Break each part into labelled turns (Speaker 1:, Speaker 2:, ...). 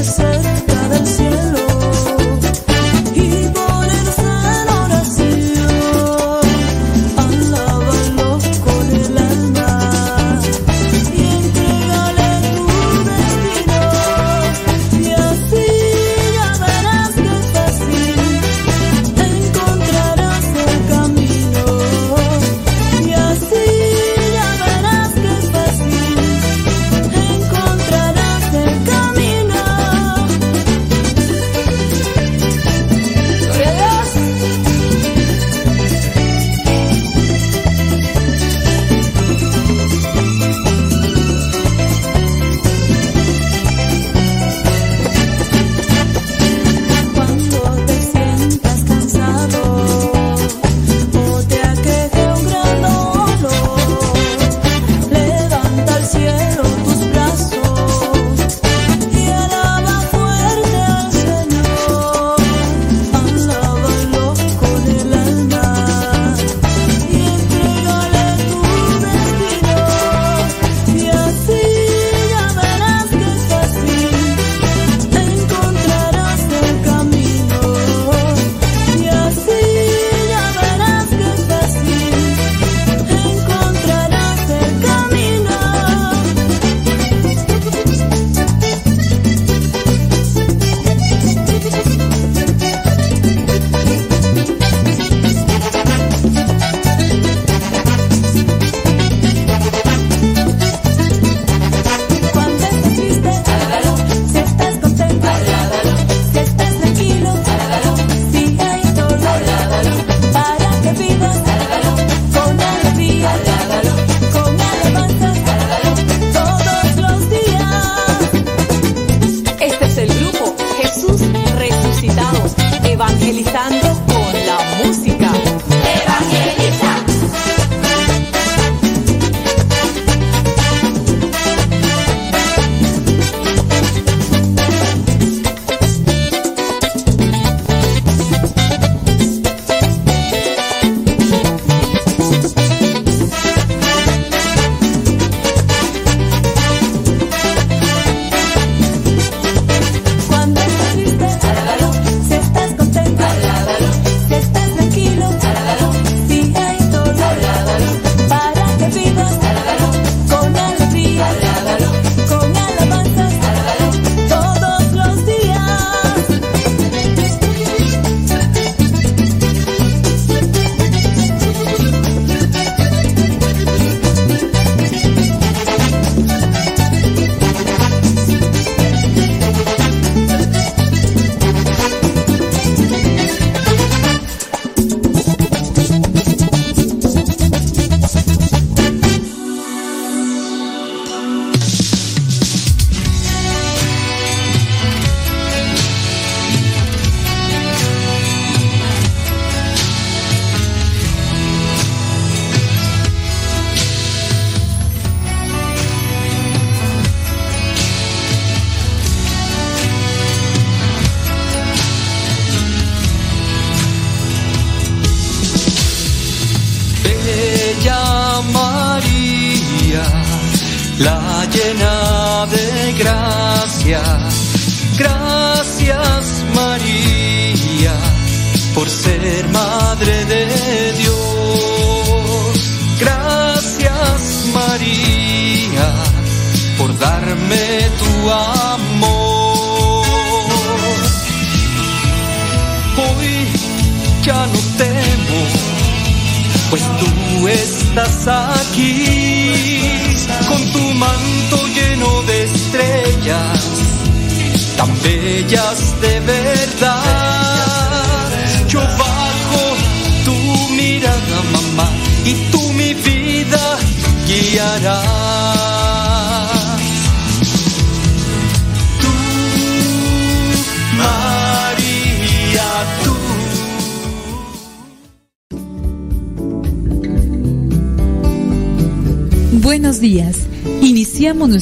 Speaker 1: the sun.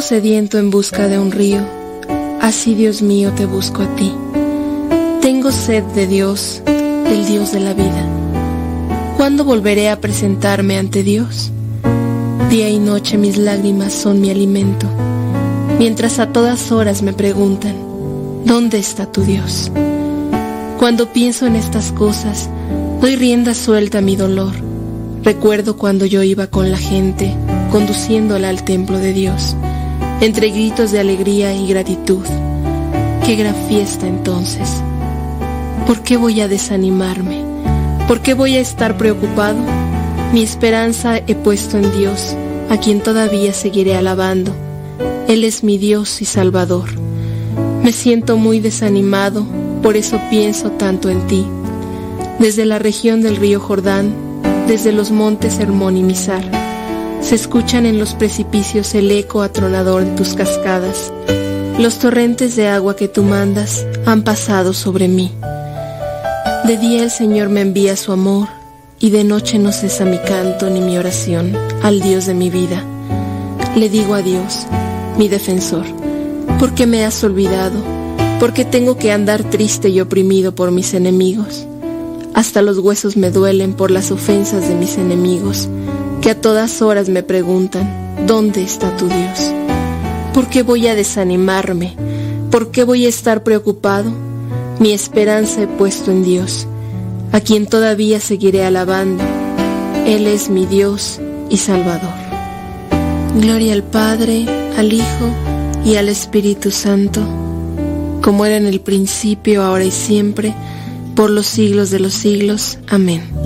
Speaker 2: Sediento en busca de un río, así Dios mío te busco a ti. Tengo sed de Dios, el Dios de la vida. ¿Cuándo volveré a presentarme ante Dios? Día y noche mis lágrimas son mi alimento, mientras a todas horas me preguntan, ¿dónde está tu Dios? Cuando pienso en estas cosas, doy rienda suelta a mi dolor Recuerdo cuando yo iba con la gente, conduciéndola al templo de Dios, entre gritos de alegría y gratitud. Qué gran fiesta entonces. ¿Por qué voy a desanimarme? ¿Por qué voy a estar preocupado? Mi esperanza he puesto en Dios, a quien todavía seguiré alabando. Él es mi Dios y Salvador. Me siento muy desanimado, por eso pienso tanto en ti. Desde la región del río Jordán, desde los montes Hermón y Mizar. Se escuchan en los precipicios el eco atronador de tus cascadas. Los torrentes de agua que tú mandas han pasado sobre mí. De día el Señor me envía su amor y de noche no cesa mi canto ni mi oración al Dios de mi vida. Le digo a Dios, mi defensor, ¿por qué me has olvidado? ¿Por qué tengo que andar triste y oprimido por mis enemigos? Hasta los huesos me duelen por las ofensas de mis enemigos, que a todas horas me preguntan, ¿dónde está tu Dios? ¿Por qué voy a desanimarme? ¿Por qué voy a estar preocupado? Mi esperanza he puesto en Dios, a quien todavía seguiré alabando. Él es mi Dios y Salvador. Gloria al Padre, al Hijo y al Espíritu Santo, como era en el principio, ahora y siempre, por los siglos de los siglos. Amén.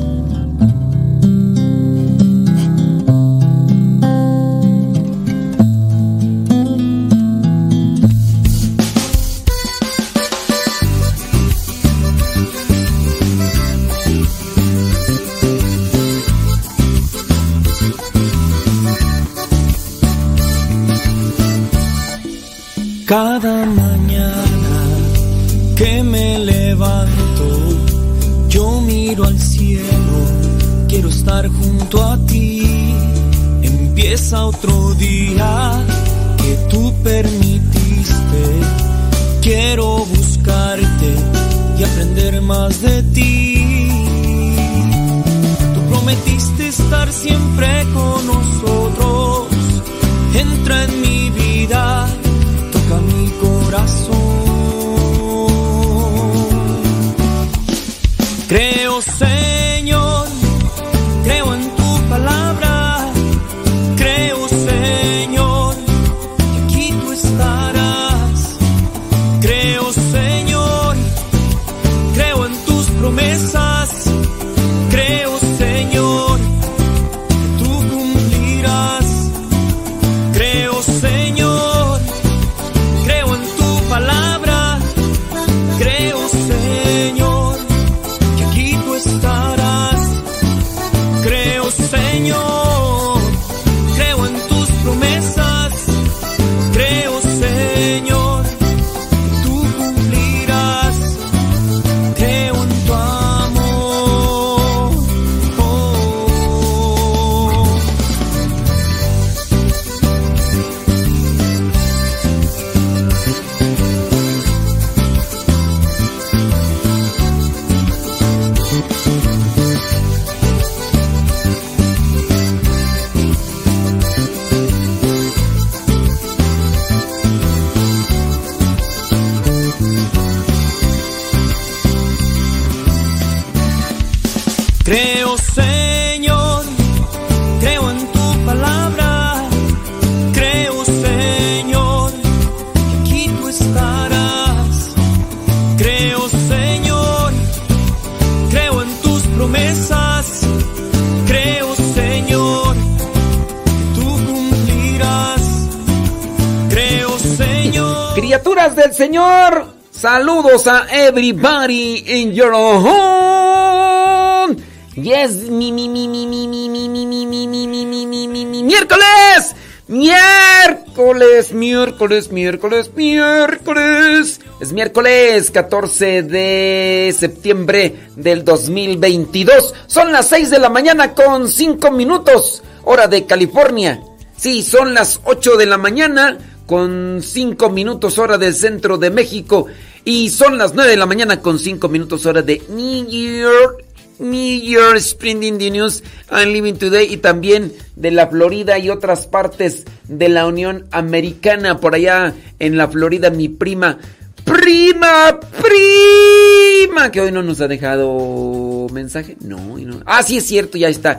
Speaker 3: Everybody in your home. Yes, mi mi mi mi mi mi mi mi mi mi mi mi mi mi mi mi miércoles. Miércoles, miércoles, miércoles, miércoles. Es miércoles 14 de septiembre del 2022. Son las 6 de la mañana con 5 minutos, hora de California. Sí, son las 8 de la mañana con 5 minutos hora del centro de México y son las 9 de la mañana con 5 minutos hora de New York. New York Spring the News I'm Living Today y también de la Florida y otras partes de la Unión Americana. Por allá en la Florida, mi prima, prima, prima, que hoy no nos ha dejado mensaje. No, no. Ah, sí es cierto, ya está.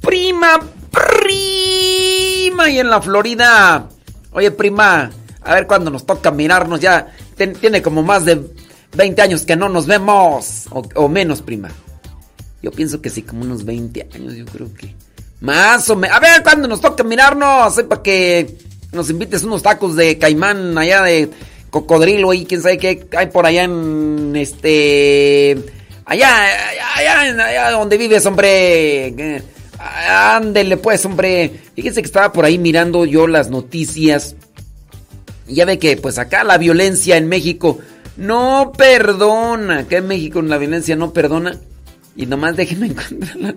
Speaker 3: Prima, prima, y en la Florida Oye, prima, a ver cuándo nos toca mirarnos ya. tiene como más de 20 años que no nos vemos. O, menos, prima. Yo pienso que sí, como unos 20 años, yo creo que. Más o menos. A ver cuándo nos toca mirarnos. Eh, para que nos invites unos tacos de caimán allá de cocodrilo y quién sabe qué hay por allá en este. Allá, allá, allá donde vives, hombre. Ándele pues, hombre. Fíjense que estaba por ahí mirando yo las noticias. Ya ve que pues acá la violencia en México no perdona. Acá en México la violencia no perdona. Y nomás déjenme encontrarla.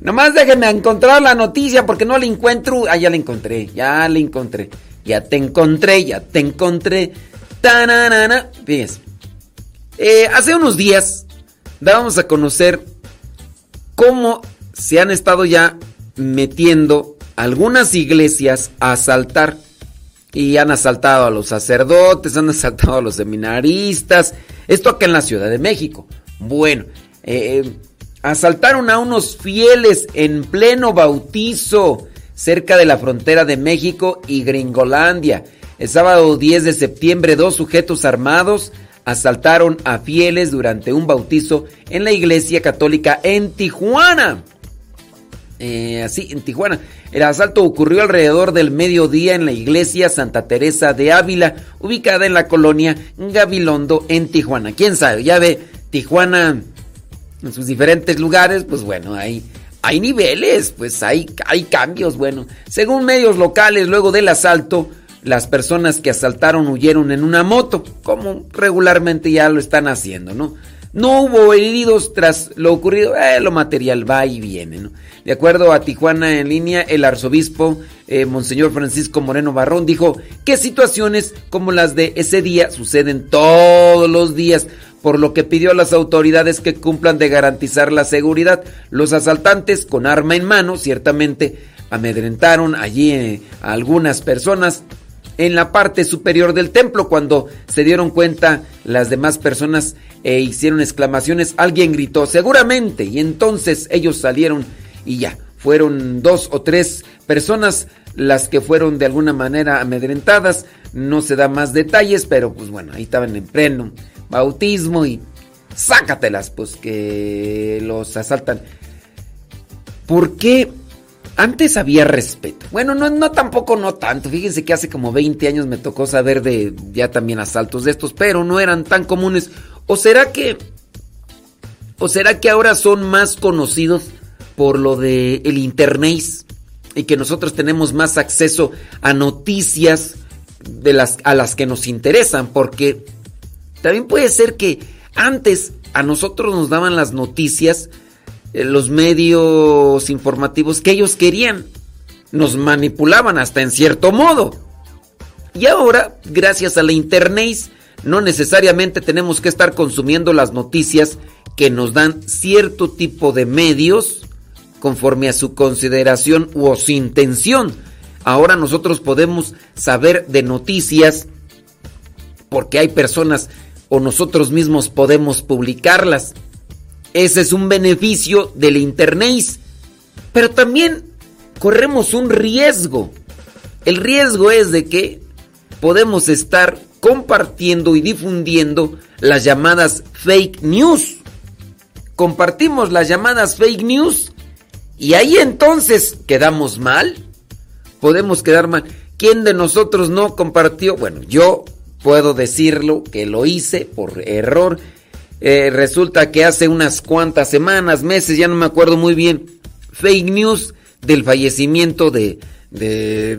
Speaker 3: Nomás déjenme encontrar la noticia porque no la encuentro. Ah, ya la encontré. Ya la encontré. Ya te encontré, ya te encontré. Tananana. Fíjense. Eh, hace unos días dábamos a conocer cómo se han estado ya metiendo algunas iglesias a asaltar. Y han asaltado a los sacerdotes, han asaltado a los seminaristas. Esto acá en la Ciudad de México. Bueno, eh, eh, asaltaron a unos fieles en pleno bautizo cerca de la frontera de México y Gringolandia. El sábado 10 de septiembre, dos sujetos armados asaltaron a fieles durante un bautizo en la iglesia católica en Tijuana. Eh, así en Tijuana. El asalto ocurrió alrededor del mediodía en la iglesia Santa Teresa de Ávila, ubicada en la colonia Gabilondo en Tijuana. ¿Quién sabe? Ya ve, Tijuana en sus diferentes lugares, pues bueno, hay, hay niveles, pues hay, hay cambios. Bueno, según medios locales, luego del asalto, las personas que asaltaron huyeron en una moto, como regularmente ya lo están haciendo, ¿no? No hubo heridos tras lo ocurrido, eh, lo material va y viene. De acuerdo a Tijuana en línea, el arzobispo eh, Monseñor Francisco Moreno Barrón dijo que situaciones como las de ese día suceden todos los días, por lo que pidió a las autoridades que cumplan de garantizar la seguridad. Los asaltantes con arma en mano ciertamente amedrentaron allí eh, a algunas personas en la parte superior del templo. Cuando se dieron cuenta las demás personas e hicieron exclamaciones, alguien gritó seguramente y entonces ellos salieron y ya. Fueron dos o tres personas las que fueron de alguna manera amedrentadas. No se da más detalles, pero pues bueno, ahí estaban en pleno bautismo y sácatelas, pues que los asaltan. ¿Por qué? Antes había respeto. Bueno, no, no tampoco no tanto. Fíjense que hace como 20 años me tocó saber de ya también asaltos de estos, pero no eran tan comunes. ¿O será que o será que ahora son más conocidos por lo de el internet y que nosotros tenemos más acceso a noticias de las a las que nos interesan, porque también puede ser que antes a nosotros nos daban las noticias los medios informativos que ellos querían. Nos manipulaban hasta en cierto modo. Y ahora, gracias a la internet, no necesariamente tenemos que estar consumiendo las noticias que nos dan cierto tipo de medios conforme a su consideración u su intención. Ahora nosotros podemos saber de noticias porque hay personas o nosotros mismos podemos publicarlas. Ese es un beneficio del Internet. Pero también corremos un riesgo. El riesgo es de que podemos estar compartiendo y difundiendo las llamadas fake news. Compartimos las llamadas fake news y ahí entonces quedamos mal. Podemos quedar mal. ¿Quién de nosotros no compartió? Bueno, yo puedo decirlo que lo hice por error. Eh, resulta que hace unas cuantas semanas, meses, ya no me acuerdo muy bien, fake news del fallecimiento de, de,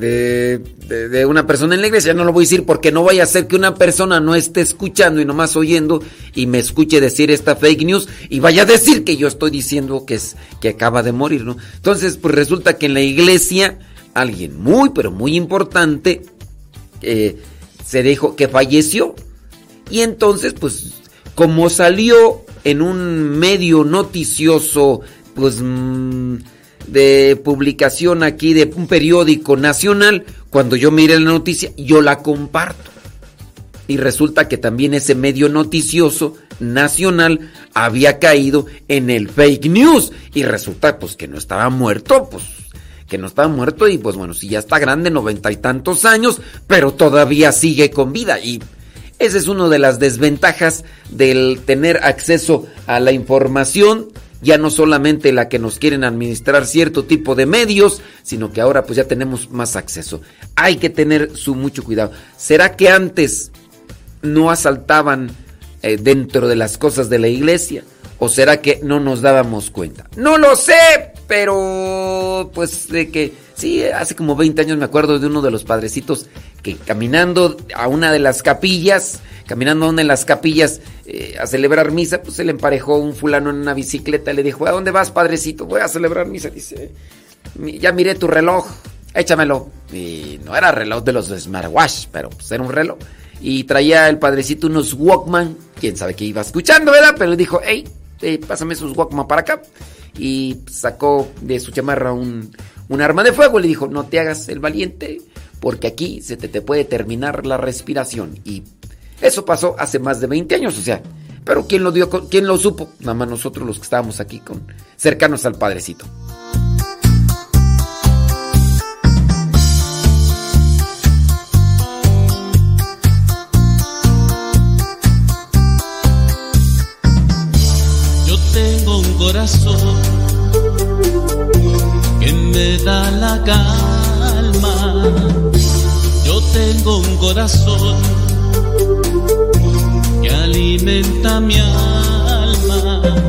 Speaker 3: de, de, una persona en la iglesia. No lo voy a decir porque no vaya a ser que una persona no esté escuchando y nomás oyendo y me escuche decir esta fake news y vaya a decir que yo estoy diciendo que, es, que acaba de morir, ¿no? Entonces, pues resulta que en la iglesia alguien muy, pero muy importante eh, se dijo que falleció. Y entonces, pues, como salió en un medio noticioso, pues, mm, de publicación aquí de un periódico nacional, cuando yo miré la noticia, yo la comparto. Y resulta que también ese medio noticioso nacional había caído en el fake news. Y resulta pues que no estaba muerto, pues que no estaba muerto y pues bueno, si ya está grande, noventa y tantos años, pero todavía sigue con vida y esa es una de las desventajas del tener acceso a la información, ya no solamente la que nos quieren administrar cierto tipo de medios, sino que ahora pues ya tenemos más acceso. Hay que tener su mucho cuidado. ¿Será que antes no asaltaban eh, dentro de las cosas de la iglesia? ¿O será que no nos dábamos cuenta? No lo sé, pero pues de que sí, hace como 20 años me acuerdo de uno de los padrecitos que caminando a una de las capillas, caminando a una de las capillas eh, a celebrar misa, pues se le emparejó un fulano en una bicicleta y le dijo, ¿a dónde vas, padrecito? Voy a celebrar misa. Dice, ya miré tu reloj, échamelo. Y no era reloj de los smartwatch, pero pues era un reloj. Y traía el padrecito unos Walkman, quién sabe qué iba escuchando, ¿verdad? Pero le dijo, hey, eh, pásame esos Walkman para acá. Y sacó de su chamarra un, un arma de fuego. Le dijo, no te hagas el valiente, porque aquí se te, te puede terminar la respiración. Y eso pasó hace más de 20 años, o sea. Pero ¿quién lo dio? ¿Quién lo supo? Nada más nosotros los que estábamos aquí con, cercanos al padrecito.
Speaker 4: corazón que me da la calma. Yo tengo un corazón que alimenta mi alma.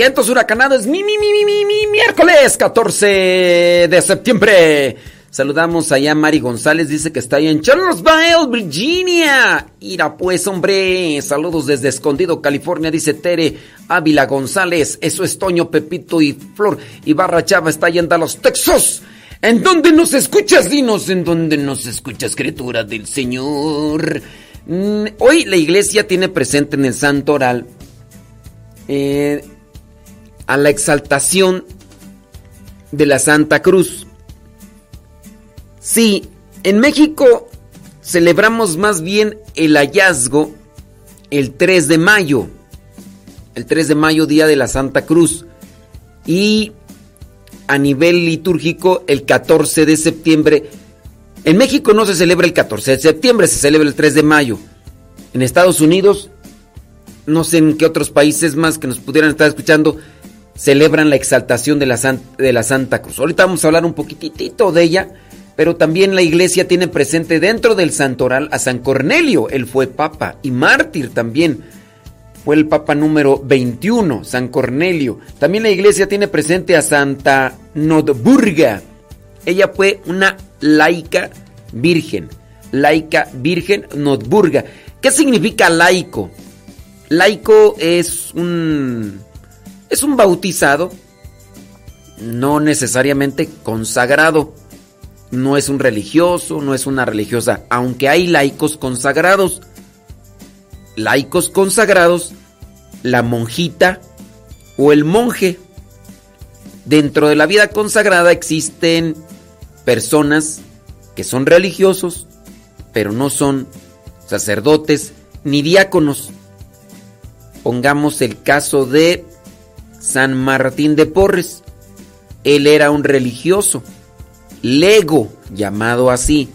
Speaker 3: Vientos huracanados. Mi, mi, mi, mi, mi, miércoles 14 de septiembre. Saludamos allá a Mari González, dice que está ahí en Charlottesville, Virginia. Ira pues, hombre. Saludos desde Escondido, California, dice Tere Ávila González. Eso es Toño, Pepito y Flor. Y Barra Chava está yendo a los Texas. ¿En dónde nos escuchas? Dinos en dónde nos escuchas, criatura del Señor. Mm, hoy la iglesia tiene presente en el Santo Oral eh, a la exaltación de la Santa Cruz. Sí, en México celebramos más bien el hallazgo el 3 de mayo. El 3 de mayo, día de la Santa Cruz. Y a nivel litúrgico, el 14 de septiembre. En México no se celebra el 14 de septiembre, se celebra el 3 de mayo. En Estados Unidos, no sé en qué otros países más que nos pudieran estar escuchando, celebran la exaltación de la, de la Santa Cruz. Ahorita vamos a hablar un poquitito de ella, pero también la iglesia tiene presente dentro del santoral a San Cornelio, él fue papa y mártir también. Fue el papa número 21, San Cornelio. También la iglesia tiene presente a Santa Nodburga. Ella fue una laica virgen. Laica virgen Nodburga. ¿Qué significa laico? Laico es un es un bautizado, no necesariamente consagrado. No es un religioso, no es una religiosa, aunque hay laicos consagrados. Laicos consagrados, la monjita o el monje. Dentro de la vida consagrada existen personas que son religiosos, pero no son sacerdotes ni diáconos. Pongamos el caso de San Martín de Porres. Él era un religioso, lego, llamado así.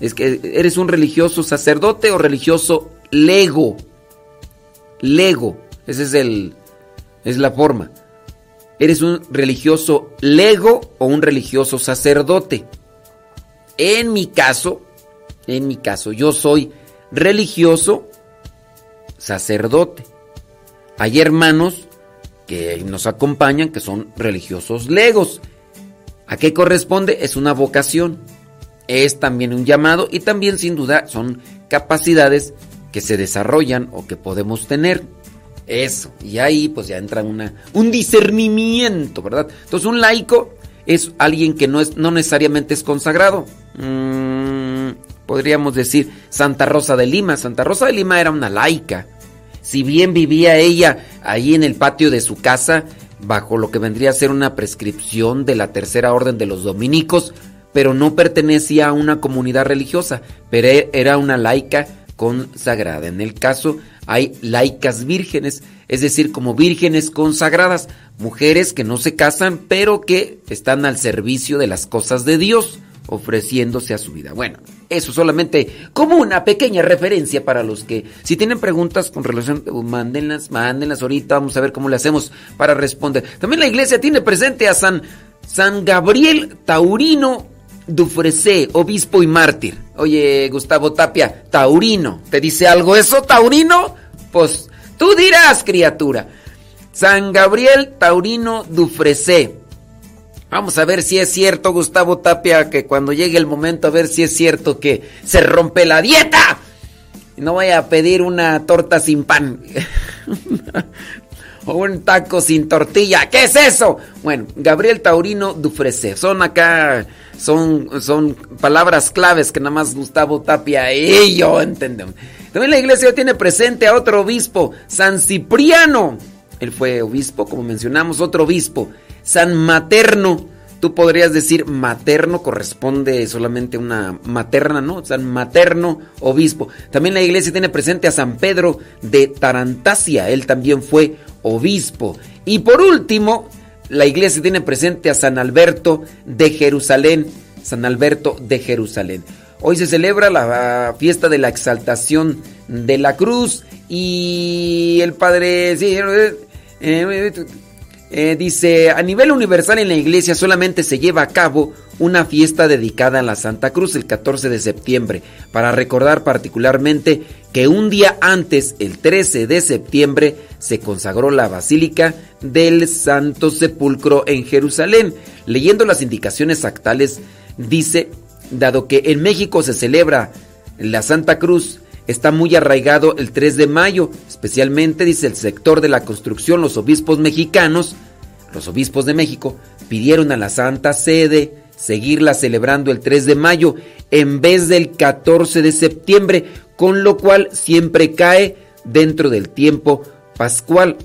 Speaker 3: Es que eres un religioso sacerdote o religioso lego. Lego, ese es el, es la forma. ¿Eres un religioso lego o un religioso sacerdote? En mi caso, en mi caso, yo soy religioso sacerdote. Hay hermanos que nos acompañan que son religiosos legos. ¿A qué corresponde? Es una vocación. Es también un llamado y también sin duda son capacidades que se desarrollan o que podemos tener. Eso. Y ahí pues ya entra una, un discernimiento, ¿verdad? Entonces un laico es alguien que no, es, no necesariamente es consagrado. Mm, podríamos decir Santa Rosa de Lima. Santa Rosa de Lima era una laica. Si bien vivía ella ahí en el patio de su casa, bajo lo que vendría a ser una prescripción de la tercera orden de los dominicos, pero no pertenecía a una comunidad religiosa, pero e, era una laica consagrada. En el caso hay laicas vírgenes, es decir, como vírgenes consagradas, mujeres que no se casan, pero que están al servicio de las cosas de Dios, ofreciéndose a su vida. Bueno, eso solamente como una pequeña referencia para los que, si tienen preguntas con relación, mándenlas, mándenlas ahorita, vamos a ver cómo le hacemos para responder. También la iglesia tiene presente a San, San Gabriel Taurino Dufresé, obispo y mártir. Oye, Gustavo Tapia, Taurino, ¿te dice algo eso, Taurino? Pues tú dirás, criatura. San Gabriel Taurino Dufresé. Vamos a ver si es cierto, Gustavo Tapia, que cuando llegue el momento, a ver si es cierto que se rompe la dieta. No vaya a pedir una torta sin pan. o un taco sin tortilla. ¿Qué es eso? Bueno, Gabriel Taurino Dufresé. Son acá son, son palabras claves que nada más Gustavo Tapia y yo entendemos. También la iglesia tiene presente a otro obispo, San Cipriano. Él fue obispo, como mencionamos, otro obispo. San Materno. Tú podrías decir materno, corresponde solamente a una materna, ¿no? San Materno, obispo. También la iglesia tiene presente a San Pedro de Tarantasia. Él también fue obispo. Y por último, la iglesia tiene presente a San Alberto de Jerusalén. San Alberto de Jerusalén. Hoy se celebra la fiesta de la exaltación de la cruz y el Padre eh, dice, a nivel universal en la iglesia solamente se lleva a cabo una fiesta dedicada a la Santa Cruz el 14 de septiembre, para recordar particularmente que un día antes, el 13 de septiembre, se consagró la Basílica del Santo Sepulcro en Jerusalén. Leyendo las indicaciones actales, dice, dado que en México se celebra la Santa Cruz, está muy arraigado el 3 de mayo, especialmente, dice el sector de la construcción, los obispos mexicanos, los obispos de México, pidieron a la Santa Sede seguirla celebrando el 3 de mayo en vez del 14 de septiembre, con lo cual siempre cae dentro del tiempo pascual.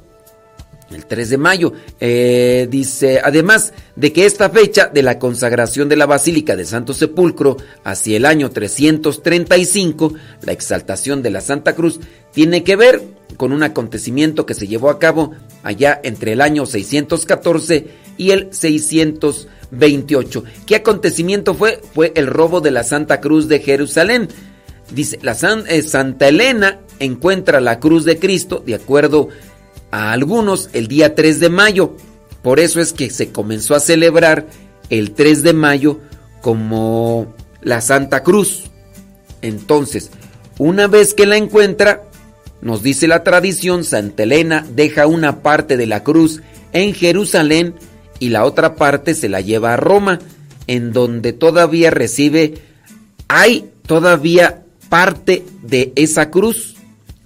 Speaker 3: El 3 de mayo eh, dice, además de que esta fecha de la consagración de la Basílica de Santo Sepulcro hacia el año 335, la exaltación de la Santa Cruz, tiene que ver con un acontecimiento que se llevó a cabo allá entre el año 614 y el 628. ¿Qué acontecimiento fue? Fue el robo de la Santa Cruz de Jerusalén. Dice, la eh, Santa Elena encuentra la cruz de Cristo, de acuerdo a algunos, el día 3 de mayo. Por eso es que se comenzó a celebrar el 3 de mayo como la Santa Cruz. Entonces, una vez que la encuentra, nos dice la tradición, Santa Elena deja una parte de la cruz en Jerusalén y la otra parte se la lleva a Roma, en donde todavía recibe, hay todavía parte de esa cruz,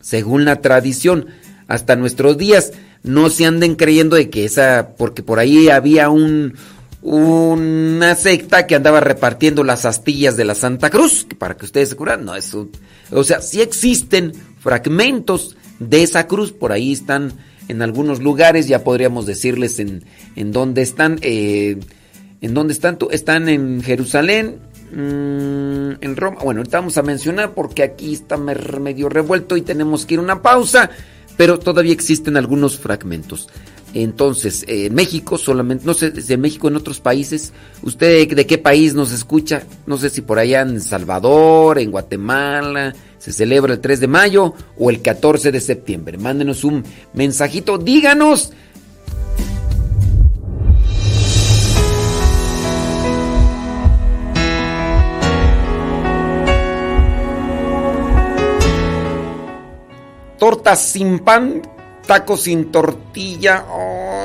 Speaker 3: según la tradición, hasta nuestros días. No se anden creyendo de que esa, porque por ahí había un, una secta que andaba repartiendo las astillas de la Santa Cruz, para que ustedes se curan, no, eso, o sea, sí existen fragmentos de esa cruz, por ahí están en algunos lugares, ya podríamos decirles en, en dónde están, eh, en dónde están, están en Jerusalén, Mm, en Roma. Bueno, ahorita vamos a mencionar porque aquí está medio revuelto y tenemos que ir a una pausa, pero todavía existen algunos fragmentos. Entonces, en México solamente, no sé, desde México en otros países, ¿usted de qué país nos escucha? No sé si por allá en Salvador, en Guatemala, se celebra el 3 de mayo o el 14 de septiembre. Mándenos un mensajito, díganos tortas sin pan, tacos sin tortilla.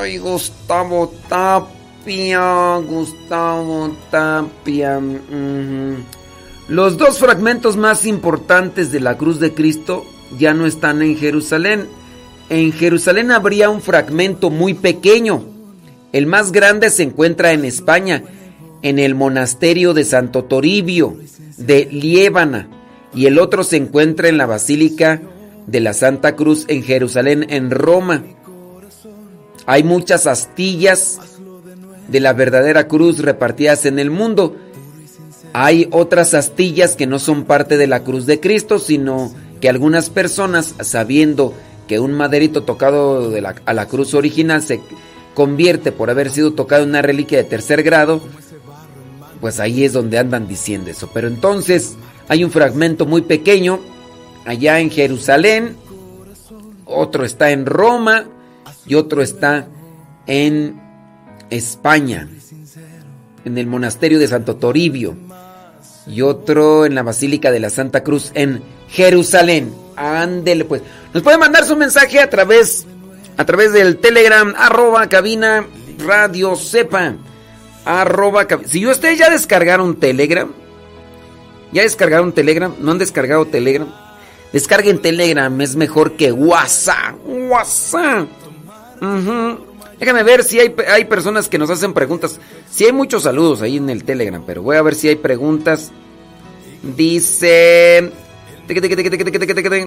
Speaker 3: Ay, Gustavo Tapia, Gustavo Tapia. Los dos fragmentos más importantes de la cruz de Cristo ya no están en Jerusalén. En Jerusalén habría un fragmento muy pequeño. El más grande se encuentra en España, en el monasterio de Santo Toribio de Liébana, y el otro se encuentra en la Basílica de la Santa Cruz en Jerusalén, en Roma. Hay muchas astillas de la verdadera cruz repartidas en el mundo hay otras astillas que no son parte de la cruz de Cristo, sino que algunas personas, sabiendo que un maderito tocado a la cruz original se convierte por haber sido tocado en una reliquia de tercer grado, pues ahí es donde andan diciendo eso. Pero entonces hay un fragmento muy pequeño allá en Jerusalén, otro está en Roma y otro está en España, en el monasterio de Santo Toribio y otro en la Basílica de la Santa Cruz en Jerusalén. Ándele pues. Nos puede mandar su mensaje a través a través del Telegram arroba cabina radio sepa arroba si ustedes ya descargaron Telegram ya descargaron Telegram no han descargado Telegram descarguen Telegram es mejor que WhatsApp WhatsApp Déjame ver si hay, hay personas que nos hacen preguntas. Si hay muchos saludos ahí en el Telegram, pero voy a ver si hay preguntas. Dice...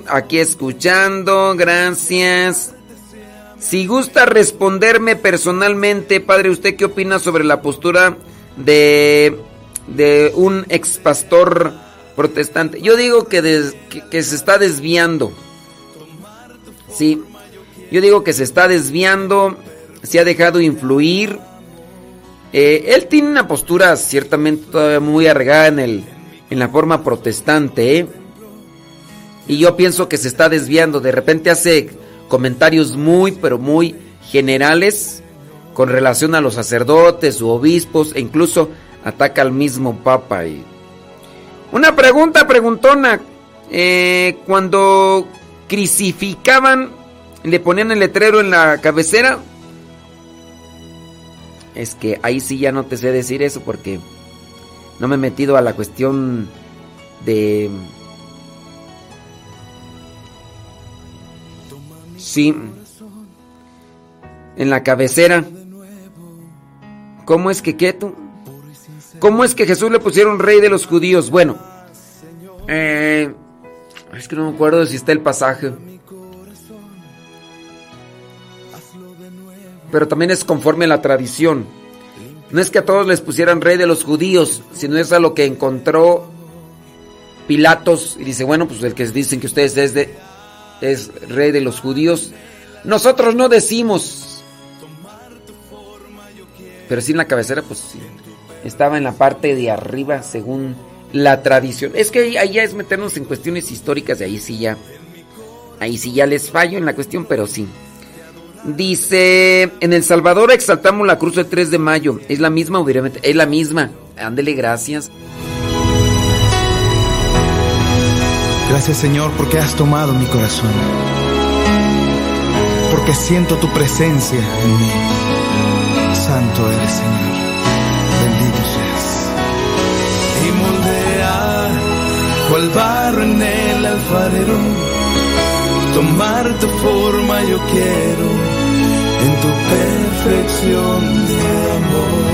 Speaker 3: Aquí escuchando, gracias. Si gusta responderme personalmente, padre, ¿usted qué opina sobre la postura de, de un ex pastor protestante? Yo digo que, que se está desviando. Sí, yo digo que se está desviando se ha dejado influir. Eh, él tiene una postura ciertamente todavía muy arregada en, el, en la forma protestante. ¿eh? Y yo pienso que se está desviando. De repente hace comentarios muy, pero muy generales con relación a los sacerdotes u obispos e incluso ataca al mismo papa. Y... Una pregunta preguntona. Eh, cuando crucificaban, le ponían el letrero en la cabecera es que ahí sí ya no te sé decir eso porque no me he metido a la cuestión de... Sí. En la cabecera. ¿Cómo es que qué tú? ¿Cómo es que Jesús le pusieron rey de los judíos? Bueno. Eh, es que no me acuerdo si está el pasaje. pero también es conforme a la tradición. No es que a todos les pusieran rey de los judíos, sino es a lo que encontró Pilatos y dice, bueno, pues el que dicen que ustedes es, de, es rey de los judíos, nosotros no decimos. Pero sí en la cabecera, pues sí, estaba en la parte de arriba según la tradición. Es que ahí, ya es meternos en cuestiones históricas y ahí sí ya, ahí sí ya les fallo en la cuestión, pero sí. Dice, en El Salvador exaltamos la cruz el 3 de mayo. ¿Es la misma? Obviamente, es la misma. Ándele, gracias.
Speaker 5: Gracias Señor porque has tomado mi corazón. Porque siento tu presencia en mí. Santo eres Señor.
Speaker 6: Cual barro en el alfarero tomar tu forma yo quiero en tu perfección de amor.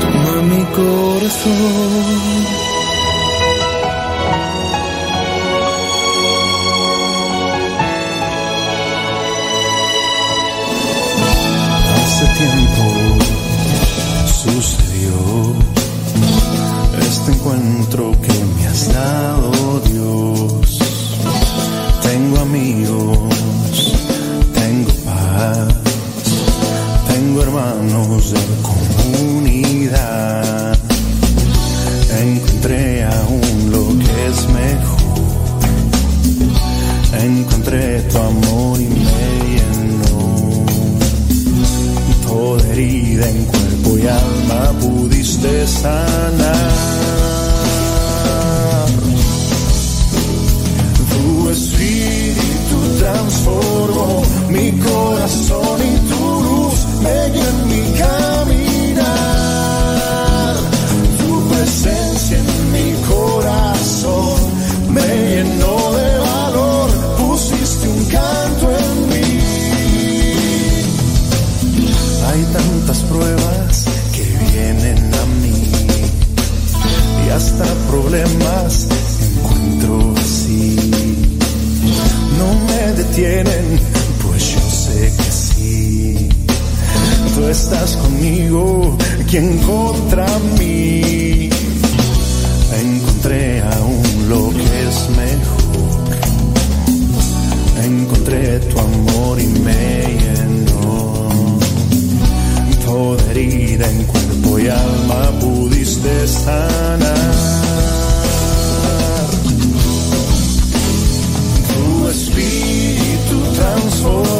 Speaker 6: Toma mi corazón tiempo sucedió este encuentro que me has dado Dios. Tengo amigos, tengo paz, tengo hermanos de comunidad. Encontré aún lo que es mejor. Encontré tu amor y herida en cuerpo y alma pudiste sanar. Tu espíritu transformó mi corazón y tu luz me guió en mi camino. Hasta problemas encuentro así. No me detienen, pues yo sé que sí. Tú estás conmigo, quien contra mí. Encontré aún lo que es mejor. Encontré tu amor y me llenó. Toda herida en cuerpo y alma pudiste sanar. Tu espíritu transformó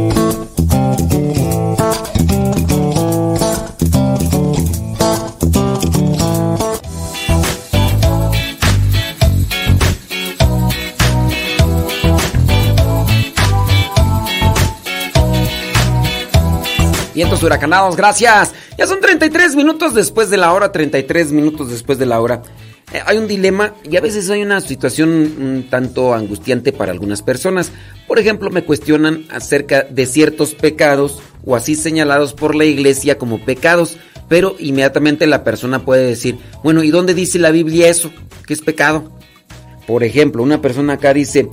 Speaker 3: Huracanados, gracias. Ya son 33 minutos después de la hora, 33 minutos después de la hora. Eh, hay un dilema y a veces hay una situación un tanto angustiante para algunas personas. Por ejemplo, me cuestionan acerca de ciertos pecados o así señalados por la iglesia como pecados, pero inmediatamente la persona puede decir, bueno, ¿y dónde dice la Biblia eso? ¿Qué es pecado? Por ejemplo, una persona acá dice,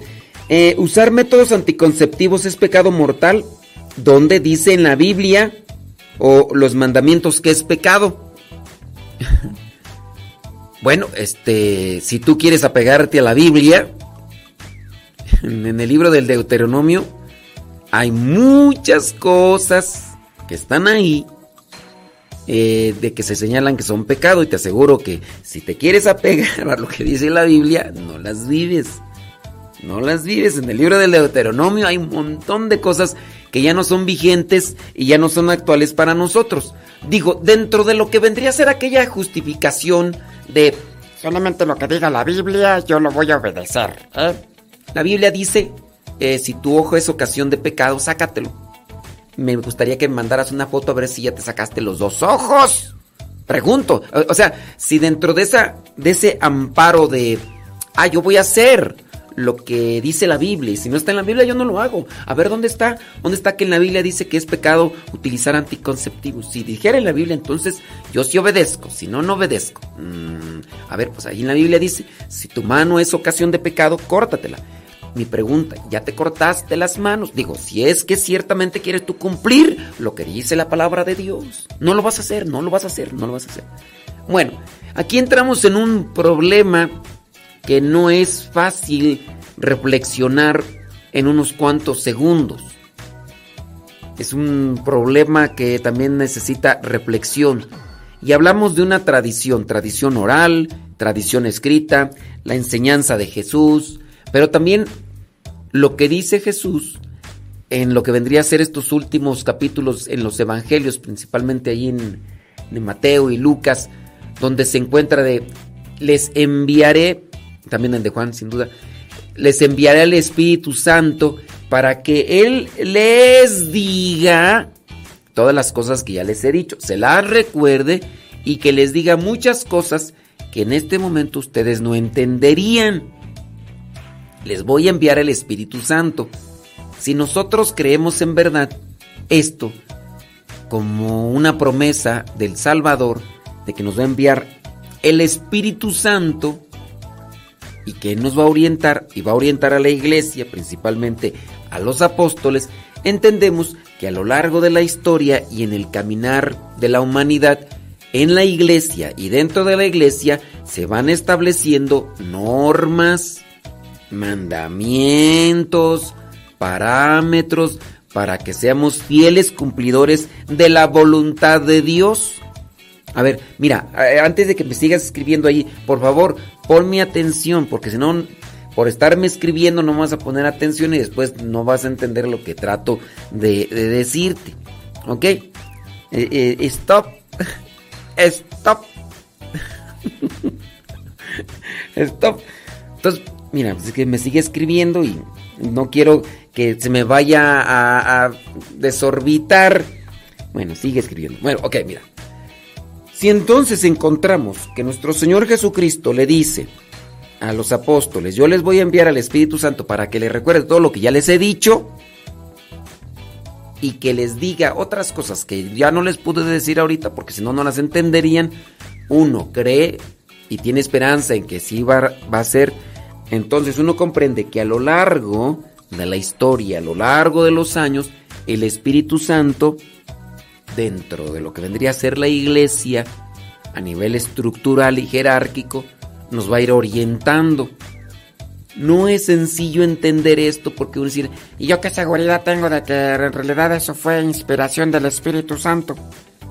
Speaker 3: eh, ¿usar métodos anticonceptivos es pecado mortal? ¿Dónde dice en la Biblia o los mandamientos que es pecado? bueno, este, si tú quieres apegarte a la Biblia, en el libro del Deuteronomio hay muchas cosas que están ahí eh, de que se señalan que son pecado y te aseguro que si te quieres apegar a lo que dice la Biblia, no las vives. No las vives. En el libro del Deuteronomio hay un montón de cosas que ya no son vigentes y ya no son actuales para nosotros. Digo, dentro de lo que vendría a ser aquella justificación de
Speaker 7: Solamente lo que diga la Biblia, yo lo voy a obedecer. ¿eh?
Speaker 3: la Biblia dice, eh, si tu ojo es ocasión de pecado, sácatelo. Me gustaría que me mandaras una foto a ver si ya te sacaste los dos ojos. Pregunto, o, o sea, si dentro de esa de ese amparo de ah, yo voy a hacer lo que dice la Biblia y si no está en la Biblia yo no lo hago. A ver dónde está? ¿Dónde está que en la Biblia dice que es pecado utilizar anticonceptivos? Si dijera en la Biblia, entonces yo sí obedezco, si no no obedezco. Mm, a ver, pues ahí en la Biblia dice, si tu mano es ocasión de pecado, córtatela. Mi pregunta, ¿ya te cortaste las manos? Digo, si es que ciertamente quieres tú cumplir lo que dice la palabra de Dios. No lo vas a hacer, no lo vas a hacer, no lo vas a hacer. Bueno, aquí entramos en un problema que no es fácil reflexionar en unos cuantos segundos. Es un problema que también necesita reflexión. Y hablamos de una tradición, tradición oral, tradición escrita, la enseñanza de Jesús, pero también lo que dice Jesús en lo que vendría a ser estos últimos capítulos en los evangelios, principalmente ahí en, en Mateo y Lucas, donde se encuentra de les enviaré, también en de Juan sin duda, les enviaré al Espíritu Santo para que Él les diga todas las cosas que ya les he dicho, se las recuerde y que les diga muchas cosas que en este momento ustedes no entenderían. Les voy a enviar el Espíritu Santo. Si nosotros creemos en verdad esto como una promesa del Salvador de que nos va a enviar el Espíritu Santo y que nos va a orientar y va a orientar a la iglesia, principalmente a los apóstoles, entendemos que a lo largo de la historia y en el caminar de la humanidad, en la iglesia y dentro de la iglesia se van estableciendo normas, mandamientos, parámetros para que seamos fieles cumplidores de la voluntad de Dios. A ver, mira, eh, antes de que me sigas escribiendo ahí, por favor, pon mi atención, porque si no, por estarme escribiendo no vas a poner atención y después no vas a entender lo que trato de, decirte. ¿Ok? Eh, eh, stop. Stop. Stop. Entonces, mira, pues es que me sigue escribiendo y no quiero que se me vaya a, a desorbitar. Bueno, sigue escribiendo. Bueno, ok, mira. Si entonces encontramos que nuestro Señor Jesucristo le dice a los apóstoles, yo les voy a enviar al Espíritu Santo para que les recuerde todo lo que ya les he dicho y que les diga otras cosas que ya no les pude decir ahorita porque si no, no las entenderían. Uno cree y tiene esperanza en que sí va, va a ser. Entonces uno comprende que a lo largo de la historia, a lo largo de los años, el Espíritu Santo, dentro de lo que vendría a ser la iglesia, a nivel estructural y jerárquico, nos va a ir orientando. No es sencillo entender esto porque uno dice,
Speaker 8: ¿y yo qué seguridad tengo de que en realidad eso fue inspiración del Espíritu Santo?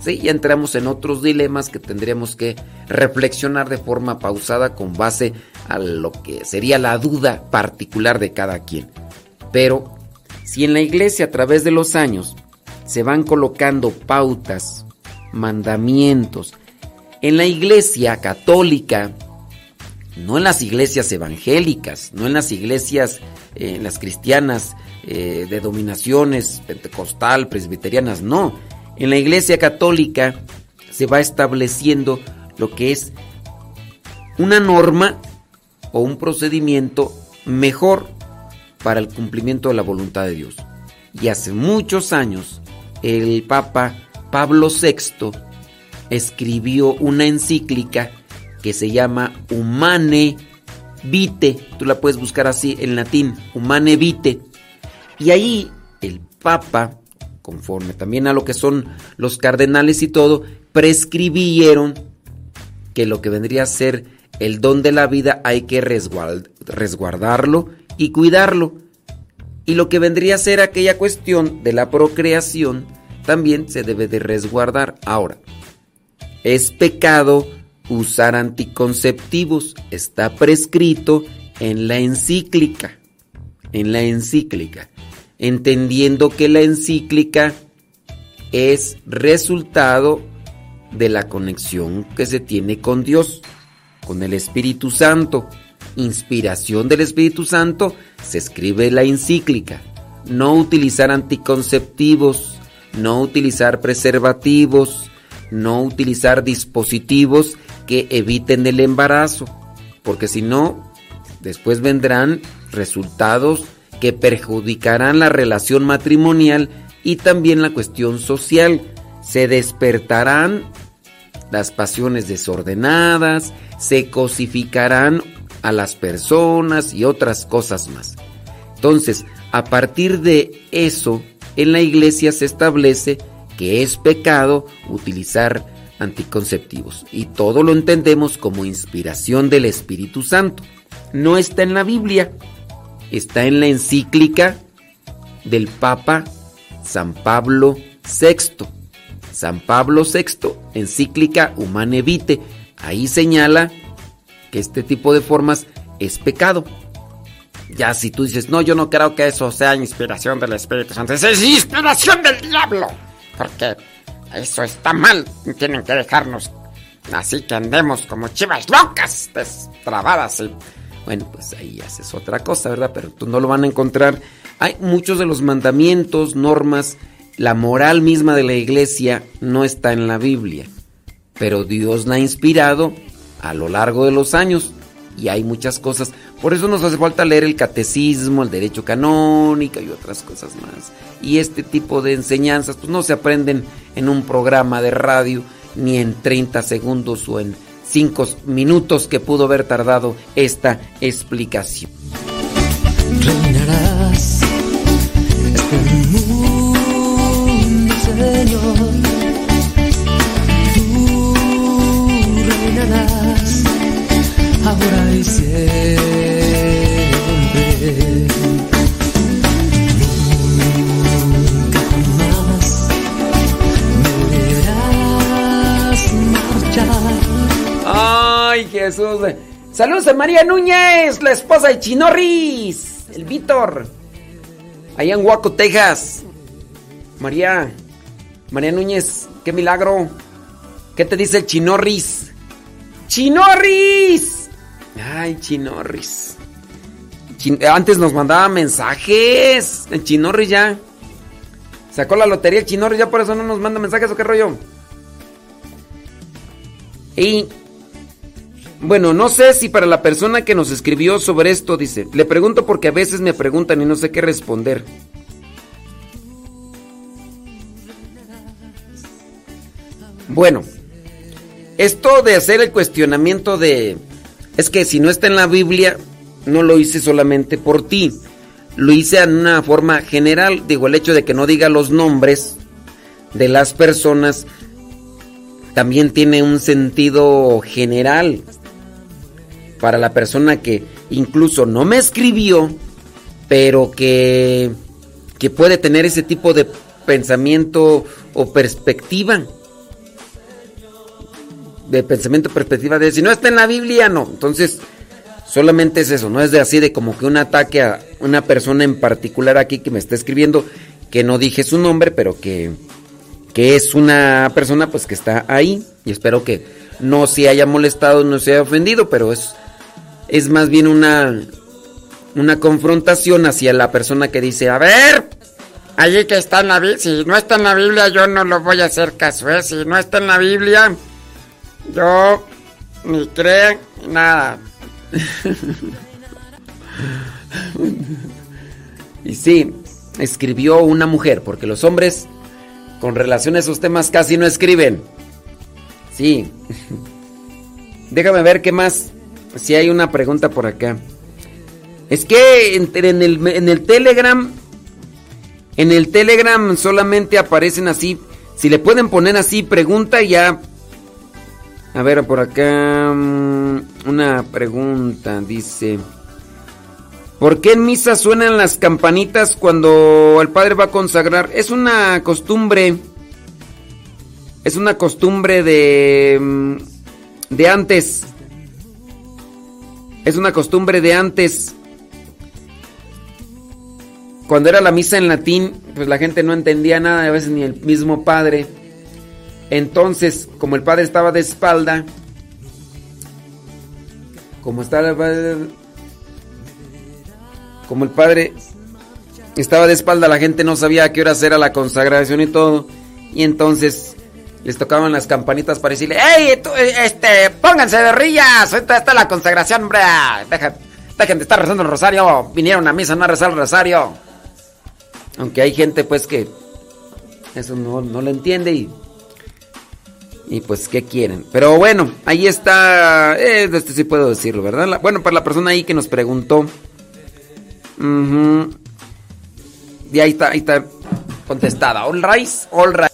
Speaker 3: Sí, ya entramos en otros dilemas que tendríamos que reflexionar de forma pausada con base a lo que sería la duda particular de cada quien. Pero si en la iglesia a través de los años se van colocando pautas, mandamientos, en la iglesia católica, no en las iglesias evangélicas, no en las iglesias, eh, en las cristianas eh, de dominaciones pentecostal, presbiterianas, no. En la iglesia católica se va estableciendo lo que es una norma o un procedimiento mejor para el cumplimiento de la voluntad de Dios. Y hace muchos años el Papa Pablo VI escribió una encíclica que se llama Humane Vite. Tú la puedes buscar así en latín, Humane Vite. Y ahí el Papa, conforme también a lo que son los cardenales y todo, prescribieron que lo que vendría a ser el don de la vida hay que resguardarlo y cuidarlo. Y lo que vendría a ser aquella cuestión de la procreación también se debe de resguardar. Ahora, es pecado usar anticonceptivos. Está prescrito en la encíclica. En la encíclica. Entendiendo que la encíclica es resultado de la conexión que se tiene con Dios, con el Espíritu Santo. Inspiración del Espíritu Santo, se escribe la encíclica. No utilizar anticonceptivos, no utilizar preservativos, no utilizar dispositivos que eviten el embarazo, porque si no, después vendrán resultados que perjudicarán la relación matrimonial y también la cuestión social. Se despertarán las pasiones desordenadas, se cosificarán a las personas y otras cosas más. Entonces, a partir de eso, en la iglesia se establece que es pecado utilizar anticonceptivos. Y todo lo entendemos como inspiración del Espíritu Santo. No está en la Biblia, está en la encíclica del Papa San Pablo VI. San Pablo VI, encíclica Humane Vitae, ahí señala que este tipo de formas es pecado. Ya si tú dices, no, yo no creo que eso sea inspiración del Espíritu Santo, es inspiración del diablo. Porque eso está mal. Tienen que dejarnos así que andemos como chivas locas, destrabadas. Y... Bueno, pues ahí haces otra cosa, ¿verdad? Pero tú no lo van a encontrar. Hay muchos de los mandamientos, normas, la moral misma de la iglesia no está en la Biblia. Pero Dios la ha inspirado a lo largo de los años y hay muchas cosas. Por eso nos hace falta leer el catecismo, el derecho canónico y otras cosas más. Y este tipo de enseñanzas pues no se aprenden en un programa de radio ni en 30 segundos o en 5 minutos que pudo haber tardado esta explicación. Reinarás este mundo, Señor. Tú reinarás ahora y siempre. Ay, Jesús. Saludos a María Núñez, la esposa de Chinorris, el Víctor. Allá en Huaco, Texas. María, María Núñez, qué milagro. ¿Qué te dice el Chinorris? ¡Chinorris! Ay, Chinorris. Antes nos mandaba mensajes. El Chinorris ya. Sacó la lotería el Chinorris, ya por eso no nos manda mensajes o qué rollo. Y bueno, no sé si para la persona que nos escribió sobre esto, dice, le pregunto porque a veces me preguntan y no sé qué responder. Bueno, esto de hacer el cuestionamiento de, es que si no está en la Biblia, no lo hice solamente por ti, lo hice en una forma general, digo, el hecho de que no diga los nombres de las personas también tiene un sentido general para la persona que incluso no me escribió, pero que, que puede tener ese tipo de pensamiento o perspectiva. De pensamiento, perspectiva de si no está en la Biblia, no. Entonces, solamente es eso, no es de así de como que un ataque a una persona en particular aquí que me está escribiendo, que no dije su nombre, pero que, que es una persona pues que está ahí. Y espero que no se haya molestado, no se haya ofendido, pero es es más bien una, una confrontación hacia la persona que dice, a ver, allí que está en la Biblia, si no está en la Biblia yo no lo voy a hacer caso, ¿eh? si no está en la Biblia yo ni creo nada. y sí, escribió una mujer, porque los hombres con relación a esos temas casi no escriben. Sí. Déjame ver qué más si hay una pregunta por acá. Es que en, el, en el Telegram, en el Telegram solamente aparecen así. Si le pueden poner así, pregunta ya. A ver, por acá mm, una pregunta, dice. ¿Por qué en misa suenan las campanitas cuando el padre va a consagrar? Es una costumbre. Es una costumbre de mm, de antes. Es una costumbre de antes. Cuando era la misa en latín, pues la gente no entendía nada, a veces ni el mismo padre. Entonces, como el padre estaba de espalda, como estaba como el padre estaba de espalda, la gente no sabía qué hora era la consagración y todo. Y entonces les tocaban las campanitas para decirle, ¡Ey, este, pónganse de rillas! Ahorita está la consagración, hombre. Dejen de estar rezando el rosario. Vinieron a misa no a rezar el rosario. Aunque hay gente, pues, que eso no, no lo entiende y... Y pues, ¿qué quieren? Pero bueno, ahí está. Eh, este sí puedo decirlo, ¿verdad? bueno, para la persona ahí que nos preguntó. Y ahí está, ahí está contestada. All rise, all right.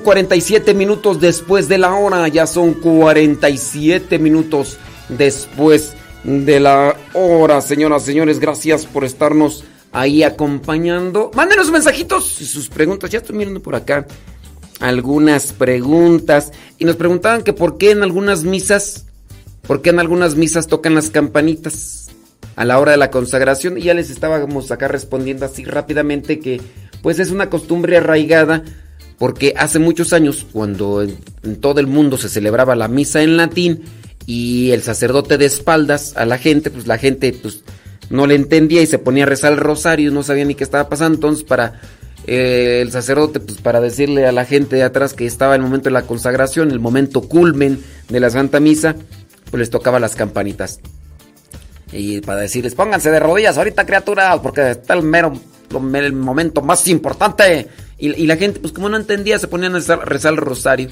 Speaker 3: Son 47 minutos después de la hora. Ya son 47 minutos después de la hora. Señoras, señores, gracias por estarnos ahí acompañando. Mándenos mensajitos y sus preguntas. Ya estoy mirando por acá algunas preguntas. Y nos preguntaban que por qué en algunas misas, por qué en algunas misas tocan las campanitas a la hora de la consagración. Y ya les estábamos acá respondiendo así rápidamente que pues es una costumbre arraigada porque hace muchos años, cuando en, todo el mundo se celebraba la misa en latín y el sacerdote de espaldas a la gente, pues la gente pues no le entendía y se ponía a rezar el rosario, no sabía ni qué estaba pasando, entonces para eh, el sacerdote, pues para decirle a la gente de atrás que estaba el momento de la consagración, el momento culmen de la Santa Misa, pues les tocaba las campanitas. Y para decirles, pónganse de rodillas ahorita criaturas, porque está el mero el momento más importante. Y, la gente, pues como no entendía, se ponían a rezar, el rosario.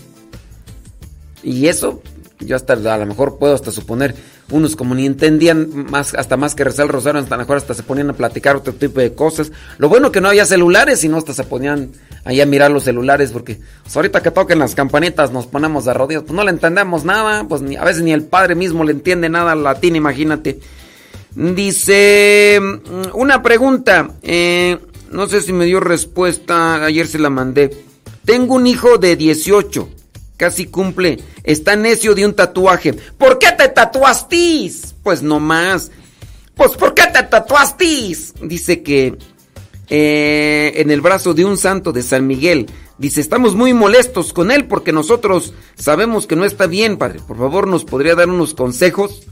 Speaker 3: Y eso, yo hasta a lo mejor puedo hasta suponer, unos como ni entendían más, hasta más que rezar el rosario, hasta mejor hasta se ponían a platicar otro tipo de cosas. Lo bueno que no había celulares, sino hasta se ponían ahí a mirar los celulares, porque pues, ahorita que toquen las campanitas nos ponemos de rodillas, pues no le entendemos nada, pues ni, a veces ni el padre mismo le entiende nada al latín, imagínate. Dice, mm, una pregunta, eh, no sé si me dio respuesta, ayer se la mandé. Tengo un hijo de 18, casi cumple, está necio de un tatuaje. ¿Por qué te tatuaste? Pues no más. Pues ¿por qué te tatuaste? Dice que eh, en el brazo de un santo de San Miguel. Dice, estamos muy molestos con él porque nosotros sabemos que no está bien, padre. Por favor, ¿nos podría dar unos consejos?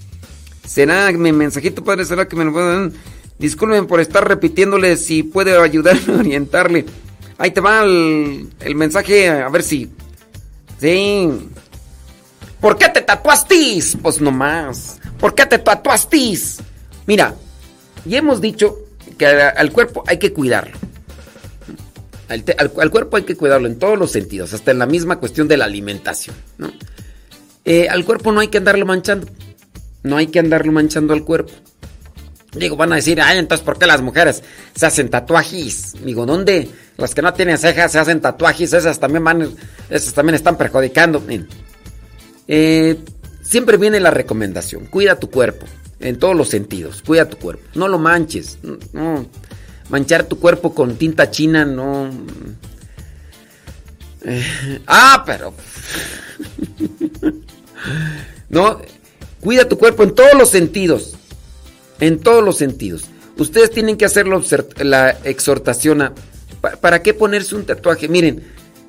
Speaker 3: ¿Será mi mensajito, padre? ¿Será que me lo pueden? Disculpen por estar repitiéndole si puede ayudarme a orientarle. Ahí te va el, mensaje, a ver si. Sí. ¿Por qué te tatuaste? Pues nomás. ¿Por qué te tatuaste? Mira, ya hemos dicho que al, cuerpo hay que cuidarlo. Al, cuerpo hay que cuidarlo en todos los sentidos, hasta en la misma cuestión de la alimentación. ¿no? Eh, al cuerpo no hay que andarlo manchando. No hay que andarlo manchando al cuerpo. Digo, van a decir, ay, entonces, ¿por qué las mujeres se hacen tatuajes? Digo, ¿dónde? Las que no tienen cejas se hacen tatuajes, esas también van, esas también están perjudicando. Eh, siempre viene la recomendación, cuida tu cuerpo, en todos los sentidos, cuida tu cuerpo. No lo manches, no, manchar tu cuerpo con tinta china, no... Eh, ah, pero... no, Cuida tu cuerpo en todos los sentidos. En todos los sentidos. Ustedes tienen que hacer la exhortación a... ¿Para qué ponerse un tatuaje? Miren,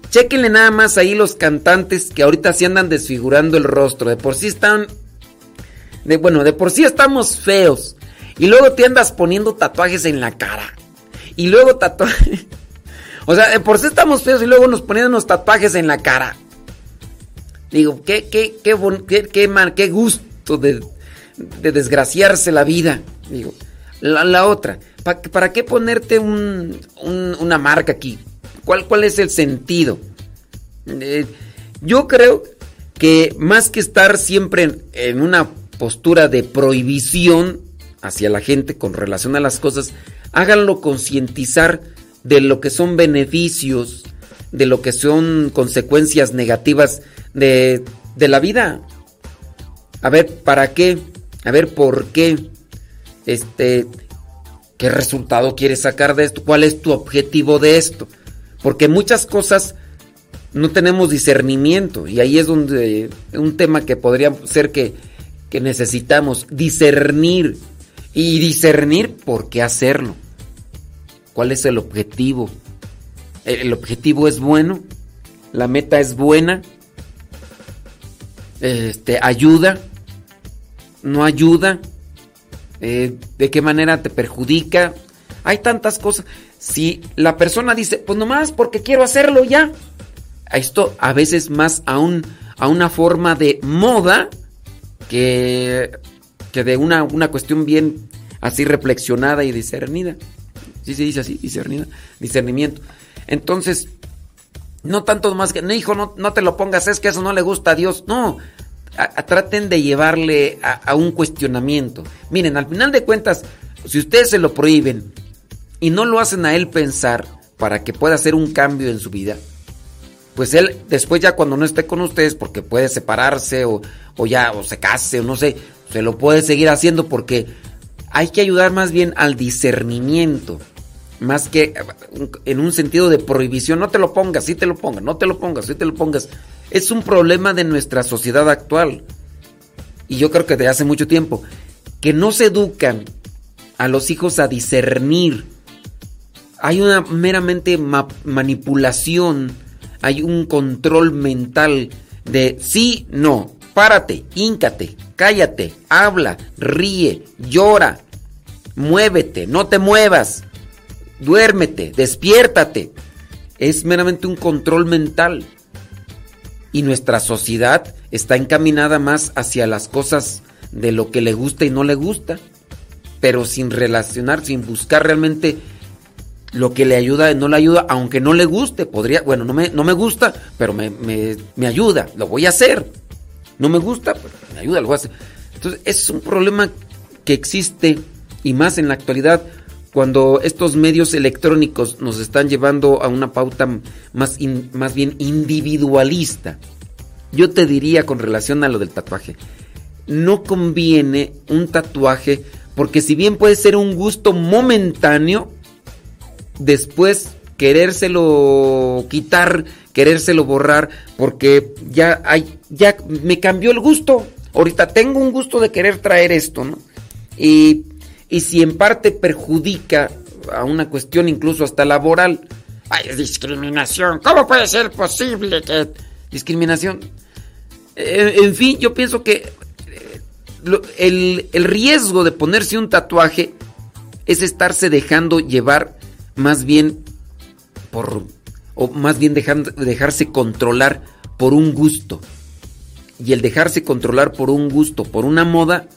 Speaker 3: chequenle nada más ahí los cantantes que ahorita se andan desfigurando el rostro. De por sí están... De, bueno, de por sí estamos feos. Y luego te andas poniendo tatuajes en la cara. Y luego tatuajes... O sea, de por sí estamos feos y luego nos ponen unos tatuajes en la cara. Digo, qué, qué, qué, qué gusto de, desgraciarse la vida. Digo, la, otra, ¿para qué ponerte una marca aquí? ¿Cuál, ¿Cuál es el sentido? Eh, yo creo que más que estar siempre en, una postura de prohibición hacia la gente con relación a las cosas, háganlo concientizar de lo que son beneficios, de lo que son consecuencias negativas de, de la vida. A ver, ¿para qué? A ver, ¿por qué? Este, ¿qué resultado quieres sacar de esto? ¿Cuál es tu objetivo de esto? Porque muchas cosas no tenemos discernimiento y ahí es donde un tema que podría ser que, que necesitamos discernir y discernir por qué hacerlo. ¿Cuál es el objetivo? ¿El objetivo es bueno? ¿La meta es buena? este, ayuda, no ayuda, eh, de qué manera te perjudica. Hay tantas cosas. Si la persona dice, pues nomás porque quiero hacerlo ya, esto a veces más a, a una forma de moda que, que de una, una cuestión bien así reflexionada y discernida. Sí se dice así, discernida, discernimiento. Entonces, no tanto más que, no, hijo, no, no te lo pongas, es que eso no le gusta a Dios. No, traten de llevarle a, un cuestionamiento. Miren, al final de cuentas, si ustedes se lo prohíben y no lo hacen a él pensar para que pueda hacer un cambio en su vida, pues él después ya cuando no esté con ustedes, porque puede separarse o, o ya, o se case, o no sé, se lo puede seguir haciendo porque hay que ayudar más bien al discernimiento, más que en un sentido de prohibición, no te lo pongas, sí te lo pongas, no te lo pongas, sí te lo pongas. Es un problema de nuestra sociedad actual. Y yo creo que de hace mucho tiempo, que no se educan a los hijos a discernir. Hay una meramente manipulación, hay un control mental de sí, no, párate, híncate, cállate, habla, ríe, llora, muévete, no te muevas, duérmete, despiértate. Es meramente un control mental. Y nuestra sociedad está encaminada más hacia las cosas de lo que le gusta y no le gusta, pero sin relacionar, sin buscar realmente lo que le ayuda y no le ayuda, aunque no le guste, podría, bueno, no me, no me gusta, pero me, me, ayuda, lo voy a hacer. No me gusta, pero me ayuda, lo voy a hacer. Entonces, es un problema que existe y más en la actualidad cuando estos medios electrónicos nos están llevando a una pauta más, más bien individualista. Yo te diría con relación a lo del tatuaje, no conviene un tatuaje porque si bien puede ser un gusto momentáneo, después querérselo quitar, querérselo borrar, porque ya hay, ya me cambió el gusto. Ahorita tengo un gusto de querer traer esto, ¿no? Y, y si en parte perjudica a una cuestión incluso hasta laboral,
Speaker 9: hay discriminación. ¿Cómo puede ser posible que
Speaker 3: discriminación? Eh, en fin, yo pienso que el, riesgo de ponerse un tatuaje es estarse dejando llevar más bien por, o más bien dejarse controlar por un gusto. Y el dejarse controlar por un gusto, por una moda,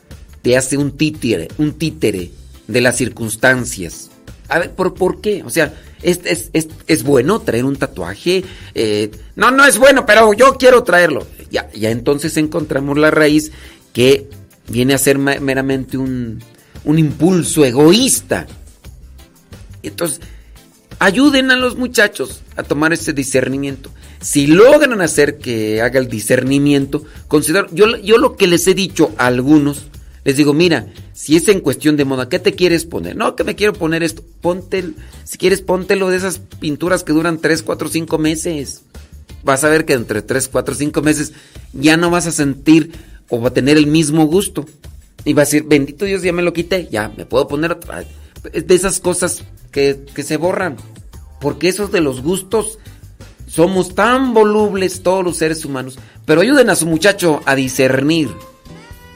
Speaker 3: te hace un títere, un títere de las circunstancias. A ver, ¿por, por qué? O sea, ¿es, es, bueno traer un tatuaje? Eh, no, no es bueno, pero yo quiero traerlo. Ya, ya entonces encontramos la raíz que viene a ser meramente un, un impulso egoísta. Entonces, ayuden a los muchachos a tomar ese discernimiento. Si logran hacer que haga el discernimiento, considero, yo, yo lo que les he dicho a algunos, les digo, mira, si es en cuestión de moda, ¿qué te quieres poner? No, que me quiero poner esto. Ponte, si quieres, póntelo de esas pinturas que duran 3, 4, 5 meses. Vas a ver que entre 3, 4, 5 meses ya no vas a sentir o a tener el mismo gusto. Y va a decir, bendito Dios, ya me lo quité, ya me puedo poner otra. De esas cosas que, que se borran. Porque esos de los gustos somos tan volubles todos los seres humanos. Pero ayuden a su muchacho a discernir.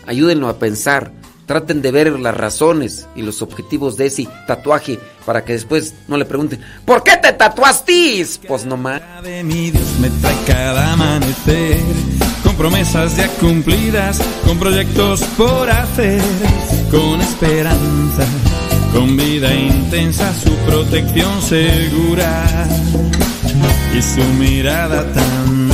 Speaker 3: Ayúdenlo a pensar. Traten de ver las razones y los objetivos de ese tatuaje para que después no le pregunten, ¿por qué te tatuaste? Pues no más.
Speaker 10: mi Dios me trae cada amanecer con promesas ya cumplidas, con proyectos por hacer, con esperanza, con vida intensa, su protección segura y su mirada tan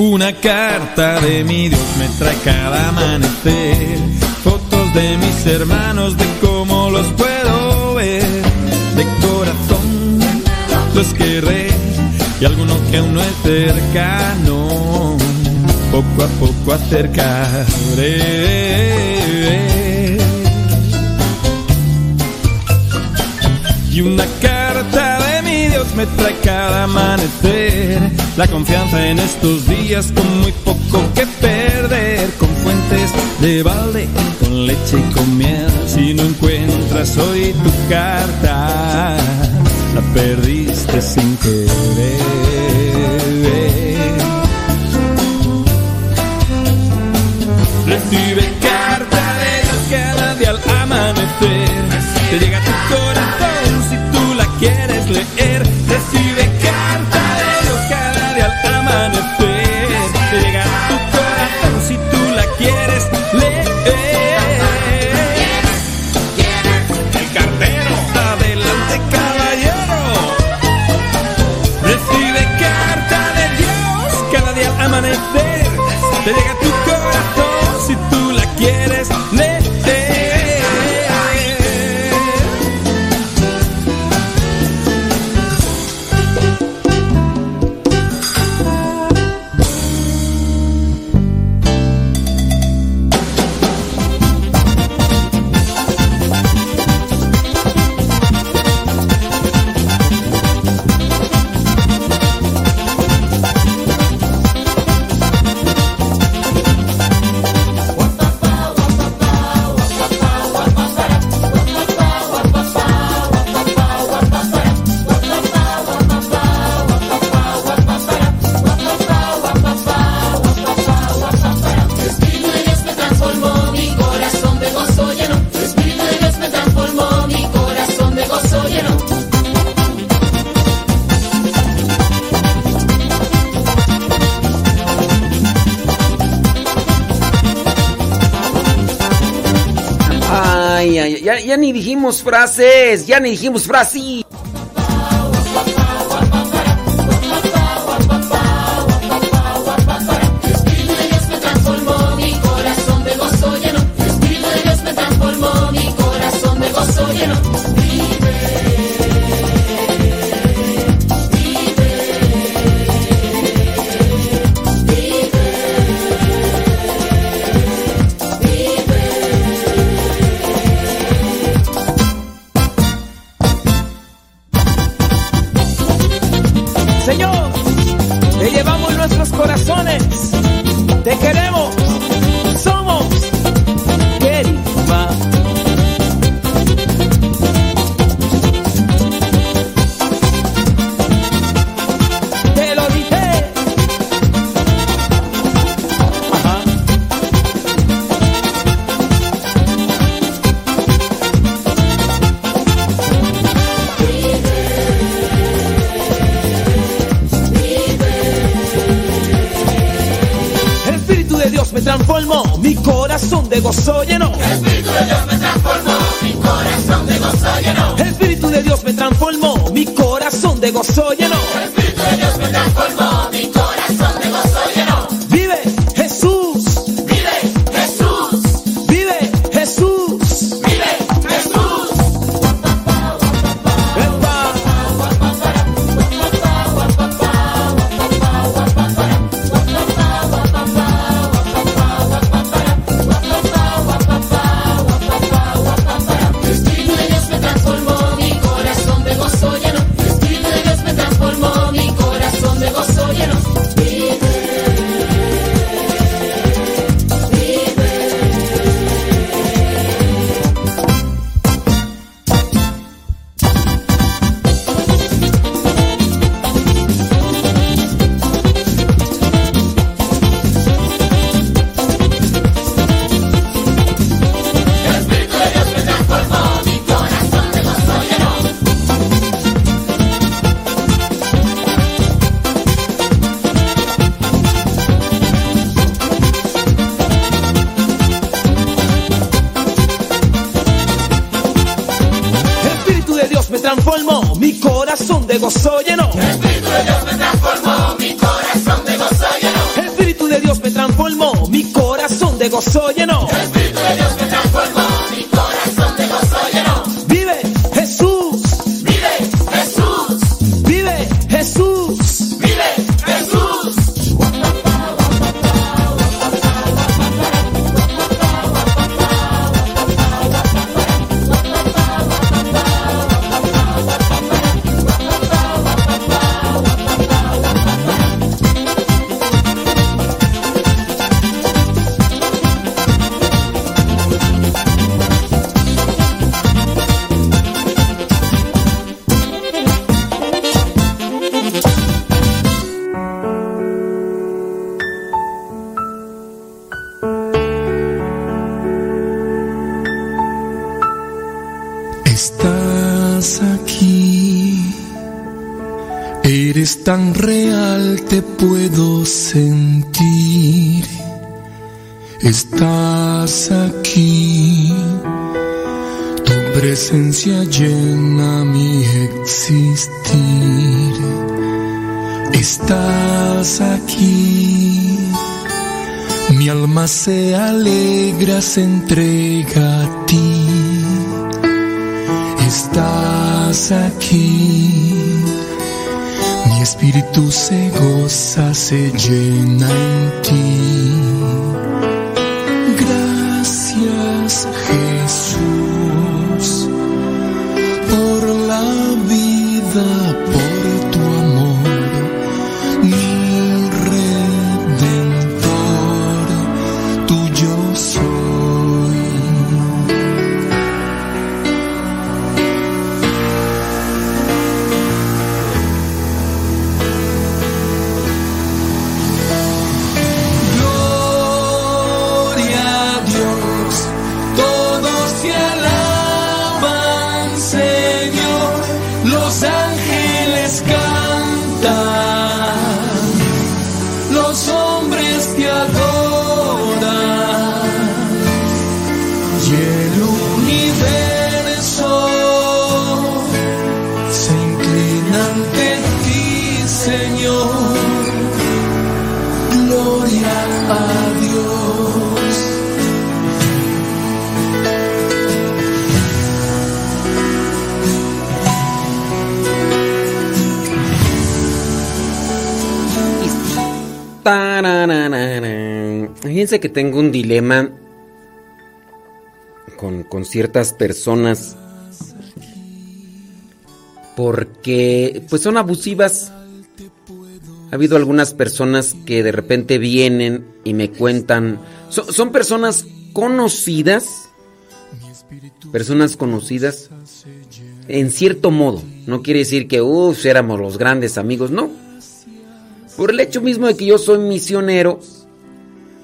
Speaker 10: Una carta de mi Dios me trae cada amanecer, fotos de mis hermanos, de cómo los puedo ver, de corazón los querré y alguno que aún no es cercano, poco a poco acercaré. Y una carta me trae cada amanecer, la confianza en estos días con muy poco que perder, con fuentes de balde, con leche y con miel. Si no encuentras hoy tu carta, la perdiste sin querer. Recibe carta de Dios cada día al amanecer. Te llega tu corazón si tú la quieres leer.
Speaker 11: ya ni dijimos frases, ya ni dijimos frases.
Speaker 6: se entrega a ti. Estás aquí, mi espíritu se goza, se llena.
Speaker 3: Con, con ciertas personas porque pues son abusivas. Ha habido algunas personas que de repente vienen y me cuentan, son, son personas conocidas, personas conocidas en cierto modo. No quiere decir que, uff, éramos los grandes amigos, no. Por el hecho mismo de que yo soy misionero,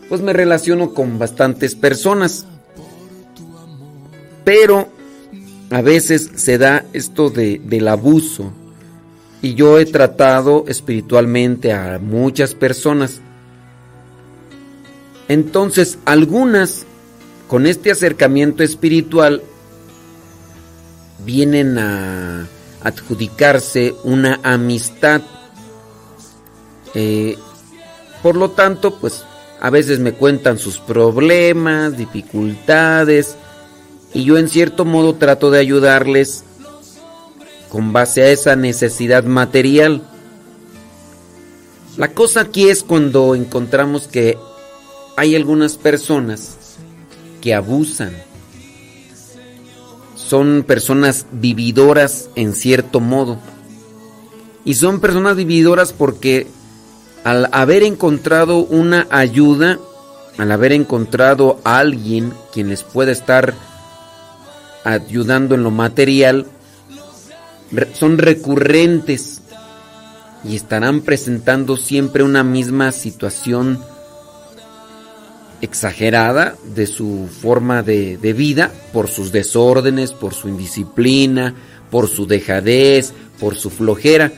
Speaker 3: pues me relaciono con bastantes personas. Pero a veces se da esto de, del abuso. Y yo he tratado espiritualmente a muchas personas. Entonces, algunas con este acercamiento espiritual vienen a adjudicarse una amistad. Eh, por lo tanto, pues a veces me cuentan sus problemas, dificultades, y yo en cierto modo trato de ayudarles con base a esa necesidad material. La cosa aquí es cuando encontramos que hay algunas personas que abusan. Son personas vividoras en cierto modo. Y son personas vividoras porque al haber encontrado una ayuda, al haber encontrado a alguien quien les pueda estar ayudando en lo material, son recurrentes y estarán presentando siempre una misma situación exagerada de su forma de, de, vida, por sus desórdenes, por su indisciplina, por su dejadez, por su flojera,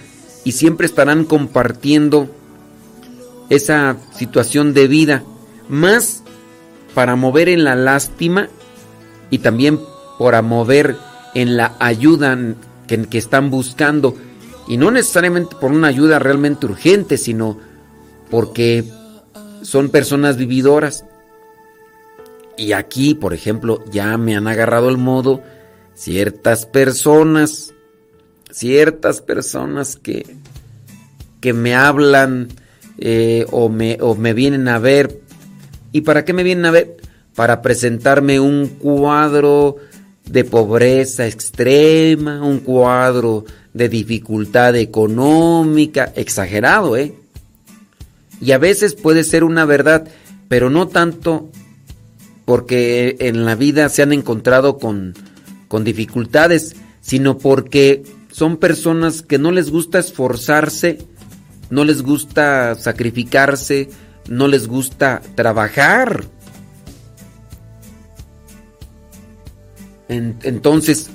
Speaker 3: y siempre estarán compartiendo esa situación de vida, más para mover en la lástima y también para mover en la ayuda que, que están buscando, y no necesariamente por una ayuda realmente urgente, sino porque son personas vividoras. Y aquí, por ejemplo, ya me han agarrado el modo ciertas personas, ciertas personas que, que me hablan eh, o, me, o me vienen a ver. ¿Y para qué me vienen a ver? Para presentarme un cuadro de pobreza extrema, un cuadro de dificultad económica, exagerado, ¿eh? Y a veces puede ser una verdad, pero no tanto porque en la vida se han encontrado con, con dificultades, sino porque son personas que no les gusta esforzarse, no les gusta sacrificarse, no les gusta trabajar. entonces,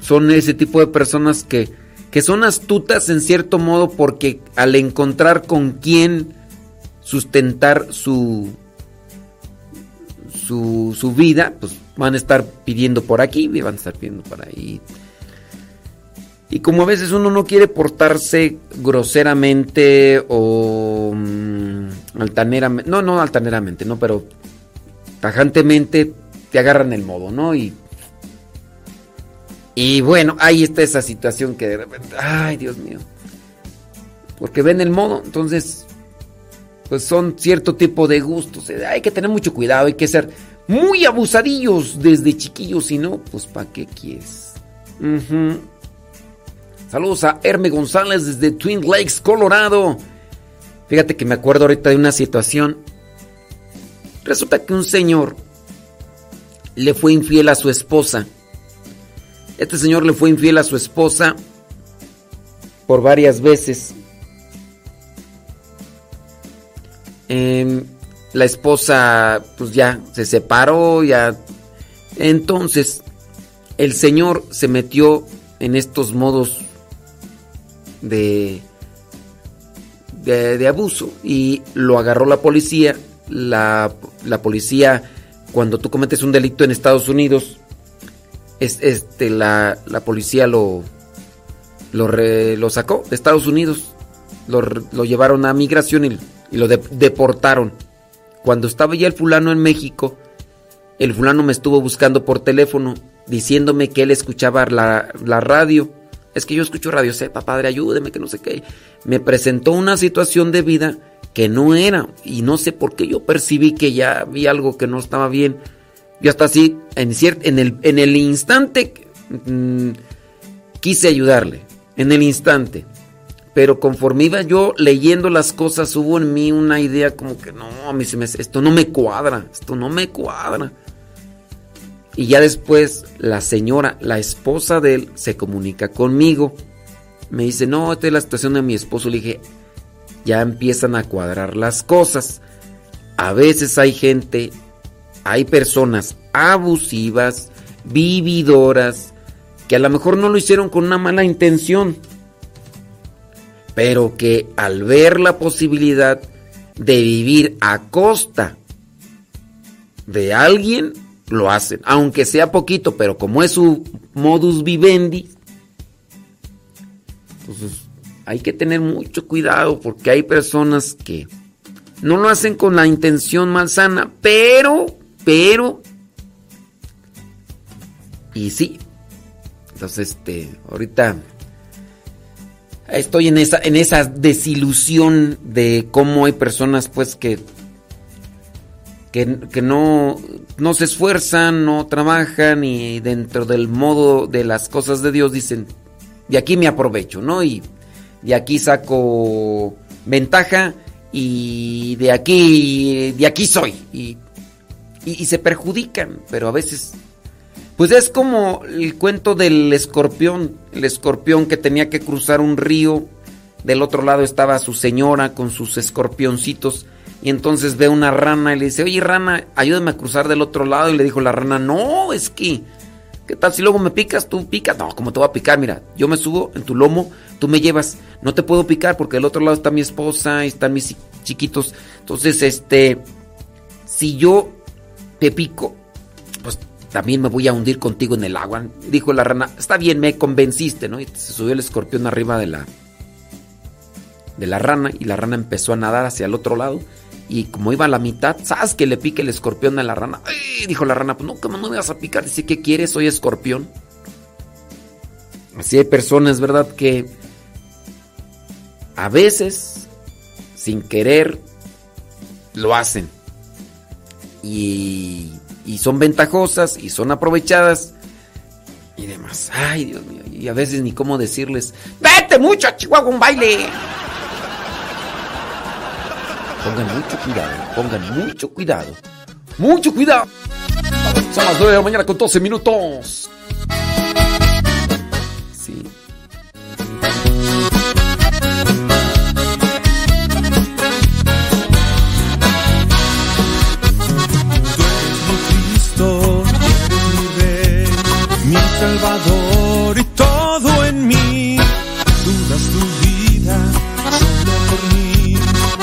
Speaker 3: son ese tipo de personas que, que son astutas en cierto modo porque al encontrar con quién sustentar su, su, su, vida, pues van a estar pidiendo por aquí y van a estar pidiendo por ahí. Y como a veces uno no quiere portarse groseramente o um, altaneramente, no, no altaneramente, no, pero tajantemente te agarran el modo, ¿no? Y y bueno, ahí está esa situación que de repente, ay Dios mío. Porque ven el modo, entonces, pues son cierto tipo de gustos. Eh, hay que tener mucho cuidado, hay que ser muy abusadillos desde chiquillos, si no, pues ¿para qué quieres? Saludos a Herme González desde Twin Lakes, Colorado. Fíjate que me acuerdo ahorita de una situación. Resulta que un señor le fue infiel a su esposa. Este señor le fue infiel a su esposa por varias veces. Eh, la esposa pues ya se separó, ya. Entonces, el señor se metió en estos modos de, de, abuso y lo agarró la policía. La, la policía, cuando tú cometes un delito en Estados Unidos, es, este, la, la policía lo, lo, lo, sacó de Estados Unidos, lo, lo, llevaron a migración y, y lo de, deportaron cuando estaba ya el fulano en México, el fulano me estuvo buscando por teléfono diciéndome que él escuchaba la, la radio. Es que yo escucho radio, sepa, padre, ayúdeme, que no sé qué. Me presentó una situación de vida que no era y no sé por qué yo percibí que ya había algo que no estaba bien. Yo hasta así, en, en, el, en el instante, mm, quise ayudarle, en el instante. Pero conforme iba yo leyendo las cosas, hubo en mí una idea como que no, a mí esto no me cuadra, esto no me cuadra. Y ya después la señora, la esposa de él, se comunica conmigo. Me dice, no, esta es la situación de mi esposo. Le dije, ya empiezan a cuadrar las cosas. A veces hay gente, hay personas abusivas, vividoras, que a lo mejor no lo hicieron con una mala intención, pero que al ver la posibilidad de vivir a costa de alguien, lo hacen, aunque sea poquito, pero como es su modus vivendi, entonces hay que tener mucho cuidado porque hay personas que no lo hacen con la intención malsana, pero, pero, y sí. Entonces, este, ahorita estoy en esa, en esa desilusión de cómo hay personas, pues, que, que, que no, no se esfuerzan, no trabajan y dentro del modo de las cosas de Dios dicen, de aquí me aprovecho, ¿no? Y de aquí saco ventaja y de aquí, de aquí soy. Y, y, se perjudican, pero a veces... Pues es como el cuento del escorpión, el escorpión que tenía que cruzar un río, del otro lado estaba su señora con sus escorpioncitos y entonces ve una rana y le dice, oye rana, ayúdame a cruzar del otro lado y le dijo la rana, no, es que ¿Qué tal si luego me picas? ¿Tú picas? No, ¿cómo te voy a picar? Mira, yo me subo en tu lomo, tú me llevas. No te puedo picar porque del otro lado está mi esposa y están mis chiquitos. Entonces, este, si yo te pico, pues también me voy a hundir contigo en el agua. Dijo la rana, está bien, me convenciste, ¿no? Y se subió el escorpión arriba de la, de la rana y la rana empezó a nadar hacia el otro lado. Y como iba a la mitad, ¿sabes que le pique el escorpión a la rana? ¡Ay! Dijo la rana, pues no, ¿cómo no me vas a picar? Dice, ¿qué quieres? Soy escorpión. Así hay personas, ¿verdad? Que a veces, sin querer, lo hacen. Y, y son ventajosas y son aprovechadas y demás. Ay, Dios mío. Y a veces ni cómo decirles, vete mucho a Chihuahua un baile. Pongan mucho cuidado, pongan mucho cuidado. Mucho cuidado. Son las 9 de la mañana con 12 minutos.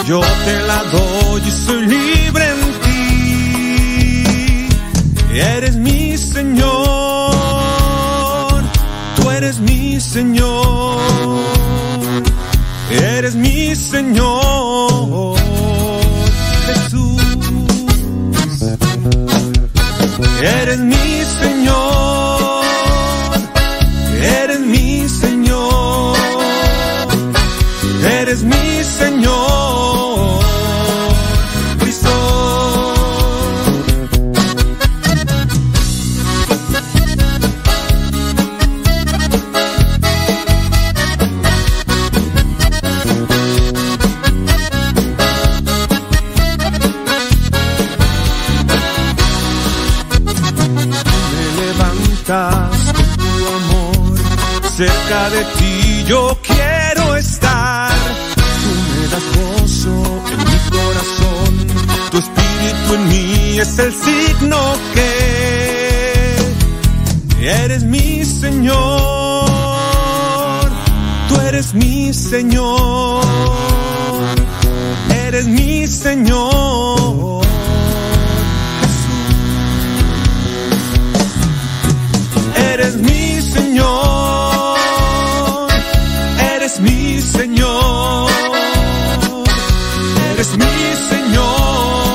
Speaker 10: Yo te la doy y soy libre en ti. Eres mi Señor, tú eres mi Señor, eres mi Señor. Jesús, eres mi Señor, eres mi Señor, eres mi Señor. Cerca de ti yo quiero estar. Tú me das gozo en mi corazón. Tu espíritu en mí es el signo que eres mi Señor. Tú eres mi Señor. Eres mi Señor. Eres mi Señor, Señor, eres mi Señor.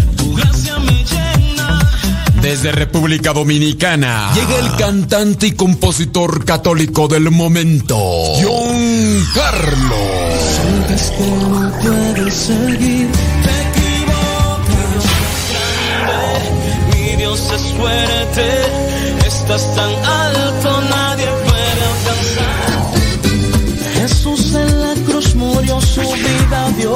Speaker 12: Desde República Dominicana llega el cantante y compositor católico del momento, John Carlos.
Speaker 13: Sientes que no puedes seguir, te equivocas. Grande, mi Dios es fuerte, estás tan alto, nadie puede alcanzar. Jesús en la cruz murió, su vida dio.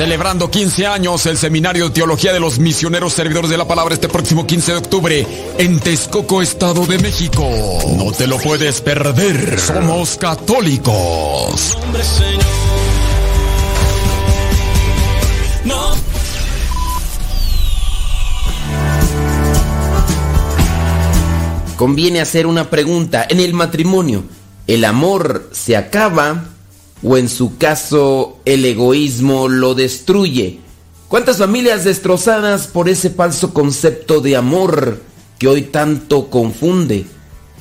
Speaker 12: Celebrando 15 años el Seminario de Teología de los Misioneros Servidores de la Palabra este próximo 15 de octubre en Texcoco, Estado de México. No te lo puedes perder. Somos católicos.
Speaker 3: Conviene hacer una pregunta. En el matrimonio, ¿el amor se acaba o en su caso el egoísmo lo destruye? ¿Cuántas familias destrozadas por ese falso concepto de amor que hoy tanto confunde?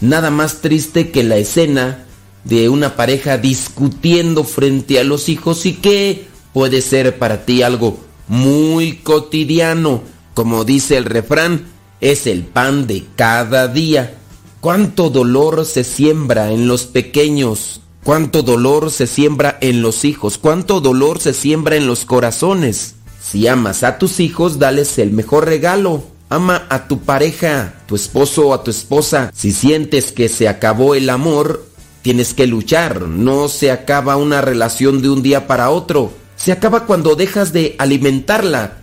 Speaker 3: Nada más triste que la escena de una pareja discutiendo frente a los hijos y que puede ser para ti algo muy cotidiano. Como dice el refrán, es el pan de cada día. Cuánto dolor se siembra en los pequeños, cuánto dolor se siembra en los hijos, cuánto dolor se siembra en los corazones. Si amas a tus hijos, dales el mejor regalo. Ama a tu pareja, tu esposo o a tu esposa. Si sientes que se acabó el amor, tienes que luchar. No se acaba una relación de un día para otro. Se acaba cuando dejas de alimentarla,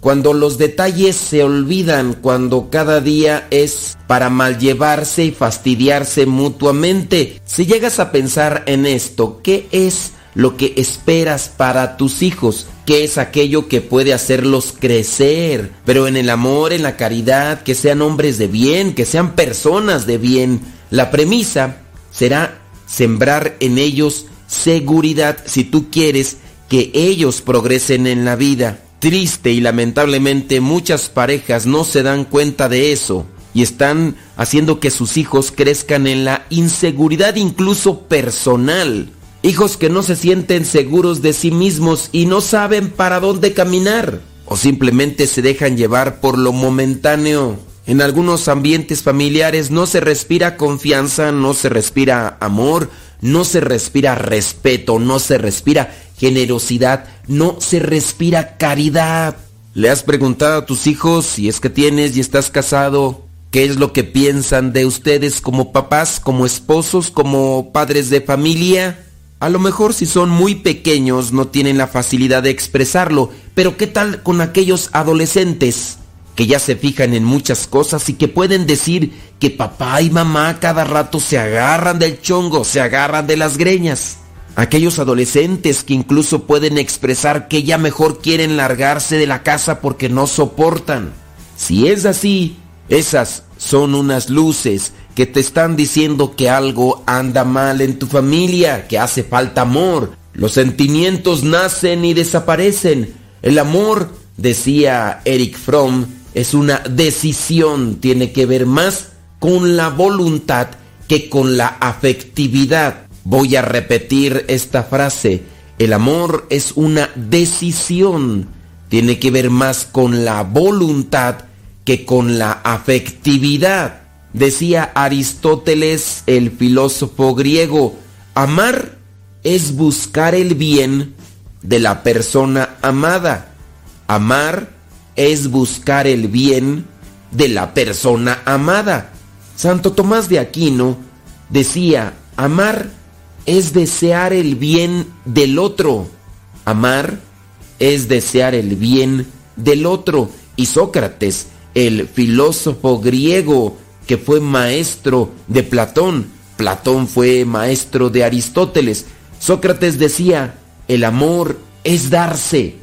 Speaker 3: cuando los detalles se olvidan, cuando cada día es para malllevarse y fastidiarse mutuamente. Si llegas a pensar en esto, ¿qué es lo que esperas para tus hijos? ¿Qué es aquello que puede hacerlos crecer? Pero en el amor, en la caridad, que sean hombres de bien, que sean personas de bien. La premisa será sembrar en ellos seguridad si tú quieres que ellos progresen en la vida. Triste y lamentablemente muchas parejas no se dan cuenta de eso y están haciendo que sus hijos crezcan en la inseguridad incluso personal. Hijos que no se sienten seguros de sí mismos y no saben para dónde caminar o simplemente se dejan llevar por lo momentáneo. En algunos ambientes familiares no se respira confianza, no se respira amor, no se respira respeto, no se respira generosidad, no se respira caridad. ¿Le has preguntado a tus hijos si es que tienes y estás casado? ¿Qué es lo que piensan de ustedes como papás, como esposos, como padres de familia? A lo mejor si son muy pequeños no tienen la facilidad de expresarlo, pero ¿qué tal con aquellos adolescentes que ya se fijan en muchas cosas y que pueden decir que papá y mamá cada rato se agarran del chongo, se agarran de las greñas? Aquellos adolescentes que incluso pueden expresar que ya mejor quieren largarse de la casa porque no soportan. Si es así, esas son unas luces que te están diciendo que algo anda mal en tu familia, que hace falta amor. Los sentimientos nacen y desaparecen. El amor, decía Eric Fromm, es una decisión, tiene que ver más con la voluntad que con la afectividad. Voy a repetir esta frase. El amor es una decisión. Tiene que ver más con la voluntad que con la afectividad. Decía Aristóteles, el filósofo griego, amar es buscar el bien de la persona amada. Amar es buscar el bien de la persona amada. Santo Tomás de Aquino decía, amar es desear el bien del otro. Amar es desear el bien del otro. Y Sócrates, el filósofo griego que fue maestro de Platón, Platón fue maestro de Aristóteles. Sócrates decía, el amor es darse.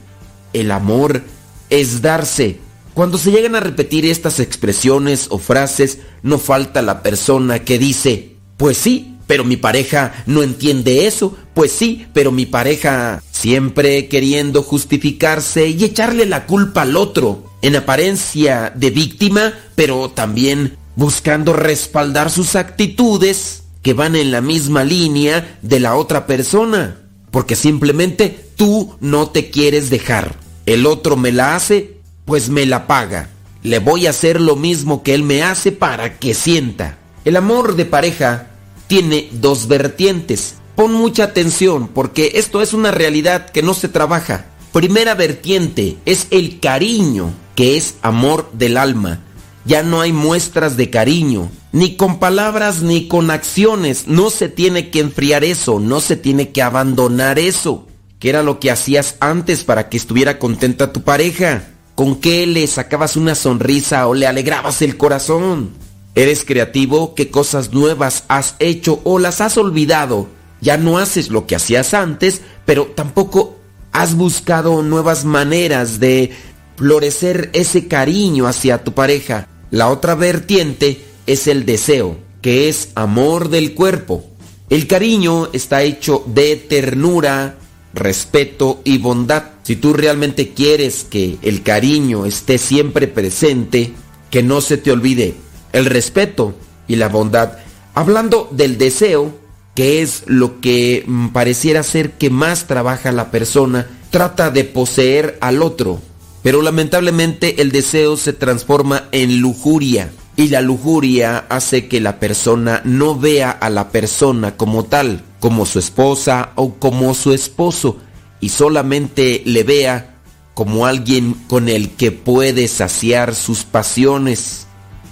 Speaker 3: El amor es darse. Cuando se llegan a repetir estas expresiones o frases, no falta la persona que dice, pues sí, pero mi pareja no entiende eso. Pues sí, pero mi pareja siempre queriendo justificarse y echarle la culpa al otro, en apariencia de víctima, pero también buscando respaldar sus actitudes que van en la misma línea de la otra persona. Porque simplemente tú no te quieres dejar. El otro me la hace, pues me la paga. Le voy a hacer lo mismo que él me hace para que sienta. El amor de pareja tiene dos vertientes. Pon mucha atención porque esto es una realidad que no se trabaja. Primera vertiente es el cariño, que es amor del alma. Ya no hay muestras de cariño, ni con palabras ni con acciones. No se tiene que enfriar eso, no se tiene que abandonar eso. ¿Qué era lo que hacías antes para que estuviera contenta tu pareja? ¿Con qué le sacabas una sonrisa o le alegrabas el corazón? ¿Eres creativo? ¿Qué cosas nuevas has hecho o las has olvidado? Ya no haces lo que hacías antes, pero tampoco has buscado nuevas maneras de florecer ese cariño hacia tu pareja. La otra vertiente es el deseo, que es amor del cuerpo. El cariño está hecho de ternura, respeto y bondad. Si tú realmente quieres que el cariño esté siempre presente, que no se te olvide el respeto y la bondad. Hablando del deseo, que es lo que mm, pareciera ser que más trabaja la persona, trata de poseer al otro. Pero lamentablemente el deseo se transforma en lujuria y la lujuria hace que la persona no vea a la persona como tal, como su esposa o como su esposo, y solamente le vea como alguien con el que puede saciar sus pasiones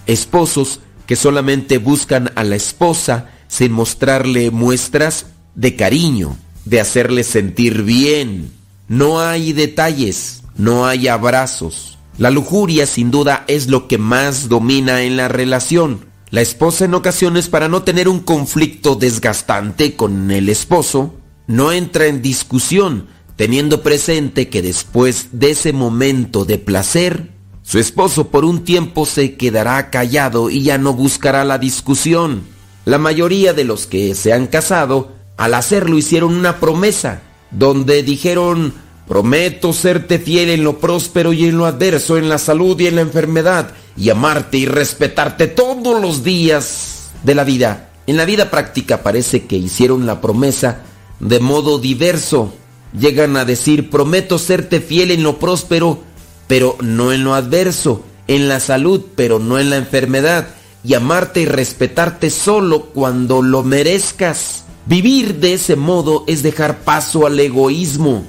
Speaker 3: esposos que solamente buscan a la esposa sin mostrarle muestras de cariño, de hacerle sentir bien. No hay detalles, no hay abrazos. La lujuria sin duda es lo que más domina en la relación. La esposa en ocasiones para no tener un conflicto desgastante con el esposo, no entra en discusión, teniendo presente que después de ese momento de placer, su esposo por un tiempo se quedará callado y ya no buscará la discusión. La mayoría de los que se han casado, al hacerlo hicieron una promesa, donde dijeron, prometo serte fiel en lo próspero y en lo adverso, en la salud y en la enfermedad, y amarte y respetarte todos los días de la vida. En la vida práctica parece que hicieron la promesa de modo diverso. Llegan a decir, prometo serte fiel en lo próspero pero no en lo adverso, en la salud, pero no en la enfermedad, y amarte y respetarte solo cuando lo merezcas. Vivir de ese modo es dejar paso al egoísmo,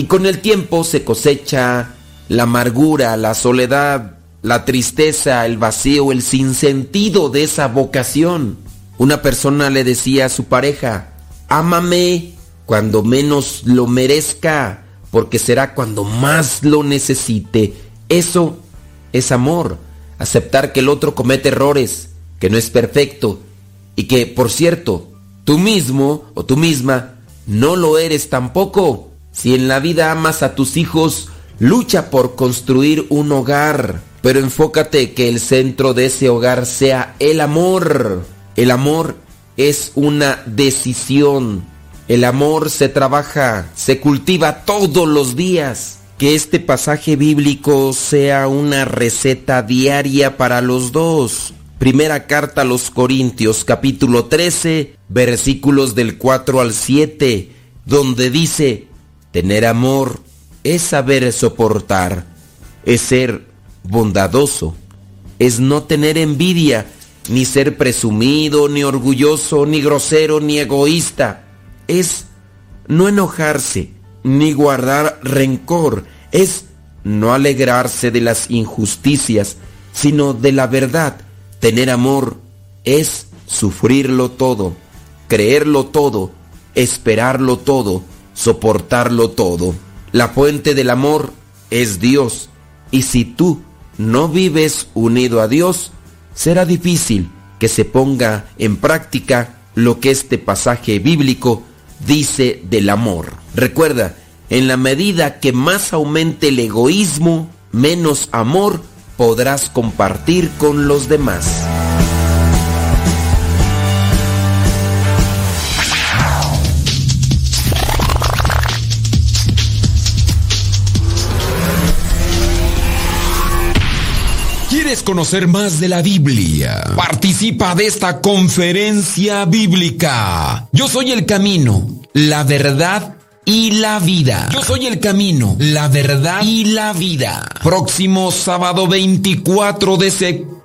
Speaker 3: y con el tiempo se cosecha la amargura, la soledad, la tristeza, el vacío, el sinsentido de esa vocación. Una persona le decía a su pareja, ámame cuando menos lo merezca, porque será cuando más lo necesite. Eso es amor, aceptar que el otro comete errores, que no es perfecto y que, por cierto, tú mismo o tú misma no lo eres tampoco. Si en la vida amas a tus hijos, lucha por construir un hogar, pero enfócate que el centro de ese hogar sea el amor. El amor es una decisión. El amor se trabaja, se cultiva todos los días. Que este pasaje bíblico sea una receta diaria para los dos. Primera carta a los Corintios capítulo 13 versículos del 4 al 7, donde dice, tener amor es saber soportar, es ser bondadoso, es no tener envidia, ni ser presumido, ni orgulloso, ni grosero, ni egoísta, es no enojarse, ni guardar rencor, es no alegrarse de las injusticias, sino de la verdad. Tener amor es sufrirlo todo, creerlo todo, esperarlo todo, soportarlo todo. La fuente del amor es Dios, y si tú no vives unido a Dios, será difícil que se ponga en práctica lo que este pasaje bíblico dice del amor. Recuerda, en la medida que más aumente el egoísmo, menos amor podrás compartir con los demás.
Speaker 12: Conocer más de la Biblia? Participa de esta conferencia bíblica. Yo soy el camino, la verdad y la vida. Yo soy el camino, la verdad y la vida. Próximo sábado 24 de septiembre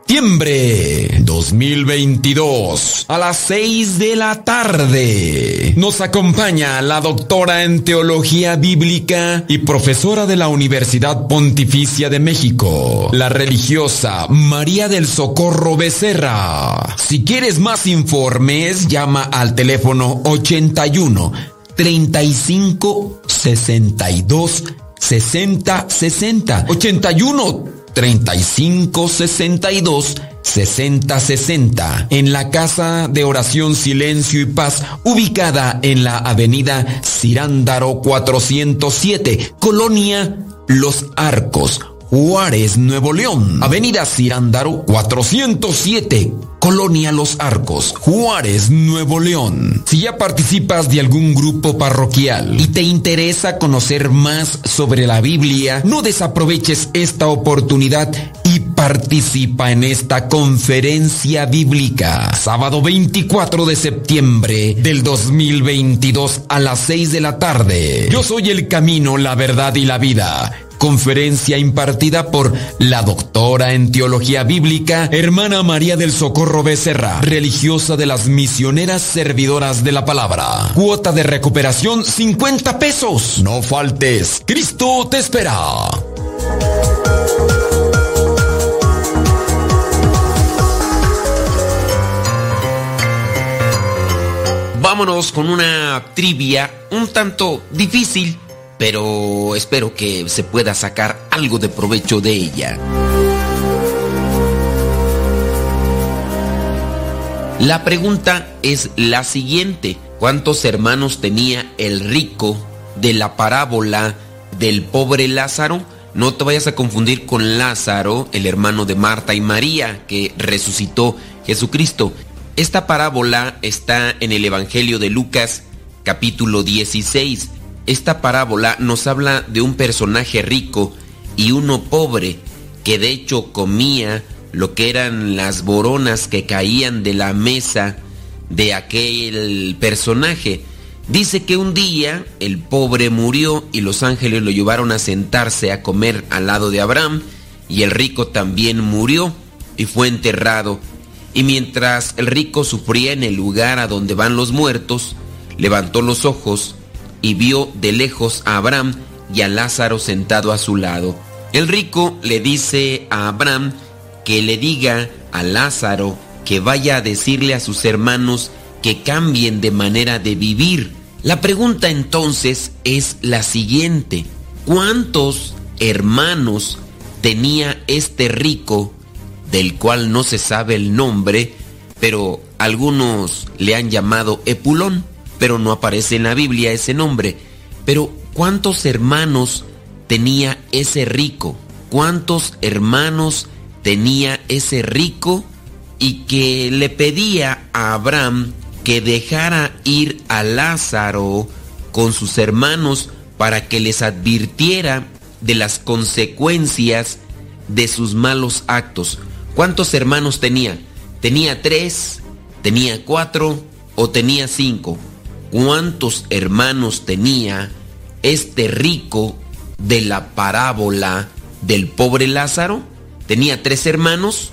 Speaker 12: 2022 a las 6 de la tarde. Nos acompaña la doctora en teología bíblica y profesora de la Universidad Pontificia de México, la religiosa María del Socorro Becerra. Si quieres más informes, llama al teléfono 81 35 62 60 60 81 35 62 60 60 en la Casa de Oración Silencio y Paz ubicada en la Avenida Cirándaro 407 Colonia Los Arcos Juárez, Nuevo León. Avenida Cirándaro 407, Colonia Los Arcos, Juárez, Nuevo León. Si ya participas de algún grupo parroquial y te interesa conocer más sobre la Biblia, no desaproveches esta oportunidad y participa en esta conferencia bíblica. Sábado 24 de septiembre del 2022 a las 6 de la tarde. Yo soy el camino, la verdad y la vida conferencia impartida por la doctora en teología bíblica, hermana María del Socorro Becerra, religiosa de las misioneras servidoras de la palabra. Cuota de recuperación 50 pesos. No faltes, Cristo te espera.
Speaker 3: Vámonos con una trivia un tanto difícil pero espero que se pueda sacar algo de provecho de ella. La pregunta es la siguiente. ¿Cuántos hermanos tenía el rico de la parábola del pobre Lázaro? No te vayas a confundir con Lázaro, el hermano de Marta y María, que resucitó Jesucristo. Esta parábola está en el Evangelio de Lucas capítulo 16 esta parábola nos habla de un personaje rico y uno pobre que de hecho comía lo que eran las boronas que caían de la mesa de aquel personaje. Dice que un día el pobre murió y los ángeles lo llevaron a sentarse a comer al lado de Abraham y el rico también murió y fue enterrado. Y mientras el rico sufría en el lugar a donde van los muertos, levantó los ojos y vio de lejos a Abraham y a Lázaro sentado a su lado. El rico le dice a Abraham que le diga a Lázaro que vaya a decirle a sus hermanos que cambien de manera de vivir. La pregunta entonces es la siguiente. ¿Cuántos hermanos tenía este rico del cual no se sabe el nombre, pero algunos le han llamado Epulón? Pero no aparece en la Biblia ese nombre. Pero ¿cuántos hermanos tenía ese rico? ¿Cuántos hermanos tenía ese rico? Y que le pedía a Abraham que dejara ir a Lázaro con sus hermanos para que les advirtiera de las consecuencias de sus malos actos. ¿Cuántos hermanos tenía? ¿Tenía tres? ¿Tenía cuatro? ¿O tenía cinco? ¿Cuántos hermanos tenía este rico de la parábola del pobre Lázaro? ¿Tenía tres hermanos?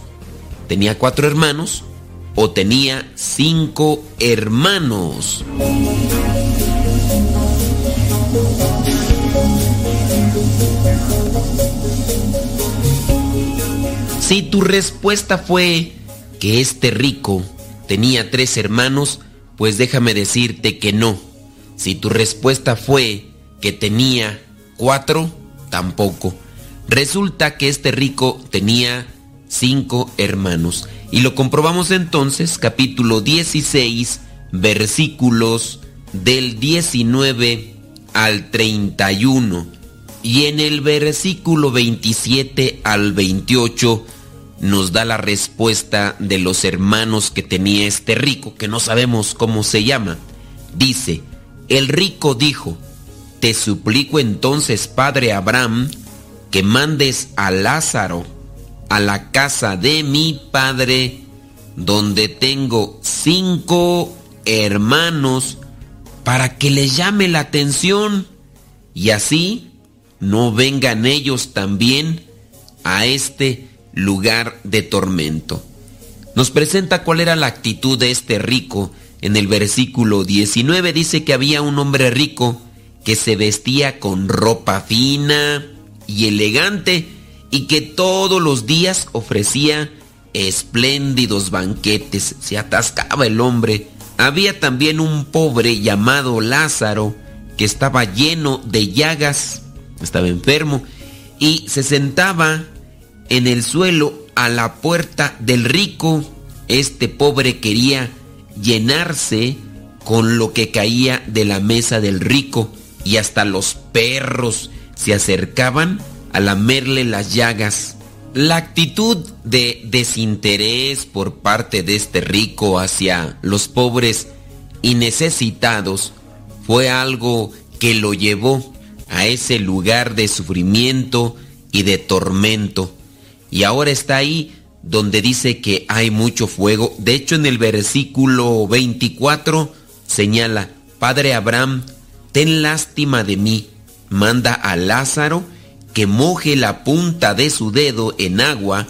Speaker 3: ¿Tenía cuatro hermanos? ¿O tenía cinco hermanos? Si tu respuesta fue que este rico tenía tres hermanos, pues déjame decirte que no. Si tu respuesta fue que tenía cuatro, tampoco. Resulta que este rico tenía cinco hermanos. Y lo comprobamos entonces, capítulo 16, versículos del 19 al 31. Y en el versículo 27 al 28 nos da la respuesta de los hermanos que tenía este rico, que no sabemos cómo se llama. Dice, el rico dijo, te suplico entonces, padre Abraham, que mandes a Lázaro a la casa de mi padre, donde tengo cinco hermanos, para que les llame la atención y así no vengan ellos también a este lugar de tormento. Nos presenta cuál era la actitud de este rico. En el versículo 19 dice que había un hombre rico que se vestía con ropa fina y elegante y que todos los días ofrecía espléndidos banquetes. Se atascaba el hombre. Había también un pobre llamado Lázaro que estaba lleno de llagas, estaba enfermo y se sentaba en el suelo a la puerta del rico. Este pobre quería llenarse con lo que caía de la mesa del rico y hasta los perros se acercaban a lamerle las llagas. La actitud de desinterés por parte de este rico hacia los pobres y necesitados fue algo que lo llevó a ese lugar de sufrimiento y de tormento. Y ahora está ahí donde dice que hay mucho fuego. De hecho, en el versículo 24 señala, Padre Abraham, ten lástima de mí, manda a Lázaro que moje la punta de su dedo en agua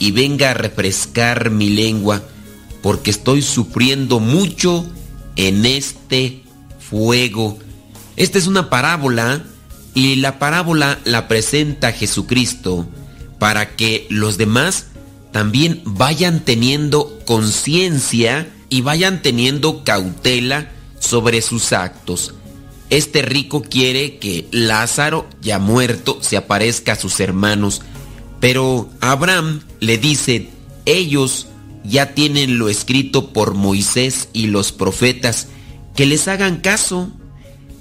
Speaker 3: y venga a refrescar mi lengua, porque estoy sufriendo mucho en este fuego. Esta es una parábola y la parábola la presenta Jesucristo para que los demás también vayan teniendo conciencia y vayan teniendo cautela sobre sus actos. Este rico quiere que Lázaro, ya muerto, se aparezca a sus hermanos, pero Abraham le dice, ellos ya tienen lo escrito por Moisés y los profetas, que les hagan caso.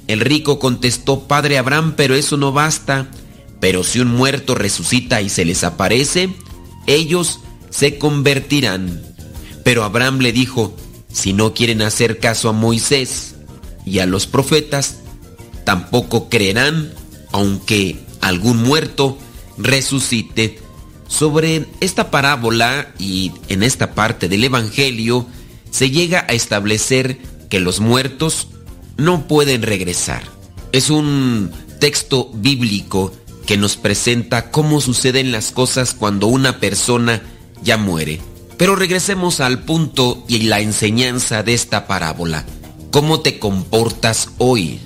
Speaker 3: El rico contestó, Padre Abraham, pero eso no basta. Pero si un muerto resucita y se les aparece, ellos se convertirán. Pero Abraham le dijo, si no quieren hacer caso a Moisés y a los profetas, tampoco creerán, aunque algún muerto resucite. Sobre esta parábola y en esta parte del Evangelio se llega a establecer que los muertos no pueden regresar. Es un texto bíblico que nos presenta cómo suceden las cosas cuando una persona ya muere. Pero regresemos al punto y la enseñanza de esta parábola. ¿Cómo te comportas hoy?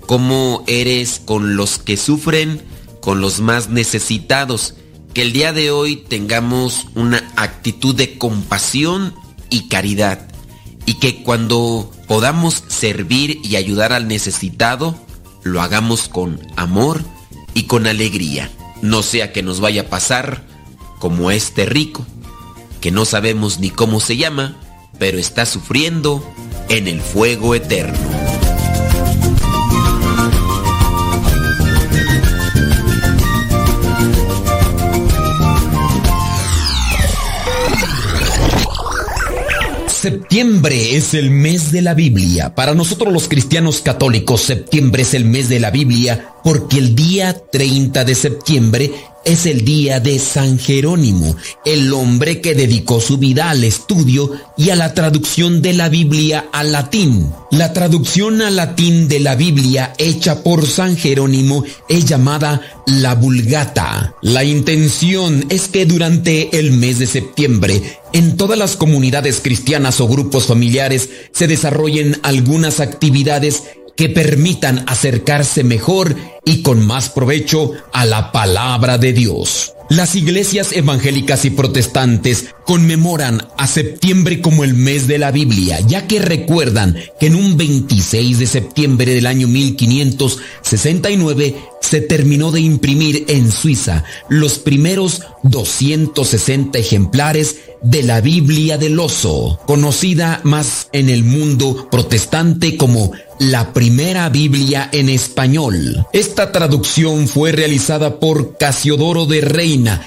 Speaker 3: ¿Cómo eres con los que sufren, con los más necesitados? Que el día de hoy tengamos una actitud de compasión y caridad. Y que cuando podamos servir y ayudar al necesitado, lo hagamos con amor y con alegría. No sea que nos vaya a pasar como este rico, que no sabemos ni cómo se llama, pero está sufriendo en el fuego eterno. Septiembre es el mes de la Biblia. Para nosotros los cristianos católicos, septiembre es el mes de la Biblia porque el día 30 de septiembre es el día de San Jerónimo, el hombre que dedicó su vida al estudio y a la traducción de la Biblia al latín. La traducción al latín de la Biblia hecha por San Jerónimo es llamada la Vulgata. La intención es que durante el mes de septiembre en todas las comunidades cristianas o grupos familiares se desarrollen algunas actividades que permitan acercarse mejor y con más provecho a la palabra de Dios. Las iglesias evangélicas y protestantes conmemoran a septiembre como el mes de la Biblia, ya que recuerdan que en un 26 de septiembre del año 1569 se terminó de imprimir en Suiza los primeros 260 ejemplares de la Biblia del Oso, conocida más en el mundo protestante como la primera Biblia en español. Esta traducción fue realizada por Casiodoro de Reina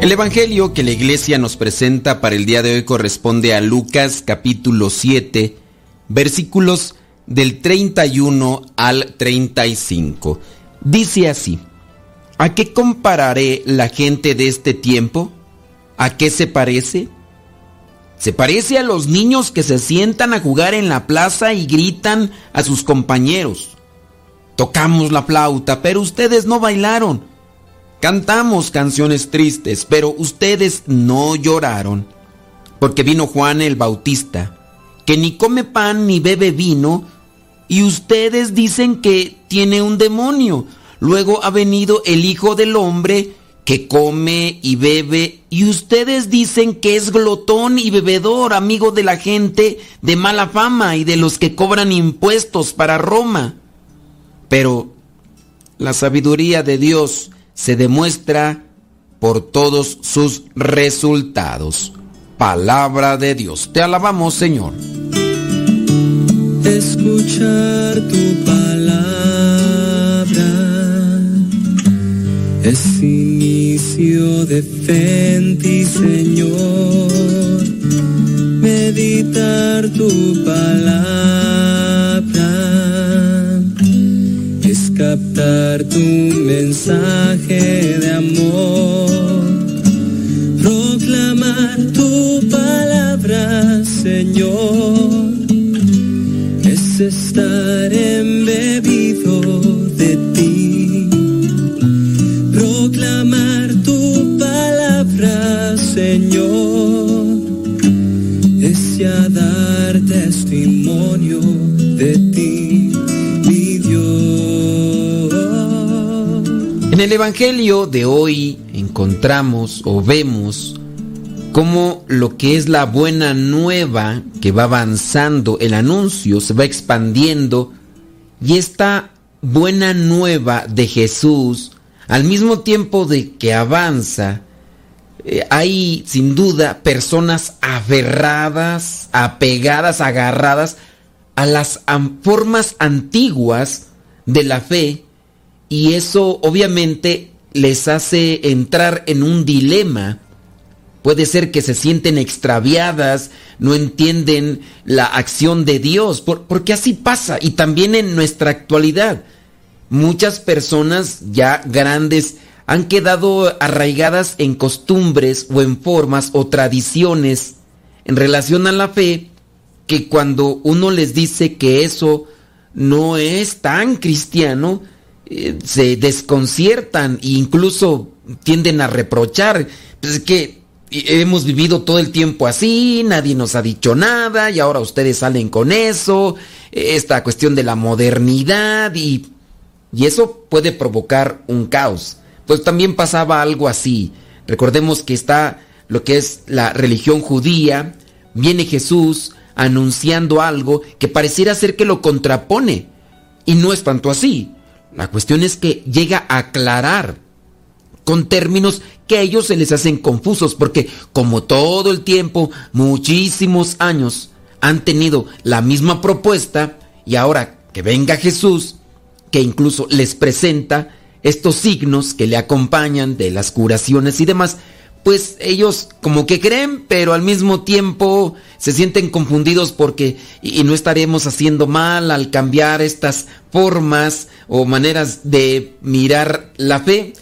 Speaker 3: El Evangelio que la iglesia nos presenta para el día de hoy corresponde a Lucas capítulo 7, versículos del 31 al 35. Dice así, ¿a qué compararé la gente de este tiempo? ¿A qué se parece? Se parece a los niños que se sientan a jugar en la plaza y gritan a sus compañeros. Tocamos la flauta, pero ustedes no bailaron. Cantamos canciones tristes, pero ustedes no lloraron. Porque vino Juan el Bautista que ni come pan ni bebe vino, y ustedes dicen que tiene un demonio. Luego ha venido el Hijo del Hombre que come y bebe, y ustedes dicen que es glotón y bebedor, amigo de la gente de mala fama y de los que cobran impuestos para Roma. Pero la sabiduría de Dios se demuestra por todos sus resultados. Palabra de Dios. Te alabamos, Señor
Speaker 14: escuchar tu palabra es inicio de fe en ti, Señor. Meditar tu palabra es captar tu mensaje de amor, proclamar tu palabra, Señor, es estar embebido de ti, proclamar tu palabra, Señor, es ya dar testimonio de ti,
Speaker 3: En el Evangelio de hoy encontramos o vemos cómo lo que es la buena nueva que va avanzando, el anuncio se va expandiendo y esta buena nueva de Jesús, al mismo tiempo de que avanza, eh, hay sin duda personas aferradas, apegadas, agarradas a las formas antiguas de la fe y eso obviamente les hace entrar en un dilema. Puede ser que se sienten extraviadas, no entienden la acción de Dios, por- porque así pasa y también en nuestra actualidad. Muchas personas ya grandes han quedado arraigadas en costumbres o en formas o tradiciones en relación a la fe que cuando uno les dice que eso no es tan cristiano, eh, se desconciertan e incluso tienden a reprochar. Pues es que hemos vivido todo el tiempo así, nadie nos ha dicho nada y ahora ustedes salen con eso, esta cuestión de la modernidad y, y eso puede provocar un caos. Pues también pasaba algo así. Recordemos que está lo que es la religión judía, viene Jesús anunciando algo que pareciera ser que lo contrapone. Y no es tanto así. La cuestión es que llega a aclarar con términos que a ellos se les hacen confusos, porque como todo el tiempo, muchísimos años, han tenido la misma propuesta y ahora que venga Jesús, que incluso les presenta estos signos que le acompañan de las curaciones y demás, pues ellos como que creen, pero al mismo tiempo se sienten confundidos porque y no estaremos haciendo mal al cambiar estas formas o maneras de mirar la fe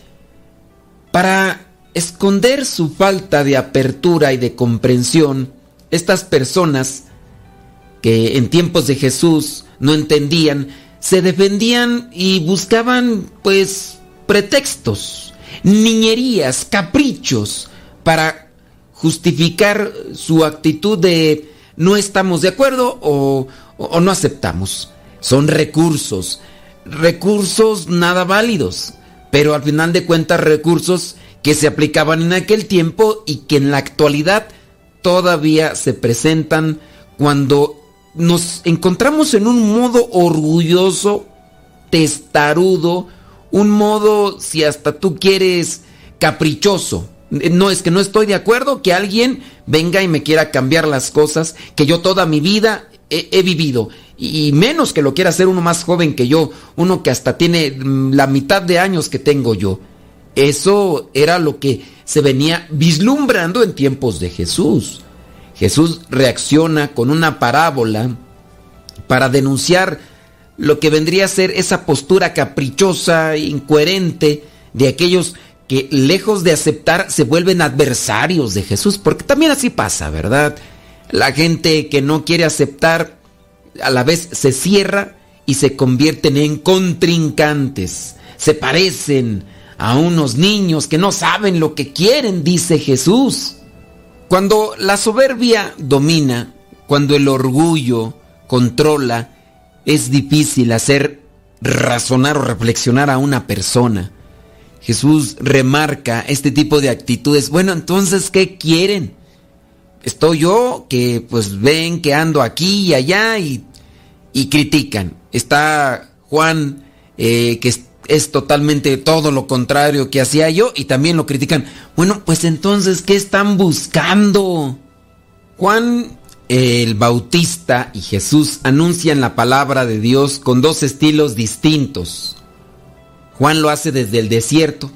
Speaker 3: para esconder su falta de apertura y de comprensión. Estas personas que en tiempos de Jesús no entendían, se defendían y buscaban pues pretextos, niñerías, caprichos para justificar su actitud de no estamos de acuerdo o, no aceptamos. Son recursos, recursos nada válidos, pero al final de cuentas recursos que se aplicaban en aquel tiempo y que en la actualidad todavía se presentan cuando nos encontramos en un modo orgulloso, testarudo, un modo, si hasta tú quieres, caprichoso. No es que no estoy de acuerdo que alguien venga y me quiera cambiar las cosas que yo toda mi vida he, he vivido. Y menos que lo quiera hacer uno más joven que yo, uno que hasta tiene mm, la mitad de años que tengo yo. Eso era lo que se venía vislumbrando en tiempos de Jesús. Jesús reacciona con una parábola para denunciar lo que vendría a ser esa postura caprichosa, incoherente de aquellos que lejos de aceptar se vuelven adversarios de Jesús, porque también así pasa, ¿verdad? La gente que no quiere aceptar a la vez se cierra y se convierten en contrincantes, se parecen a unos niños que no saben lo que quieren, dice Jesús. Cuando la soberbia domina, cuando el orgullo controla, es difícil hacer razonar o reflexionar a una persona. Jesús remarca este tipo de actitudes. Bueno, entonces, ¿qué quieren? Estoy yo que pues ven que ando aquí y allá y, y critican. Está Juan eh, que es, es totalmente todo lo contrario que hacía yo y también lo critican. Bueno, pues entonces, ¿qué están buscando? Juan el Bautista y Jesús anuncian la palabra de Dios con dos estilos distintos. Juan lo hace desde el desierto.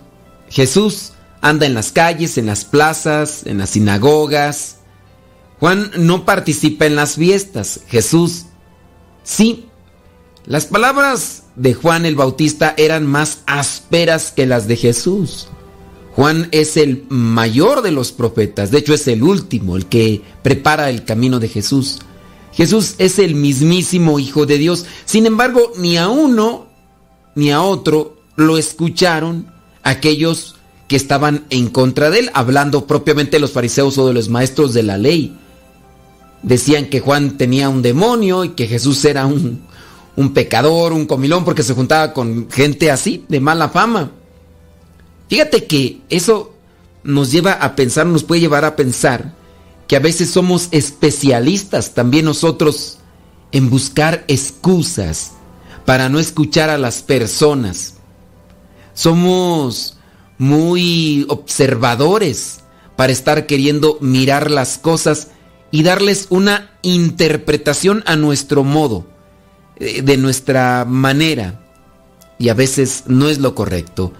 Speaker 3: Jesús anda en las calles, en las plazas, en las sinagogas. Juan no participa en las fiestas. Jesús sí. Las palabras de Juan el Bautista eran más ásperas que las de Jesús. Juan es el mayor de los profetas, de hecho es el último, el que prepara el camino de Jesús. Jesús es el mismísimo Hijo de Dios. Sin embargo, ni a uno ni a otro lo escucharon aquellos que estaban en contra de él, hablando propiamente de los fariseos o de los maestros de la ley. Decían que Juan tenía un demonio y que Jesús era un, un pecador, un comilón, porque se juntaba con gente así, de mala fama. Fíjate que eso nos lleva a pensar, nos puede llevar a pensar que a veces somos especialistas también nosotros en buscar excusas para no escuchar a las personas. Somos muy observadores para estar queriendo mirar las cosas y darles una interpretación a nuestro modo, eh, de nuestra manera. Y a veces no es lo correcto.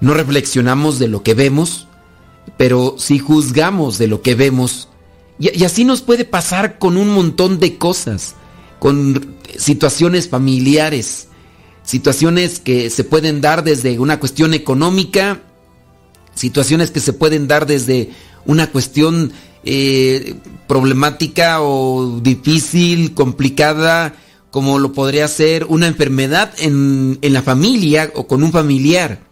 Speaker 3: No reflexionamos de lo que vemos, pero si juzgamos de lo que vemos. Y, y así nos puede pasar con un montón de cosas, con situaciones familiares, situaciones que se pueden dar desde una cuestión económica, situaciones que se pueden dar desde una cuestión eh, problemática o difícil, complicada, como lo podría ser una enfermedad en, en la familia o con un familiar.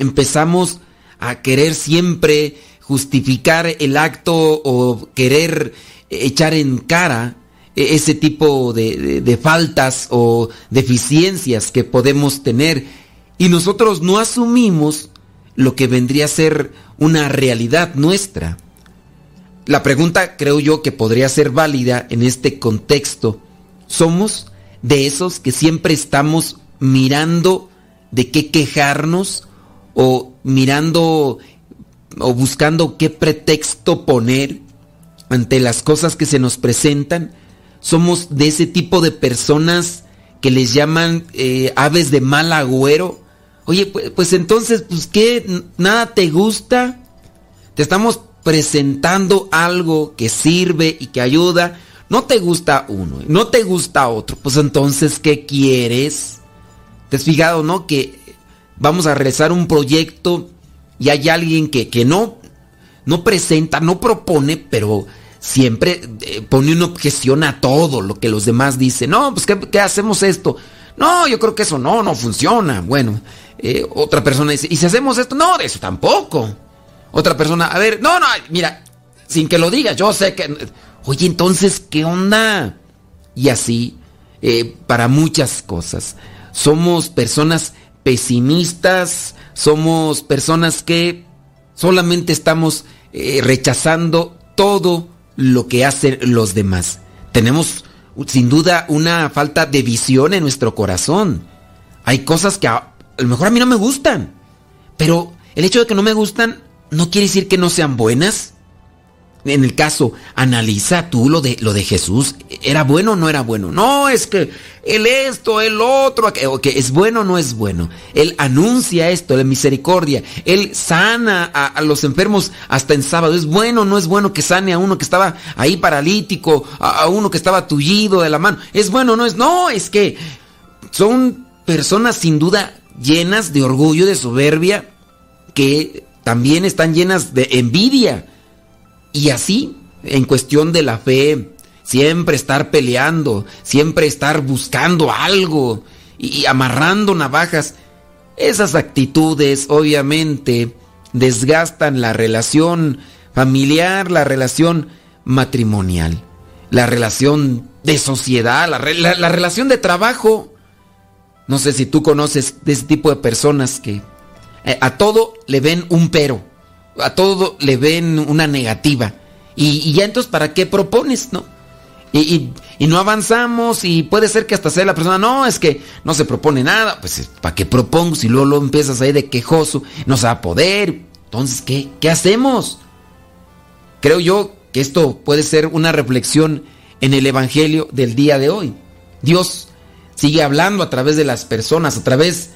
Speaker 3: Empezamos a querer siempre justificar el acto o querer echar en cara e-, ese tipo de, de, de, faltas o deficiencias que podemos tener y nosotros no asumimos lo que vendría a ser una realidad nuestra. La pregunta creo yo que podría ser válida en este contexto. ¿Somos de esos que siempre estamos mirando de qué quejarnos o mirando o buscando qué pretexto poner ante las cosas que se nos presentan? ¿Somos de ese tipo de personas que les llaman eh, aves de mal agüero? Oye, pues, pues entonces, pues qué, nada te gusta. Te estamos presentando algo que sirve y que ayuda. No te gusta uno, no te gusta otro. Pues entonces, ¿qué quieres? ¿Te has fijado, no? Que vamos a realizar un proyecto y hay alguien que, que no, no presenta, no propone, pero siempre eh, pone una objeción a todo lo que los demás dicen. No, pues ¿qué, qué hacemos esto? No, yo creo que eso no, no funciona. Bueno, eh, otra persona dice, ¿y si hacemos esto? No, eso tampoco. Otra persona, a ver, no, no, mira, sin que lo diga, yo sé que... Oye, entonces, ¿qué onda? Y así, eh, para muchas cosas. Somos personas pesimistas, somos personas que solamente estamos eh, rechazando todo lo que hacen los demás. Tenemos sin duda una falta de visión en nuestro corazón. Hay cosas que a, a lo mejor a mí no me gustan, pero el hecho de que no me gustan no quiere decir que no sean buenas. En el caso, analiza tú lo de, lo de Jesús. ¿Era bueno o no era bueno? No, es que él esto, el otro, que, es bueno o no es bueno. Él anuncia esto, la misericordia. Él sana a, a, los enfermos hasta en sábado. ¿Es bueno o no es bueno que sane a uno que estaba ahí paralítico, a, a uno que estaba tullido de la mano? ¿Es bueno o no es? No, es que son personas sin duda llenas de orgullo, de soberbia, que también están llenas de envidia. Y así, en cuestión de la fe, siempre estar peleando, siempre estar buscando algo y, amarrando navajas, esas actitudes obviamente desgastan la relación familiar, la relación matrimonial, la relación de sociedad, la, la, la relación de trabajo. No sé si tú conoces de ese tipo de personas que eh, a todo le ven un pero, a todo le ven una negativa. Y, ya entonces, ¿para qué propones, no? Y, no avanzamos y puede ser que hasta sea la persona, no, es que no se propone nada, pues ¿para qué propongo? Si luego lo empiezas ahí de quejoso, no se va a poder. Entonces, ¿qué? ¿Qué hacemos? Creo yo que esto puede ser una reflexión en el Evangelio del día de hoy. Dios sigue hablando a través de las personas, a través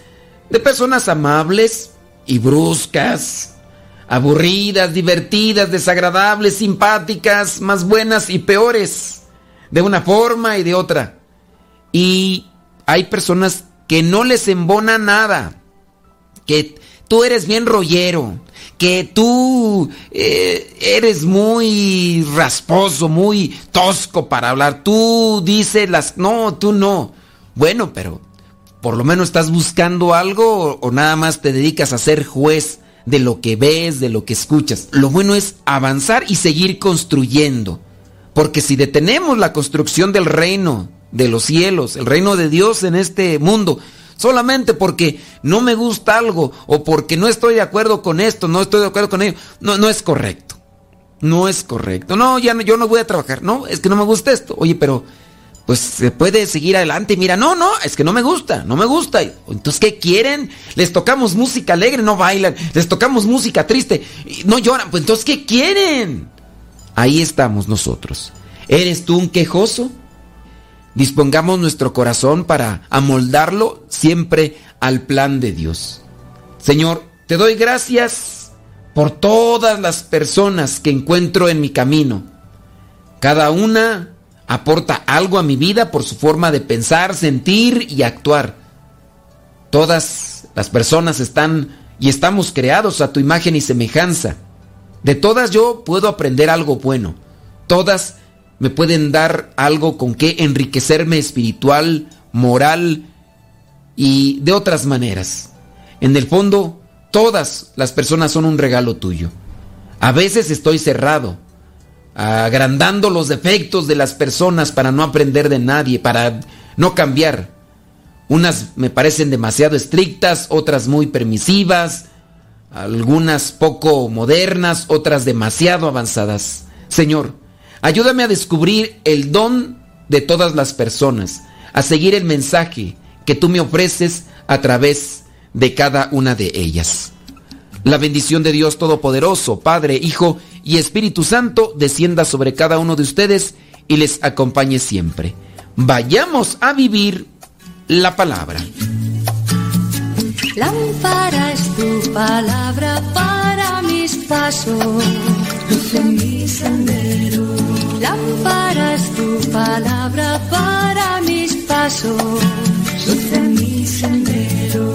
Speaker 3: de personas amables, y bruscas, aburridas, divertidas, desagradables, simpáticas, más buenas y peores, de una forma y de otra. Y hay personas que no les embona nada, que tú eres bien rollero, que tú eh, eres muy rasposo, muy tosco para hablar, tú dices las... No, tú no. Bueno, pero por lo menos estás buscando algo o, o nada más te dedicas a ser juez de lo que ves, de lo que escuchas. Lo bueno es avanzar y seguir construyendo. Porque si detenemos la construcción del reino de los cielos, el reino de Dios en este mundo, solamente porque no me gusta algo o porque no estoy de acuerdo con esto, no estoy de acuerdo con ello, no, no es correcto. No es correcto. No, ya no, yo no voy a trabajar. No, es que no me gusta esto. Oye, pero pues se puede seguir adelante. Mira, no, no, es que no me gusta, no me gusta. Entonces, ¿qué quieren? Les tocamos música alegre, no bailan. Les tocamos música triste, no lloran. Pues entonces, ¿qué quieren? Ahí estamos nosotros. ¿Eres tú un quejoso? Dispongamos nuestro corazón para amoldarlo siempre al plan de Dios. Señor, te doy gracias por todas las personas que encuentro en mi camino. Cada una aporta algo a mi vida por su forma de pensar, sentir y actuar. Todas las personas están y estamos creados a tu imagen y semejanza. De todas yo puedo aprender algo bueno. Todas me pueden dar algo con que enriquecerme espiritual, moral y de otras maneras. En el fondo, todas las personas son un regalo tuyo. A veces estoy cerrado, agrandando los defectos de las personas para no aprender de nadie, para no cambiar. Unas me parecen demasiado estrictas, otras muy permisivas, algunas poco modernas, otras demasiado avanzadas. Señor, ayúdame a descubrir el don de todas las personas, a seguir el mensaje que tú me ofreces a través de cada una de ellas. La bendición de Dios Todopoderoso, Padre, Hijo y Espíritu Santo, descienda sobre cada uno de ustedes y les acompañe siempre. Vayamos a vivir la palabra.
Speaker 1: Tu palabra para mis pasos, tu palabra para mis pasos, mi sendero.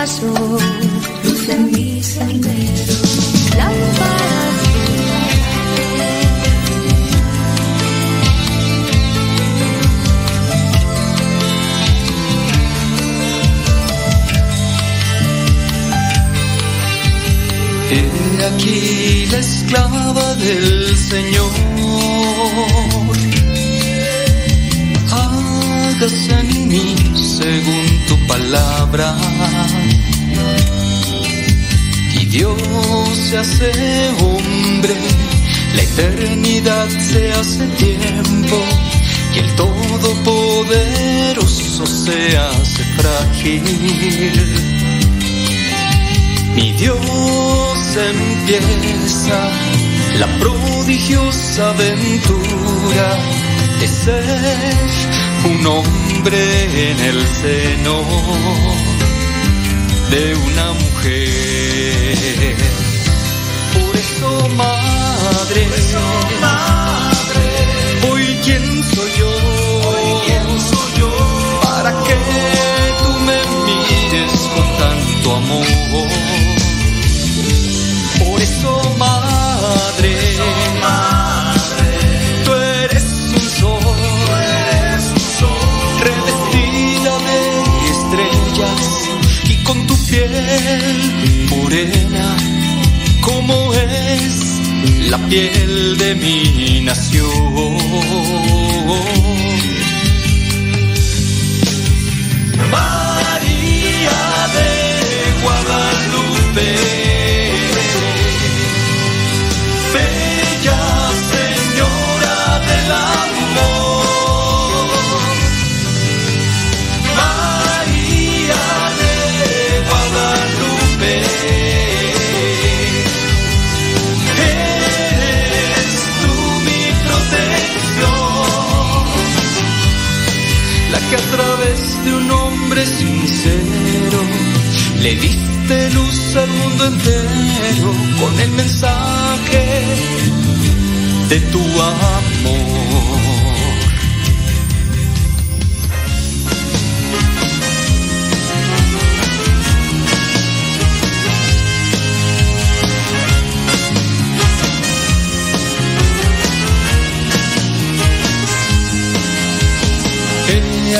Speaker 1: mis pasos, luz en mi sendero. Lámpara
Speaker 15: He aquí la esclava del Señor. En mí según tu palabra. Y Dios se hace hombre, la eternidad se hace tiempo. Y el Todopoderoso se hace frágil. Mi Dios empieza la prodigiosa aventura de ser un hombre en el seno de una mujer. Por eso, madre, hoy quién soy yo, para que tú me mires con tanto amor. Y con tu piel morena, como es la piel de mi nación. María de Guadalupe. que a través de un hombre sincero le diste luz al mundo entero con el mensaje de tu amor.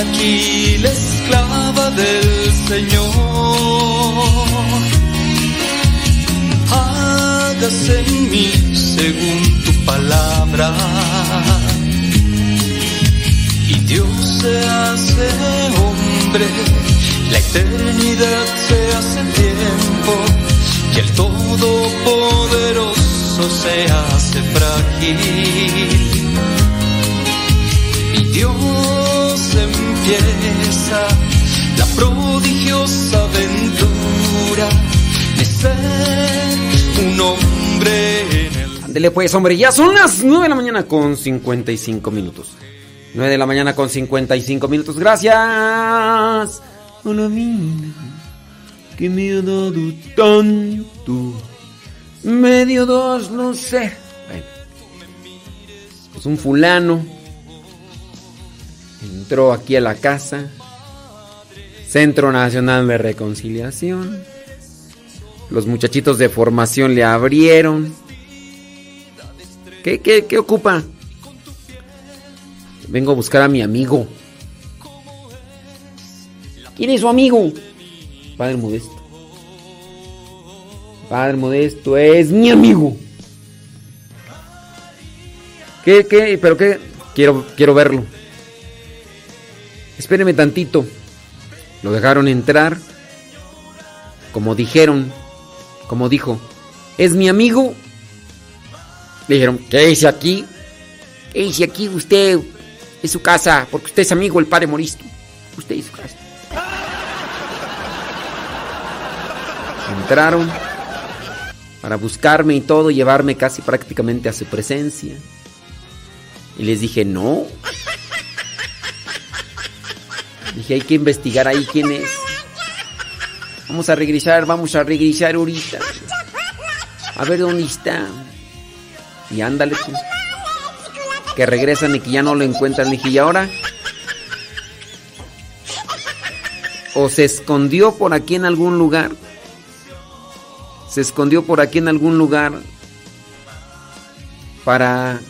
Speaker 15: Aquí la esclava del Señor. Hágase en mí según tu palabra. Y Dios se hace hombre, la eternidad se hace tiempo, y el Todopoderoso se hace frágil. Y Dios empieza la prodigiosa aventura de ser un hombre en el...
Speaker 3: Ándele pues, hombre, ya son las 9 de la mañana con 55 minutos. 9 de la mañana con 55 minutos. Gracias a la mina que me ha dado tanto. Medio dos, no sé. Bueno. Pues un fulano entró aquí a la casa. Centro Nacional de Reconciliación. Los muchachitos de formación le abrieron. ¿Qué, qué, qué ocupa? Vengo a buscar a mi amigo. ¿Quién es su amigo? Padre Modesto. Padre Modesto es mi amigo. ¿Qué, qué? ¿Pero qué? Quiero, quiero verlo. Espéreme tantito. Lo dejaron entrar. Como dijeron. Como dijo. ¿Es mi amigo? Le dijeron, ¿qué dice aquí? ¿Qué dice aquí usted? Es su casa, porque usted es amigo del padre Moristo. Usted es su casa. Entraron para buscarme y todo, llevarme casi prácticamente a su presencia. Y les dije, no. Dije, hay que investigar ahí quién es. Vamos a regresar, vamos a regresar ahorita. A ver dónde está. Y ándale tú. Que regresan y que ya no lo encuentran. Dije, ¿y ahora? O se escondió por aquí en algún lugar. Se escondió por aquí en algún lugar. Para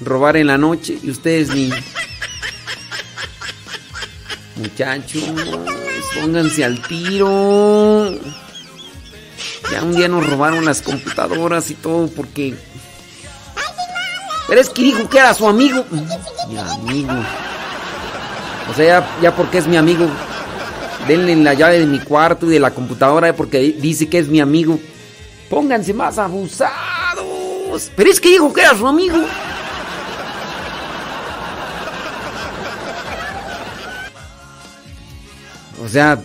Speaker 3: robar en la noche. Y ustedes ni... Muchachos, pónganse al tiro. Ya un día nos robaron las computadoras y todo porque... Pero es que dijo que era su amigo. Mi amigo. O sea, ya, porque es mi amigo. Denle la llave de mi cuarto y de la computadora porque dice que es mi amigo. Pónganse más abusados. Pero es que dijo que era su amigo. Sea,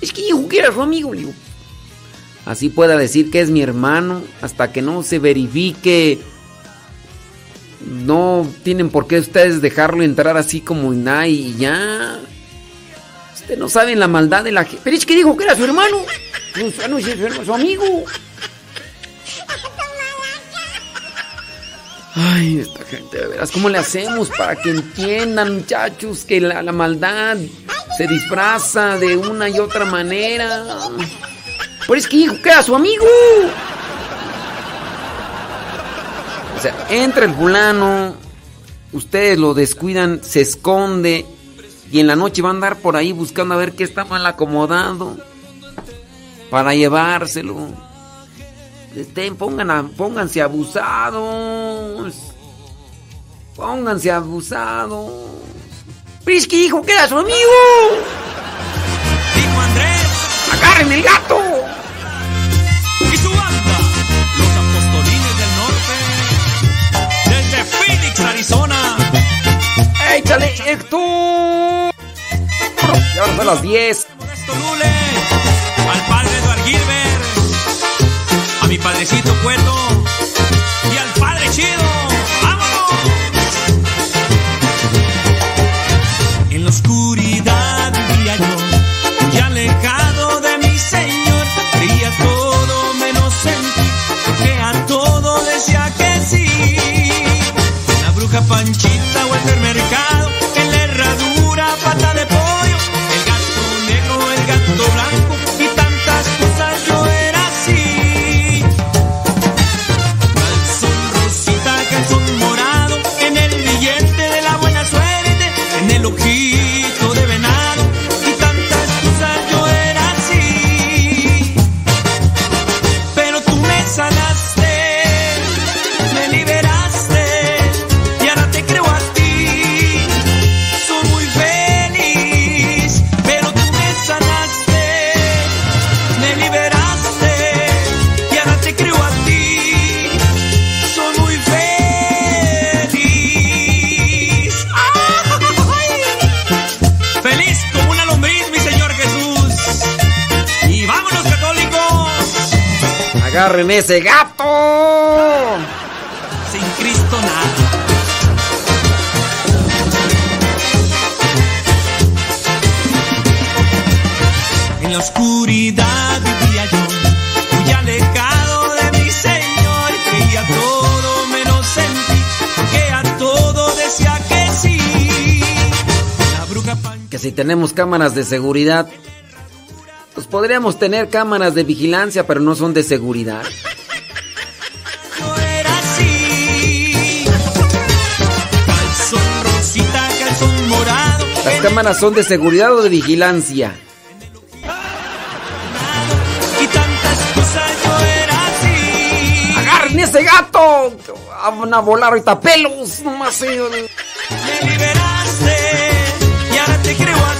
Speaker 3: es que dijo que era su amigo. Digo, así pueda decir que es mi hermano hasta que no se verifique. No tienen por qué ustedes dejarlo entrar así como nada y ya. Ustedes no saben la maldad de la gente. Pero es que dijo que era su hermano. No, no es su amigo. Ay, esta gente, de veras, ¿cómo le hacemos para que entiendan, muchachos, que la, la maldad se disfraza de una y otra manera? Pero es que dijo que era su amigo. O sea, entra el fulano, ustedes lo descuidan, se esconde y en la noche va a andar por ahí buscando a ver qué está mal acomodado para llevárselo. Estén, pongan a, pónganse abusados. Pónganse abusados. Pero es que dijo que era su amigo.
Speaker 15: Dijo Andrés.
Speaker 3: ¡Agarren el gato!
Speaker 15: Y su banda, los apostolines del norte, desde Phoenix, Arizona.
Speaker 3: ¡Échale, Héctor! Y ahora son las 10.
Speaker 15: Al padre Eduard Gilbert, a padrecito cuerdo y al padre chido. ¡Vámonos! En la oscuridad vivía yo, y alejado de mi señor,
Speaker 16: creía todo menos en ti, porque a todo decía que sí. La bruja Panchita o el mercado
Speaker 3: Agarren ese gato.
Speaker 16: Sin Cristo nada. En la oscuridad vivía yo, muy alejado de mi Señor. Creía todo menos en ti, porque a todo decía que sí. La bruja
Speaker 3: Que si tenemos cámaras de seguridad, podríamos tener cámaras de vigilancia, pero no son de seguridad.
Speaker 16: era así. Calzón rosita, calzón morado.
Speaker 3: Las cámaras son de seguridad o de vigilancia.
Speaker 16: Y tantas cosas yo era así.
Speaker 3: ¡Agarren ese gato! Van a volar ahorita pelos. Nomás sí.
Speaker 16: Me liberaste y ahora te creo a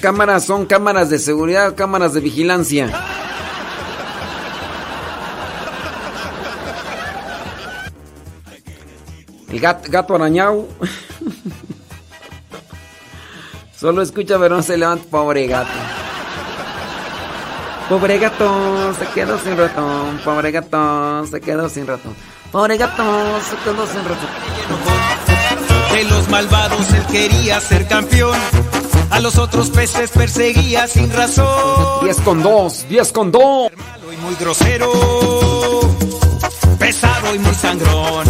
Speaker 3: Cámaras son cámaras de seguridad, cámaras de vigilancia. El gat- gato arañado. Solo escucha, pero no se levanta. Pobre gato. Pobre gato, se quedó sin ratón. Pobre gato, se quedó sin ratón. Pobre gato, se quedó sin ratón.
Speaker 16: De los malvados él quería ser campeón. A los otros peces perseguía sin razón.
Speaker 3: 10 con 2, 10 con 2.
Speaker 16: Malo y muy grosero. Pesado y muy sangrón.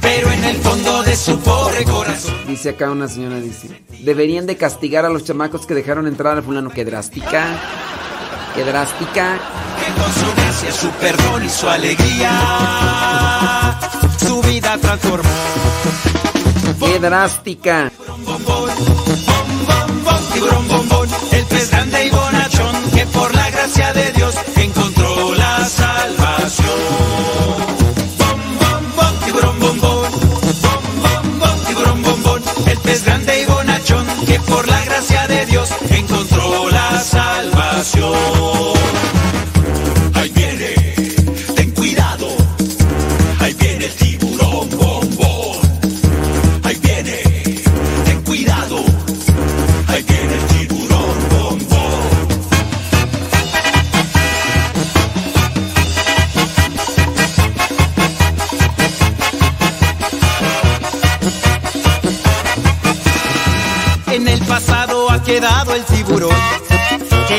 Speaker 16: Pero en el fondo de su pobre corazón.
Speaker 3: Dice acá una señora, dice, deberían de castigar a los chamacos que dejaron entrar al fulano. Qué drástica, qué drástica.
Speaker 16: Que con su gracia, su perdón y su alegría. Su vida transformó.
Speaker 3: Qué drástica.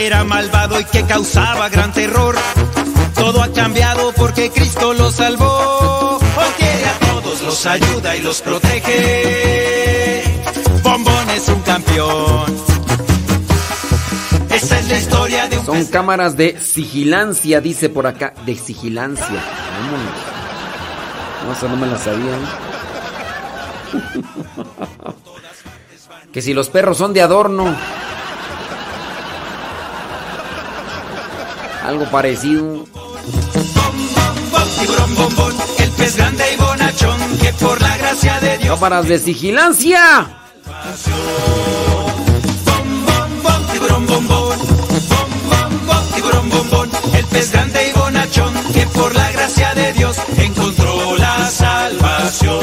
Speaker 16: Era malvado y que causaba gran terror. Todo ha cambiado porque Cristo lo salvó. Hoy quiere a todos, los ayuda y los protege. Bombón es un campeón. Esa es la historia de un
Speaker 3: Son cámaras de sigilancia, dice por acá. De sigilancia. Vámonos. No, eso no me la sabía. ¿eh? que si los perros son de adorno. Algo parecido.
Speaker 16: el pez grande y bonachón
Speaker 3: Cámaras de vigilancia.
Speaker 16: El pez grande y bonachón que por la gracia de Dios encontró la salvación.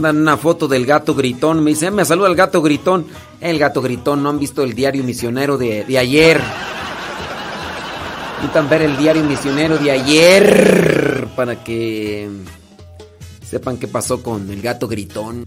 Speaker 3: Mandan una foto del gato gritón. Me dicen, me saluda el gato gritón. El gato gritón, no han visto el diario misionero de, de ayer. Necesitan ver el diario misionero de ayer para que sepan qué pasó con el gato gritón.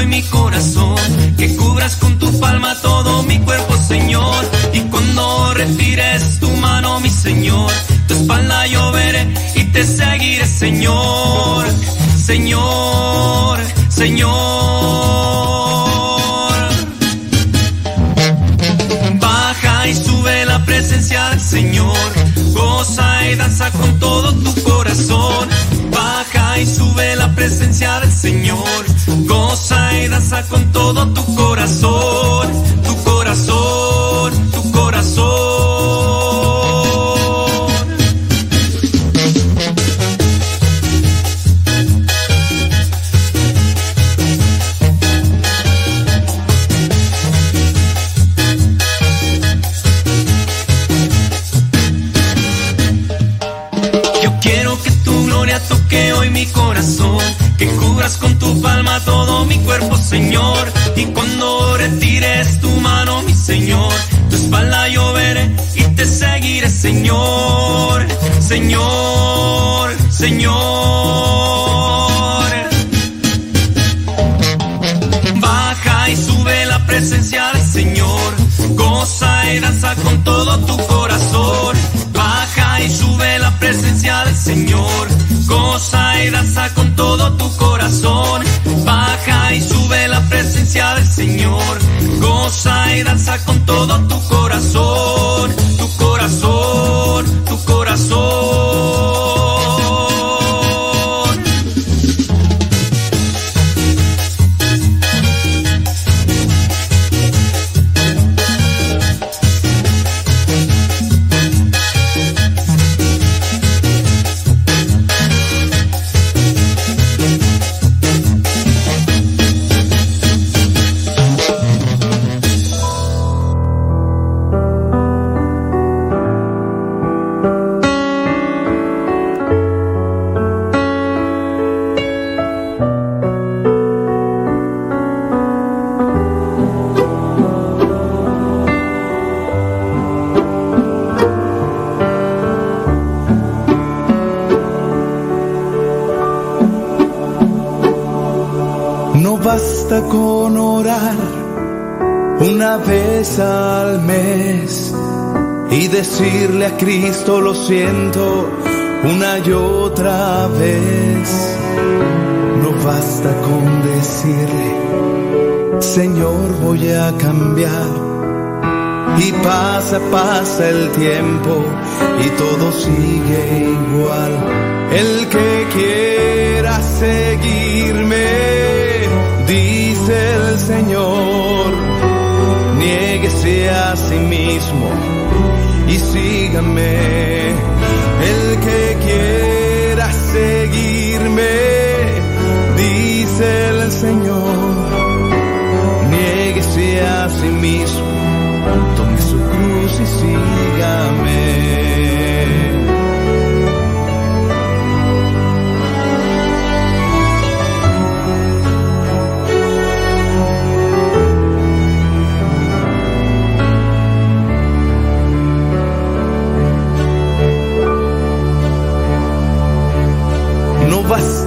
Speaker 16: Hoy mi corazón, que cubras con tu palma todo mi cuerpo, Señor. Y cuando retires tu mano, mi Señor, tu espalda yo veré y te seguiré, Señor. Señor, Señor. Baja y sube la presencia del Señor. Goza y danza con todo tu corazón. Y sube la presencia del Señor. Goza y danza con todo tu corazón. Tu corazón, tu corazón. Que cubras con tu palma todo mi cuerpo, Señor. Y cuando retires tu mano, mi Señor, tu espalda yo veré y te seguiré, Señor, Señor, Señor. Baja y sube la presencia del Señor, goza y danza con todo tu corazón. Baja y sube la presencia del Señor, goza y danza con todo tu corazón. Baja y sube la presencia del Señor, goza y danza con todo tu corazón, tu corazón.
Speaker 6: Al mes y decirle a Cristo lo siento una y otra vez. No basta con decirle, Señor voy a cambiar. Y pasa, pasa el tiempo y todo sigue igual. El que quiera seguirme, dice el Señor, renuncie a sí mismo y sígame. El que quiera seguirme, dice el Señor, nieguese a sí mismo, tome su cruz y sígame.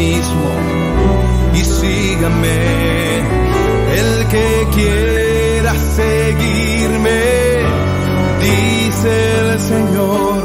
Speaker 6: mismo y sígame. El que quiera seguirme, dice el Señor,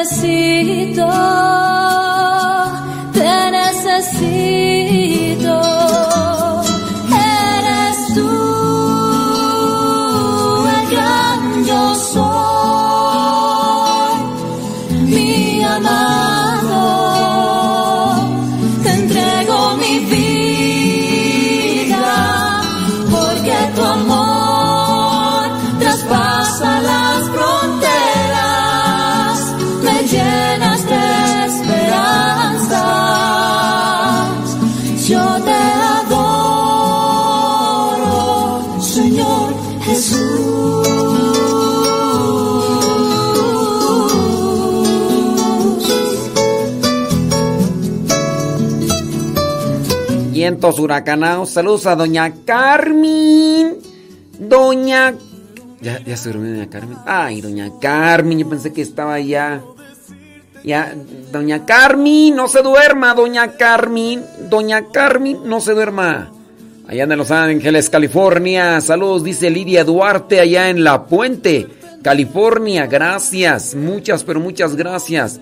Speaker 1: necesito,
Speaker 3: Vientos huracanados. Saludos a doña Carmen. Doña. Ya, ya se durmió doña Carmen. Ay, doña Carmen, yo pensé que estaba ya. Ya, doña Carmen, no se duerma, doña Carmen. Doña Carmen, no se duerma. Allá en Los Ángeles, California. Saludos, dice Lidia Duarte, allá en La Puente, California. Gracias, muchas, pero muchas gracias.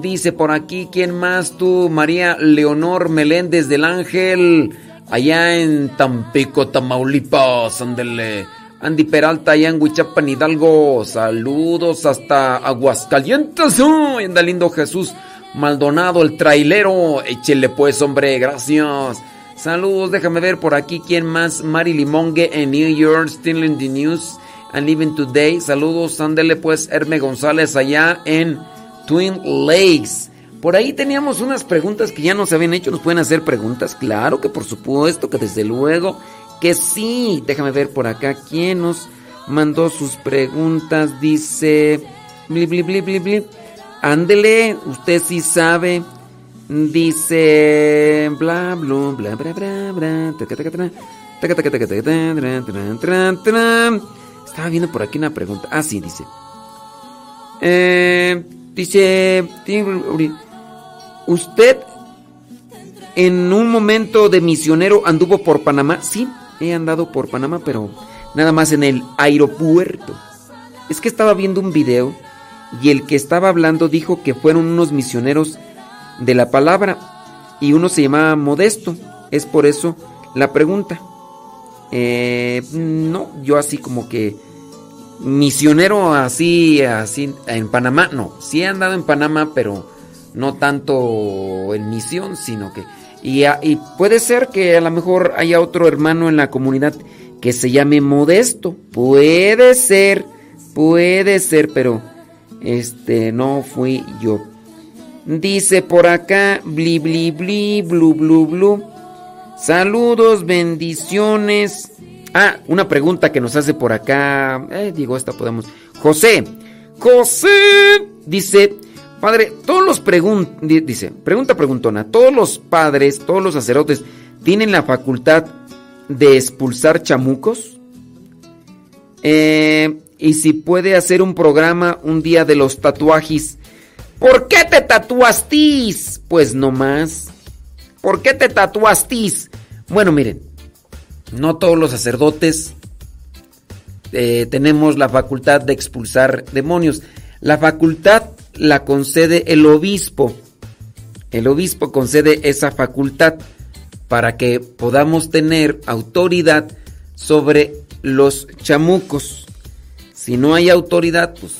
Speaker 3: Dice por aquí, ¿quién más tú? María Leonor Meléndez del Ángel, allá en Tampico, Tamaulipas, ándele. Andy Peralta, allá en Huichapan, Hidalgo. Saludos hasta Aguascalientes. ¡Uy! anda lindo Jesús Maldonado, el trailero. Échele pues, hombre, gracias. Saludos, déjame ver por aquí quién más. Mari Limongue en New York, still in the news and living today. Saludos, ándele pues, Herme González allá en Twin Lakes. Por ahí teníamos unas preguntas que ya nos habían hecho. ¿Nos pueden hacer preguntas? Claro que por supuesto, que desde luego que sí. Déjame ver por acá quién nos mandó sus preguntas. Dice. Bli, bli, bli, bli, bli. Ándele, usted sí sabe. Dice. Bla, bla, bla, bla, bla, bla. Estaba viendo por aquí una pregunta. Ah, sí, dice. Eh, dice. ¿Usted en un momento de misionero anduvo por Panamá? Sí, he andado por Panamá, pero nada más en el aeropuerto. Es que estaba viendo un video y el que estaba hablando dijo que fueron unos misioneros de la palabra y uno se llamaba Modesto. Es por eso la pregunta. Eh, no, yo así como que misionero así, así en Panamá, no. Sí he andado en Panamá, pero no tanto en misión, sino que... Y, y puede ser que a lo mejor haya otro hermano en la comunidad que se llame Modesto. Puede ser, puede ser, pero este no fui yo. Dice por acá, bli bli bli, blu blu blu. Saludos, bendiciones. Ah, una pregunta que nos hace por acá. Eh, digo, esta podemos. José. José. Dice, padre, todos los preguntan. Dice, pregunta preguntona. Todos los padres, todos los sacerdotes, ¿tienen la facultad de expulsar chamucos? Eh, y si puede hacer un programa un día de los tatuajes ¿Por qué te tatuastis? Pues no más. ¿Por qué te tatuastis? Bueno, miren, no todos los sacerdotes eh, tenemos la facultad de expulsar demonios. La facultad la concede el obispo. El obispo concede esa facultad para que podamos tener autoridad sobre los chamucos. Si no hay autoridad, pues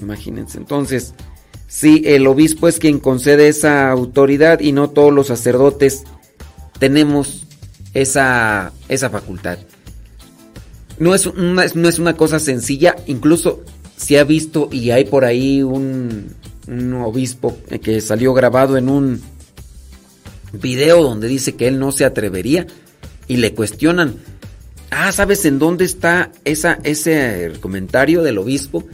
Speaker 3: imagínense. Entonces, Sí, el obispo es quien concede esa autoridad y no todos los sacerdotes tenemos esa, esa facultad. No es, una, no es una cosa sencilla, incluso se ha visto y hay por ahí un, un obispo que salió grabado en un video donde dice que él no se atrevería y le cuestionan. Ah, ¿sabes en dónde está esa, ese comentario del obispo?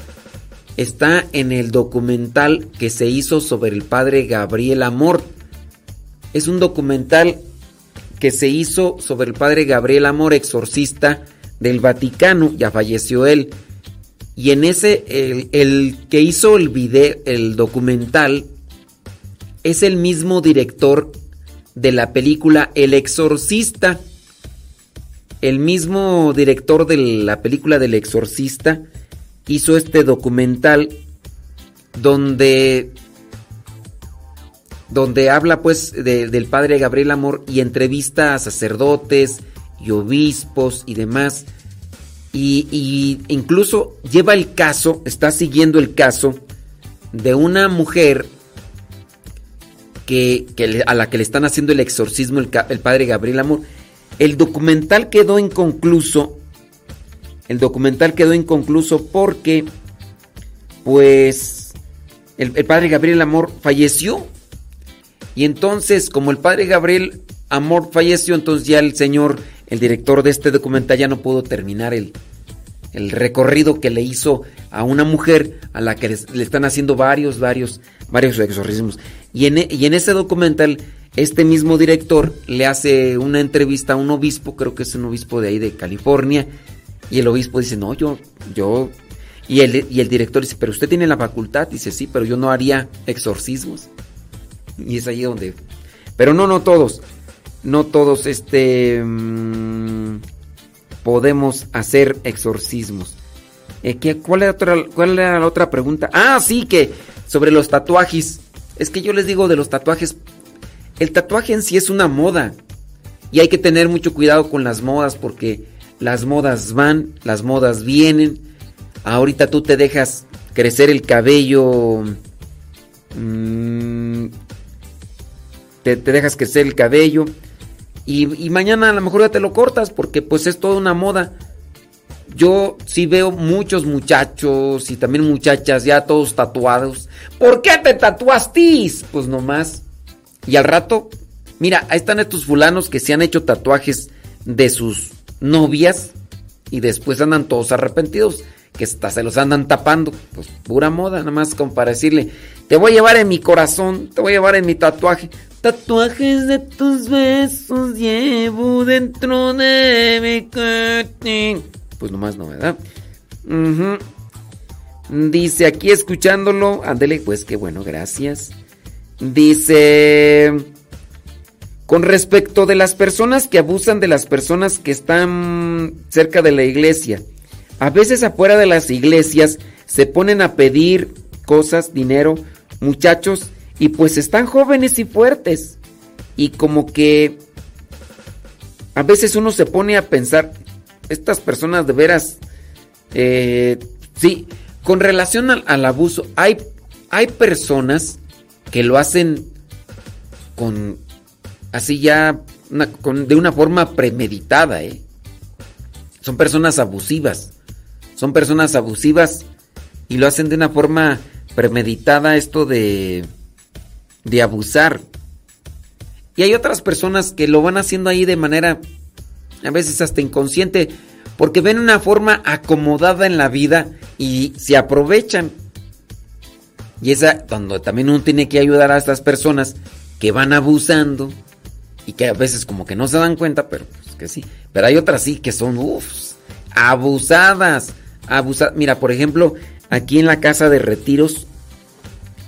Speaker 3: está en el documental que se hizo sobre el padre Gabriel Amor. Es un documental que se hizo sobre el padre Gabriel Amor, exorcista del Vaticano, ya falleció él. Y en ese, el, que hizo el video, el documental, es el mismo director de la película El Exorcista. El mismo director de la película del Exorcista hizo este documental donde donde habla pues del padre Gabriel Amor y entrevista a sacerdotes y obispos y demás y, incluso lleva el caso, está siguiendo el caso de una mujer que, a la que le están haciendo el exorcismo el padre Gabriel Amor. El documental quedó inconcluso el documental quedó inconcluso porque, pues, el, padre Gabriel Amor falleció. Y entonces, como el padre Gabriel Amor falleció, entonces ya el señor, el director de este documental, ya no pudo terminar el, el recorrido que le hizo a una mujer a la que le, están haciendo varios, varios, varios exorcismos. Y en, y en ese documental, este mismo director le hace una entrevista a un obispo, creo que es un obispo de ahí de California, y el obispo dice, no, yo, yo... Y el, y el director dice, pero usted tiene la facultad. Dice, sí, pero yo no haría exorcismos. Y es ahí donde... Pero no, no todos. No todos, este... Mm, podemos hacer exorcismos. Eh, ¿qué, cuál, era otra, ¿Cuál era la otra pregunta? Ah, sí, que sobre los tatuajes. Es que yo les digo de los tatuajes. El tatuaje en sí es una moda. Y hay que tener mucho cuidado con las modas porque las modas van, las modas vienen. Ahorita tú te dejas crecer el cabello. Mm, te, dejas crecer el cabello. Y, mañana a lo mejor ya te lo cortas porque pues es toda una moda. Yo sí veo muchos muchachos y también muchachas ya todos tatuados. ¿Por qué te tatuaste? Pues nomás. Y al rato, mira, ahí están estos fulanos que se han hecho tatuajes de sus novias y después andan todos arrepentidos, que hasta se los andan tapando. Pues pura moda, nada más como para decirle, Te voy a llevar en mi corazón, te voy a llevar en mi tatuaje. Tatuajes de tus besos llevo dentro de mi cuerpo. Pues nomás no, ¿verdad? Dice aquí escuchándolo. Ándele, pues qué bueno, gracias. Dice. Con respecto de las personas que abusan de las personas que están cerca de la iglesia. A veces afuera de las iglesias se ponen a pedir cosas, dinero, muchachos, y pues están jóvenes y fuertes. Y como que a veces uno se pone a pensar, estas personas de veras, eh, sí, con relación al, abuso, hay, hay personas que lo hacen con, así ya, de una forma premeditada, ¿eh? Son personas abusivas, son personas abusivas y lo hacen de una forma premeditada esto de, de abusar. Y hay otras personas que lo van haciendo ahí de manera a veces hasta inconsciente, porque ven una forma acomodada en la vida y se aprovechan. Y esa, cuando también uno tiene que ayudar a estas personas que van abusando y que a veces como que no se dan cuenta, pero pues que sí. Pero hay otras sí que son, uff, abusadas, abusadas. Mira, por ejemplo, aquí en la casa de retiros,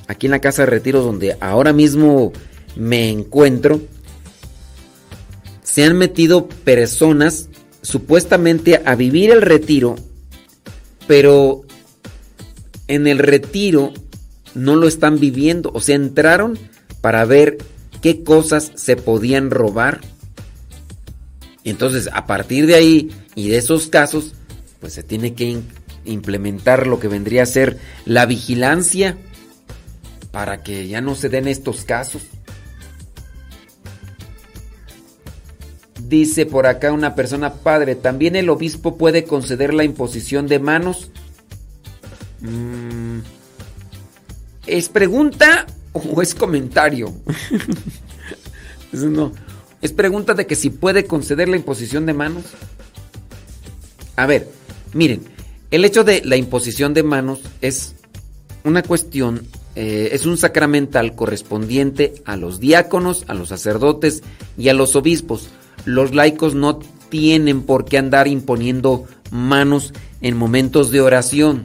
Speaker 3: aquí en la casa de retiros donde ahora mismo me encuentro, se han metido personas supuestamente a vivir el retiro, pero en el retiro no lo están viviendo, o sea, entraron para ver qué cosas se podían robar. Entonces, a partir de ahí y de esos casos, pues se tiene que implementar lo que vendría a ser la vigilancia para que ya no se den estos casos. Dice por acá una persona, padre, ¿también el obispo puede conceder la imposición de manos? Mm, ¿Es pregunta o es comentario? no. ¿Es pregunta de que si puede conceder la imposición de manos? A ver, miren, el hecho de la imposición de manos es una cuestión, eh, es un sacramental correspondiente a los diáconos, a los sacerdotes y a los obispos los laicos no tienen por qué andar imponiendo manos en momentos de oración.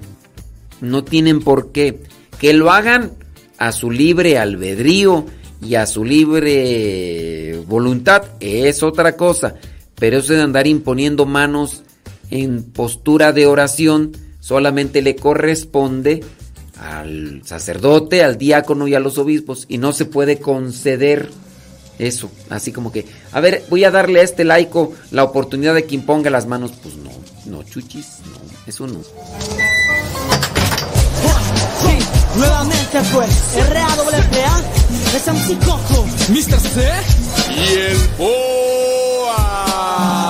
Speaker 3: No tienen por qué. Que lo hagan a su libre albedrío y a su libre voluntad es otra cosa. Pero eso de andar imponiendo manos en postura de oración solamente le corresponde al sacerdote, al diácono y a los obispos y no se puede conceder eso, así como que, a ver, voy a darle a este laico la oportunidad de que imponga las manos. Pues no, no, chuchis, no, eso no.
Speaker 17: Sí, nuevamente pues, RAWPA, es Mr. C
Speaker 18: y el.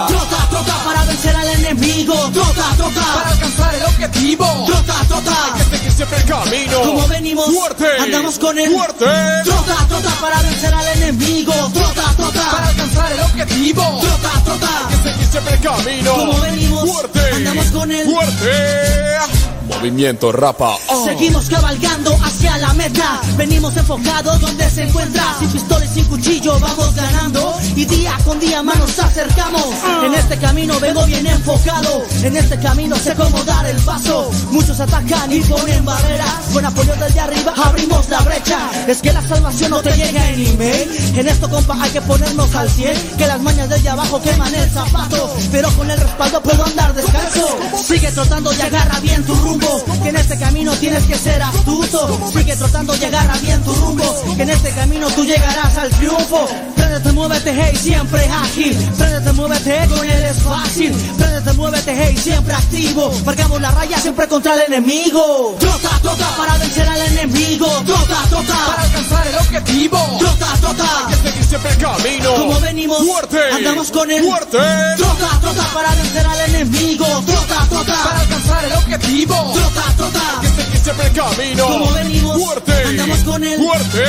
Speaker 17: Trota, trota para vencer al enemigo, trota, trota
Speaker 18: para alcanzar el objetivo,
Speaker 17: trota, trota
Speaker 18: hay que seguir siempre el camino.
Speaker 17: Como venimos,
Speaker 18: fuerte,
Speaker 17: andamos con el
Speaker 18: fuerte,
Speaker 17: trota, trota para vencer al enemigo, trota, trota
Speaker 18: para alcanzar el objetivo,
Speaker 17: trota, trota
Speaker 18: hay que seguir siempre el camino.
Speaker 17: Como venimos,
Speaker 18: fuerte,
Speaker 17: andamos con el
Speaker 18: fuerte. Movimiento Rapa.
Speaker 17: Oh. Seguimos cabalgando hacia la meta. Venimos enfocados donde se encuentra. Sin pistola y sin cuchillo vamos ganando. Y día con día más nos acercamos. Oh. En este camino vengo bien enfocado. En este camino sé cómo dar el paso. Muchos atacan y ponen barreras. Con apoyo desde arriba abrimos la brecha. Es que la salvación no te llega en email. En esto, compa, hay que ponernos al 100. Que las mañas desde abajo queman el zapato. Pero con el respaldo puedo andar descalzo. Sigue trotando y agarra bien tu rumbo que en este camino tienes que ser astuto. Sigue tratando y agarra bien tu rumbo, que en este camino tú llegarás al triunfo. Préndete, muévete, hey, siempre ágil. Préndete, muévete, con él es fácil. Préndete, muévete, hey, siempre activo. Marcamos la raya siempre contra el enemigo. Trota, trota para vencer al enemigo. Trota, trota
Speaker 18: para alcanzar el objetivo.
Speaker 17: Trota, trota
Speaker 18: hay que seguir siempre el camino.
Speaker 17: Como venimos,
Speaker 18: fuerte,
Speaker 17: andamos con el
Speaker 18: fuerte.
Speaker 17: Trota, trota para vencer al enemigo. Trota, trota
Speaker 18: para alcanzar el objetivo.
Speaker 17: Trota, trota
Speaker 18: que seguir siempre el camino.
Speaker 17: Como venimos,
Speaker 18: fuerte,
Speaker 17: andamos con el
Speaker 18: fuerte.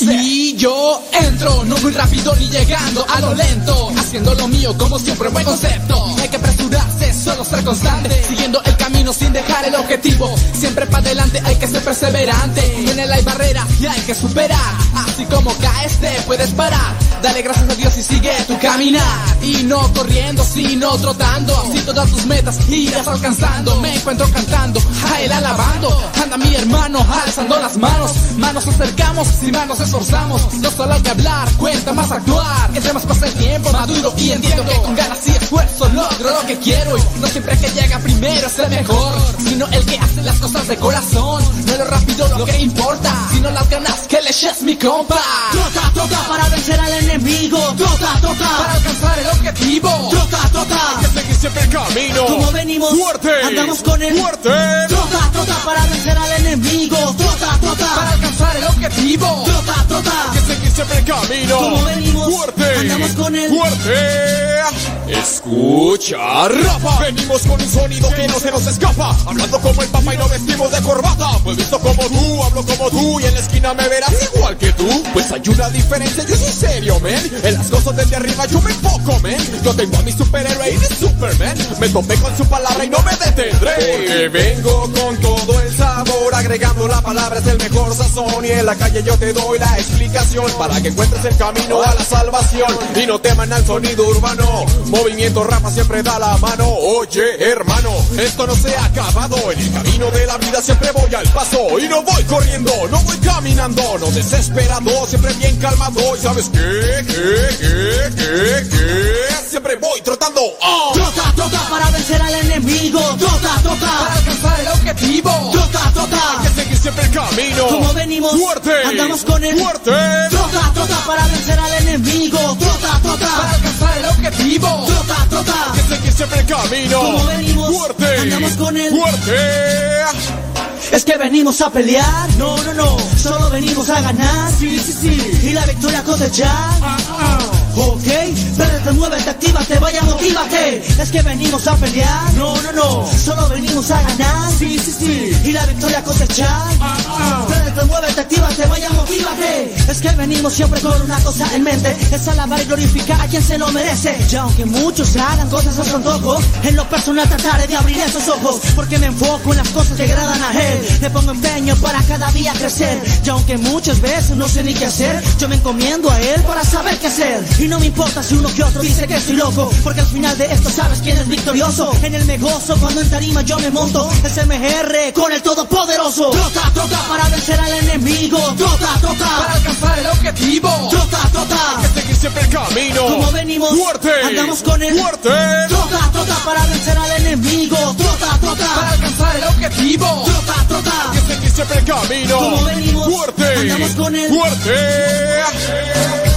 Speaker 19: Y yo entro, no muy rápido ni llegando a lo lento, haciendo lo mío como siempre buen concepto. Hay que apresurarse, solo ser constante, siguiendo el camino sin dejar el objetivo. Siempre para adelante hay que ser perseverante. En él hay barreras y hay que superar. Así como caes te puedes parar. Dale gracias a Dios y sigue tu caminar. Y no corriendo, sino trotando. Así todas tus metas irás alcanzando. Me encuentro cantando, a él alabando. Anda mi hermano alzando las manos. Manos acercamos y manos esforzamos. No solo hay que hablar, cuenta más actuar. Entre más pasa el tiempo, maduro y entiendo que con ganas y esfuerzo logro lo que quiero. Y no siempre que llega primero es el mejor, sino el que hace las cosas de corazón. No es lo rápido lo que importa, sino las ganas que le eches mi compa.
Speaker 17: Trota, trota para vencer al enemigo. Trota, trota
Speaker 19: para alcanzar el objetivo.
Speaker 17: Trota, trota.
Speaker 18: Hay que seguir siempre el camino.
Speaker 17: Como venimos,
Speaker 18: fuerte.
Speaker 17: Andamos con el
Speaker 18: fuerte.
Speaker 17: Trota, trota para vencer al enemigo. Trota, trota
Speaker 19: para alcanzar el objetivo.
Speaker 17: Trota, trota.
Speaker 18: Hay que seguir siempre el camino.
Speaker 17: Como venimos,
Speaker 18: fuerte.
Speaker 17: Andamos con el
Speaker 18: fuerte. Escucha, rapa. Venimos con un sonido que no se nos escapa. Hablando como el papa y no vestimos de corbata. Pues visto como tú, hablo como tú y en la esquina me verás igual que tú. Pues hay una diferencia, yo soy serio, man. En las cosas desde arriba yo me enfoco, man. Yo tengo a mi superhéroe y mi Superman. Me topé con su palabra y no me detendré. Porque vengo con todo el sabor, agregando la palabra es el mejor sazón. Y en la calle yo te doy la explicación para que encuentres el camino a la salvación. Y no teman al sonido urbano. Movimiento rapa siempre da la mano. Oye, hermano, esto no se ha acabado. En el camino de la vida siempre voy al paso. Y no voy corriendo, no voy caminando, no desesperado, siempre bien calmado. ¿Y sabes qué? ¿Qué? ¿Qué? ¿Qué? ¿Qué? Siempre voy trotando. ¡Oh!
Speaker 17: Trota, trota para vencer al enemigo. Trota, trota
Speaker 19: para alcanzar el objetivo.
Speaker 17: Trota, trota.
Speaker 18: Hay que seguir siempre el camino.
Speaker 17: Como venimos,
Speaker 18: fuerte.
Speaker 17: Andamos con el
Speaker 18: fuerte.
Speaker 17: Trota, trota para vencer al enemigo. Trota, trota
Speaker 19: para alcanzar el objetivo.
Speaker 17: Trota, trota.
Speaker 18: Hay que seguir siempre el camino.
Speaker 17: Como venimos,
Speaker 18: fuerte.
Speaker 17: Andamos con el
Speaker 18: fuerte.
Speaker 17: Es que venimos a pelear, no, no, no, solo venimos a ganar, sí, sí, sí, y la victoria cosechar. Ah, ah. Ok, te muévete, actívate, vaya, motívate. Es que venimos a pelear, no, no, no, solo venimos a ganar, sí, sí, sí, y la victoria cosechar. Ah, te muévete, actívate, vaya, motívate. Es que venimos siempre con una cosa en mente, es alabar y glorificar a quien se lo merece. Y aunque muchos hagan cosas a su antojo, en lo personal trataré de abrir esos ojos, porque me enfoco en las cosas que agradan a él. Le pongo empeño para cada día crecer. Y aunque muchas veces no sé ni qué hacer, yo me encomiendo a él para saber qué hacer. Y no me importa si uno que otro dice que estoy loco, porque al final de esto sabes quién es victorioso. En el me gozo cuando en tarima yo me monto. Es MGR con el todopoderoso. Trota, trota para vencer al enemigo. Trota, trota
Speaker 19: para alcanzar el objetivo.
Speaker 17: Trota, trota.
Speaker 18: Hay que seguir siempre el camino.
Speaker 17: Como venimos,
Speaker 18: fuerte.
Speaker 17: Andamos con el
Speaker 18: fuerte.
Speaker 17: Trota, trota para vencer al enemigo. Trota, trota
Speaker 19: para alcanzar el objetivo.
Speaker 17: Trota, trota.
Speaker 18: Hay que seguir siempre el camino.
Speaker 17: Como venimos,
Speaker 18: fuerte.
Speaker 17: Andamos con el
Speaker 18: fuerte.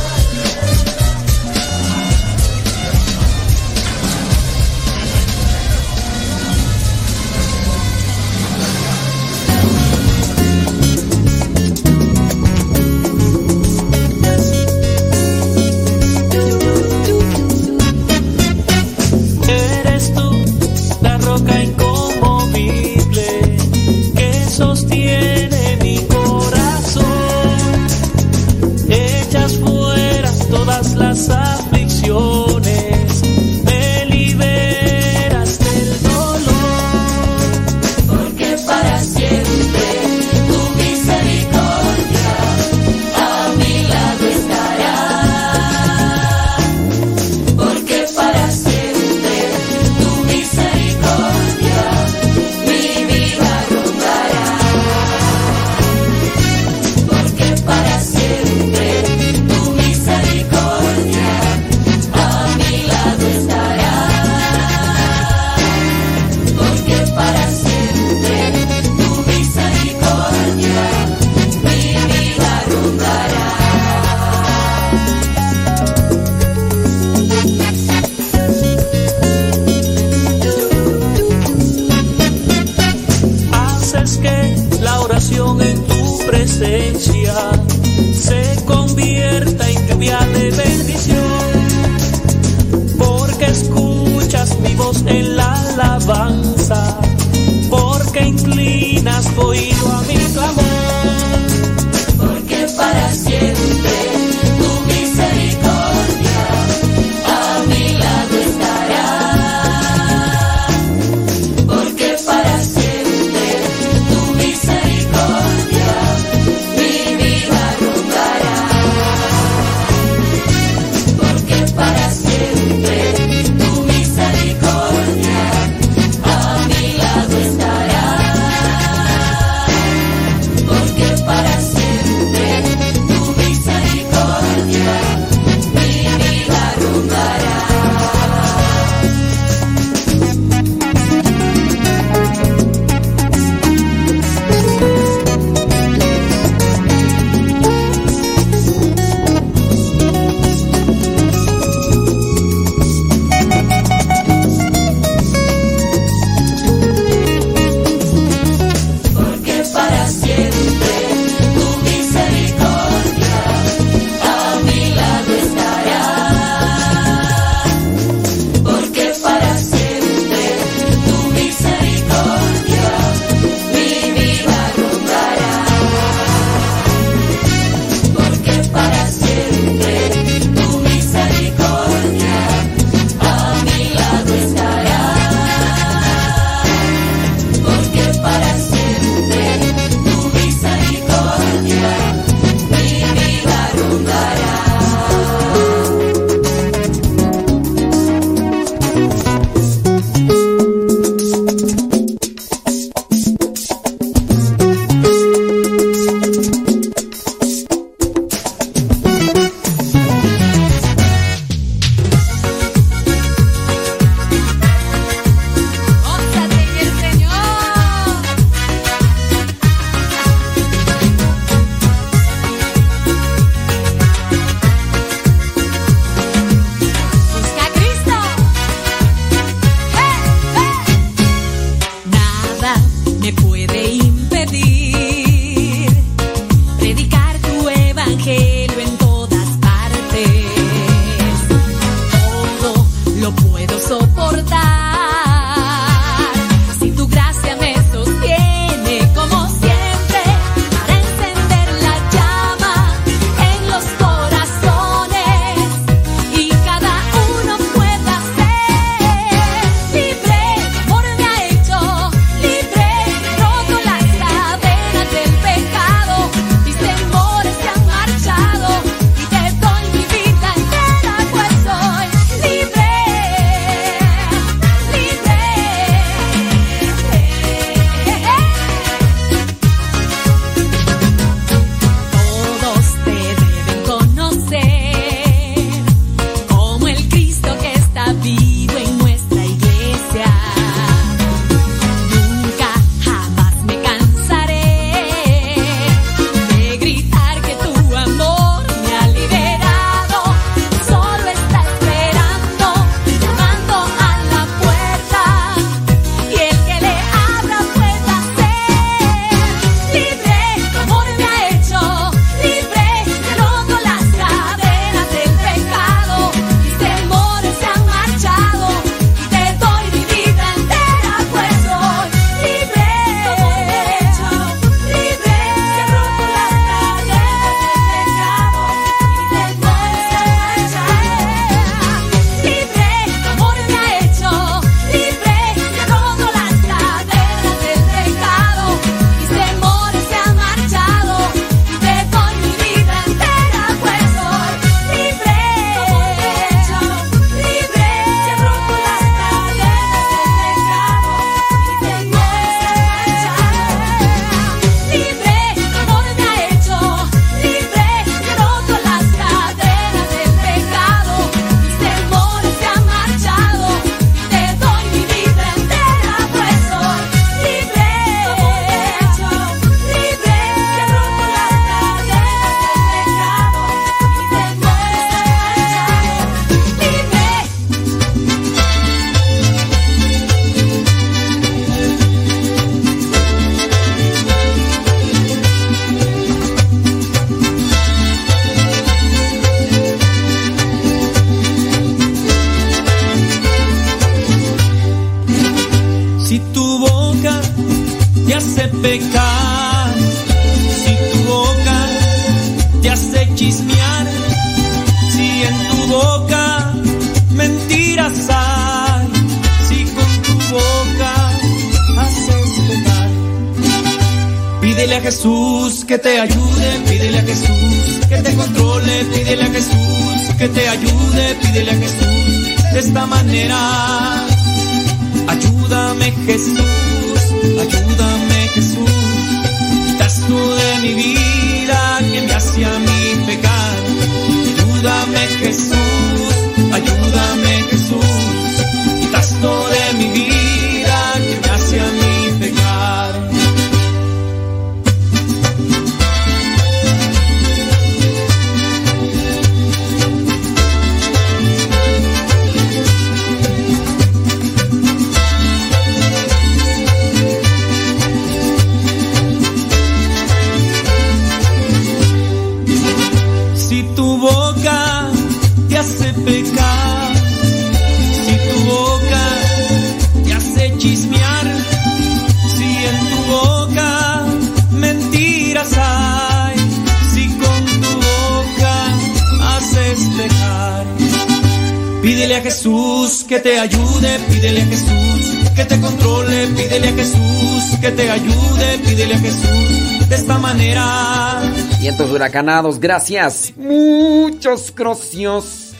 Speaker 3: Huracanados, gracias. Muchos gracias.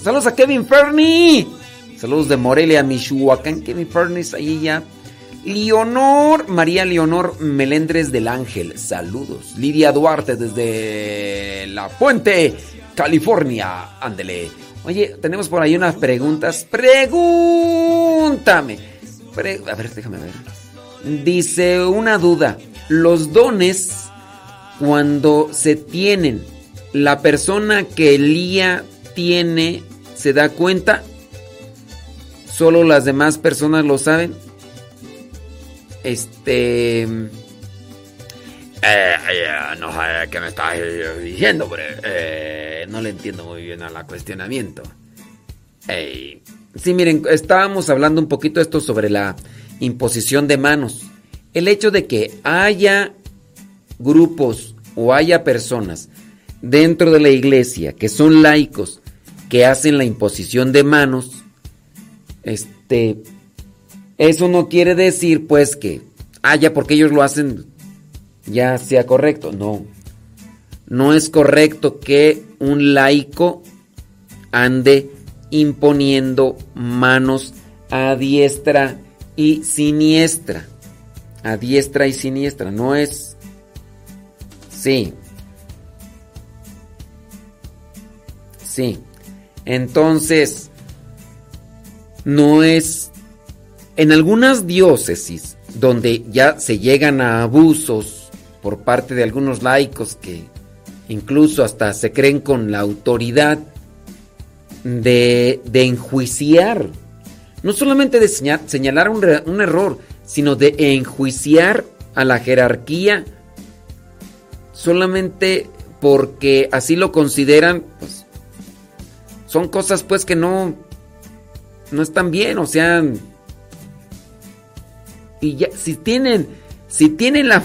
Speaker 3: Saludos a Kevin Fernie. Saludos de Morelia, Michoacán. Kevin Fernie, ahí ya. Leonor, María Leonor Melendres del Ángel. Saludos. Lidia Duarte desde La Puente, California. Ándele. Oye, tenemos por ahí unas preguntas. Pregúntame. a ver, déjame ver. Dice una duda. Los dones cuando se tienen, la persona que Elía tiene se da cuenta, solo las demás personas lo saben. Este. Eh, no sé qué me estás diciendo, pero eh, no le entiendo muy bien a la cuestionamiento. Sí, miren, estábamos hablando un poquito esto sobre la imposición de manos. El hecho de que haya grupos o haya personas dentro de la iglesia que son laicos que hacen la imposición de manos, este, eso no quiere decir pues que haya porque ellos lo hacen ya sea correcto. No, no es correcto que un laico ande imponiendo manos a diestra y siniestra. A diestra y siniestra. No es... Sí. Sí. Entonces, no es... En algunas diócesis donde ya se llegan a abusos por parte de algunos laicos que incluso hasta se creen con la autoridad de, de enjuiciar, no solamente de señalar un, un, error, sino de enjuiciar a la jerarquía solamente porque así lo consideran, pues son cosas pues que no no están bien, o sea, y ya si tienen si tienen la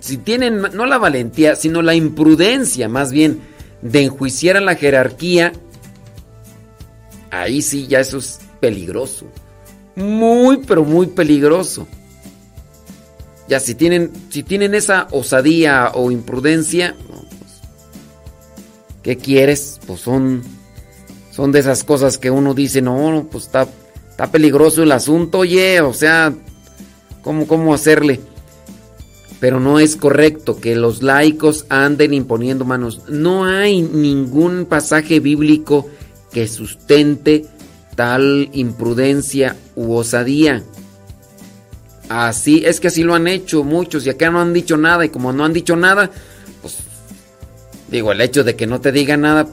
Speaker 3: si tienen no la valentía, sino la imprudencia más bien de enjuiciar a la jerarquía, ahí sí ya eso es peligroso. Muy pero muy peligroso. Ya si tienen si tienen esa osadía o imprudencia, pues, ¿qué quieres? Pues son son de esas cosas que uno dice, "No, pues está está peligroso el asunto, oye, o sea, ¿cómo cómo hacerle?" pero no es correcto que los laicos anden imponiendo manos. No hay ningún pasaje bíblico que sustente tal imprudencia u osadía. Así es que así lo han hecho muchos y acá no han dicho nada y como no han dicho nada, pues digo, el hecho de que no te diga nada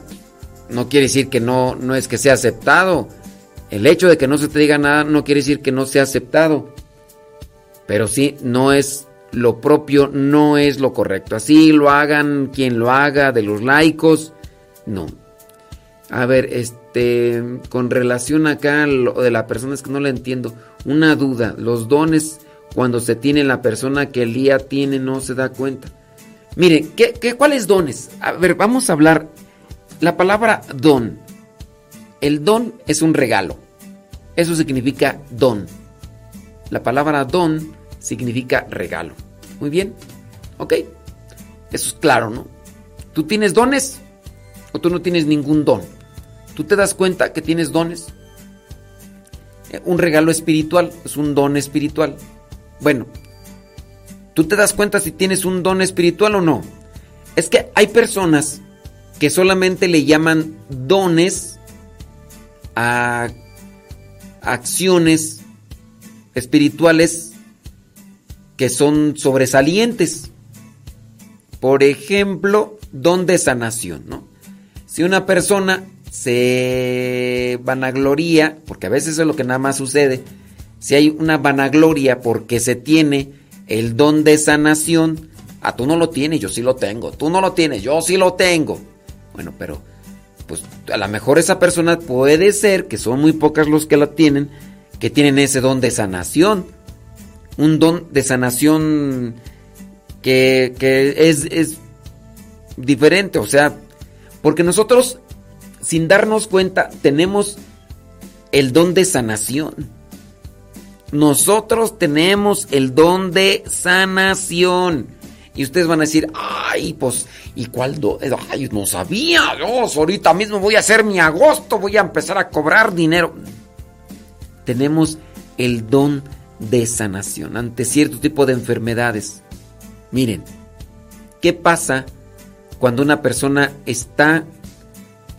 Speaker 3: no quiere decir que no no es que sea aceptado. El hecho de que no se te diga nada no quiere decir que no sea aceptado. Pero sí no es lo propio no es lo correcto. Así lo hagan quien lo haga de los laicos, no. A ver, este, con relación acá lo de la persona es que no la entiendo. Una duda, los dones cuando se tiene la persona que el día tiene no se da cuenta. Miren, ¿qué, qué, cuáles dones? A ver, vamos a hablar. La palabra don. El don es un regalo. Eso significa don. La palabra don significa regalo. Muy bien. ¿Ok? Eso es claro, ¿no? ¿Tú tienes dones o tú no tienes ningún don? ¿Tú te das cuenta que tienes dones? Eh, un regalo espiritual es un don espiritual. Bueno, ¿tú te das cuenta si tienes un don espiritual o no? Es que hay personas que solamente le llaman dones a acciones espirituales que son sobresalientes. Por ejemplo, don de sanación, ¿no? Si una persona se vanagloria, porque a veces es lo que nada más sucede, si hay una vanagloria porque se tiene el don de sanación, a ah, tú no lo tienes, yo sí lo tengo, tú no lo tienes, yo sí lo tengo. Bueno, pero pues a lo mejor esa persona puede ser, que son muy pocas los que la tienen, que tienen ese don de sanación un don de sanación que, es, es diferente, o sea, porque nosotros, sin darnos cuenta, tenemos el don de sanación. Nosotros tenemos el don de sanación. Y ustedes van a decir, ay, pues, ¿y cuál don? Ay, no sabía, Dios, ahorita mismo voy a hacer mi agosto, voy a empezar a cobrar dinero. Tenemos el don de sanación ante cierto tipo de enfermedades. Miren, ¿qué pasa cuando una persona está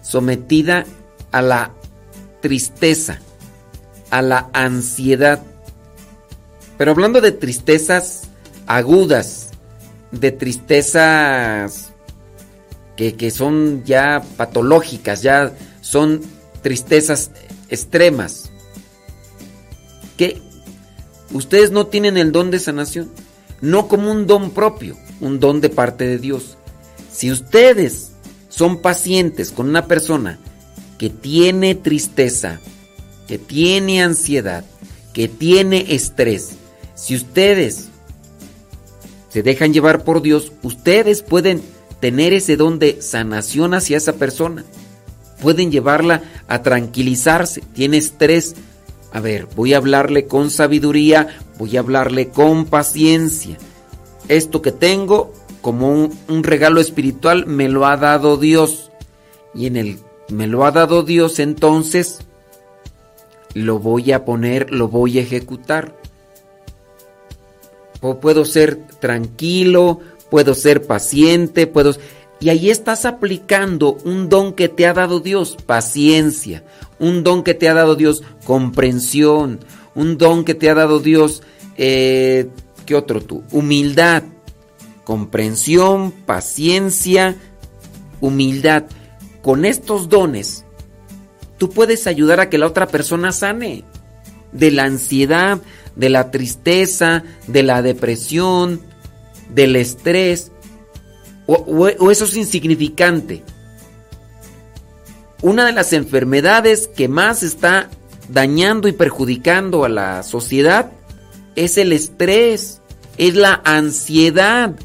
Speaker 3: sometida a la tristeza, a la ansiedad? Pero hablando de tristezas agudas, de tristezas que, que son ya patológicas, ya son tristezas extremas. ¿Qué, Ustedes no tienen el don de sanación, no como un don propio, un don de parte de Dios. Si ustedes son pacientes con una persona que tiene tristeza, que tiene ansiedad, que tiene estrés, si ustedes se dejan llevar por Dios, ustedes pueden tener ese don de sanación hacia esa persona. Pueden llevarla a tranquilizarse. Tiene estrés. A ver, voy a hablarle con sabiduría, voy a hablarle con paciencia. Esto que tengo como un, regalo espiritual me lo ha dado Dios. Y en el me lo ha dado Dios, entonces lo voy a poner, lo voy a ejecutar. Puedo ser tranquilo, puedo ser paciente, puedo... Y ahí estás aplicando un don que te ha dado Dios, paciencia, un don que te ha dado Dios, comprensión, un don que te ha dado Dios, eh, ¿qué otro tú? Humildad, comprensión, paciencia, humildad. Con estos dones, tú puedes ayudar a que la otra persona sane de la ansiedad, de la tristeza, de la depresión, del estrés, o, eso es insignificante. Una de las enfermedades que más está dañando y perjudicando a la sociedad es el estrés, es la ansiedad,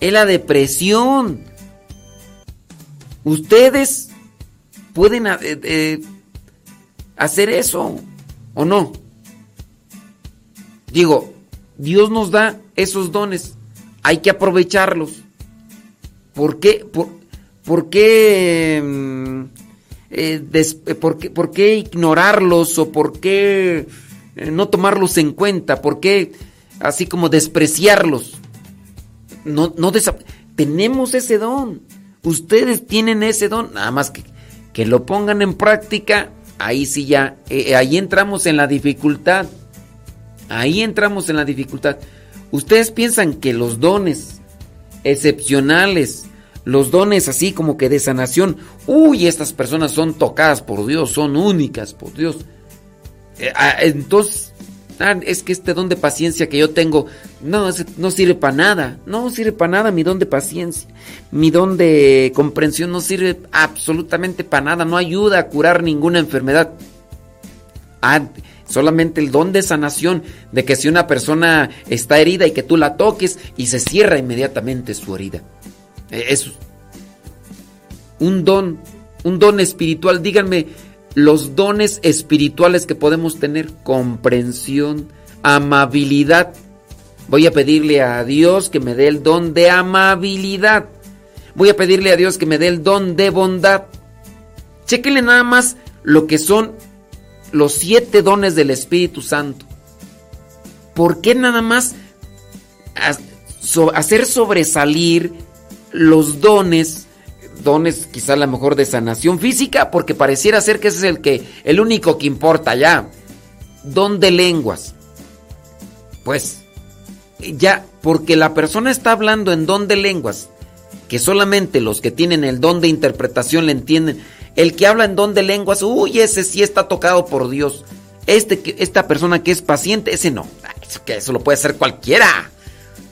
Speaker 3: es la depresión. Ustedes pueden eh, eh, hacer eso o no. Digo, Dios nos da esos dones hay que aprovecharlos. ¿Por qué, por, qué, mm, eh, eh, por, qué, ignorarlos o por qué eh, no tomarlos en cuenta? ¿Por qué así como despreciarlos? No, no tenemos ese don. Ustedes tienen ese don. Nada más que, que lo pongan en práctica. Ahí sí ya. ahí entramos en la dificultad. Ahí entramos en la dificultad. Ustedes piensan que los dones excepcionales, los dones así como que de sanación, uy, estas personas son tocadas por Dios, son únicas por Dios. Eh, ah, entonces, ah, es que este don de paciencia que yo tengo, no, no sirve para nada, no sirve para nada mi don de paciencia, mi don de comprensión no sirve absolutamente para nada, no ayuda a curar ninguna enfermedad. Ah, solamente el don de sanación, de que si una persona está herida y que tú la toques y se cierra inmediatamente su herida. E, es un don, un don espiritual. Díganme los dones espirituales que podemos tener. Comprensión, amabilidad. Voy a pedirle a Dios que me dé el don de amabilidad. Voy a pedirle a Dios que me dé el don de bondad. Chequenle nada más lo que son los siete dones del Espíritu Santo. ¿Por qué nada más hacer sobresalir los dones, dones quizá a lo mejor de sanación física, porque pareciera ser que ese es el que el único que importa ya. Don de lenguas. Pues ya porque la persona está hablando en don de lenguas, que solamente los que tienen el don de interpretación le entienden el que habla en don de lenguas, uy, ese sí está tocado por Dios. Este, esta persona que es paciente, ese no. Eso, que lo puede hacer cualquiera.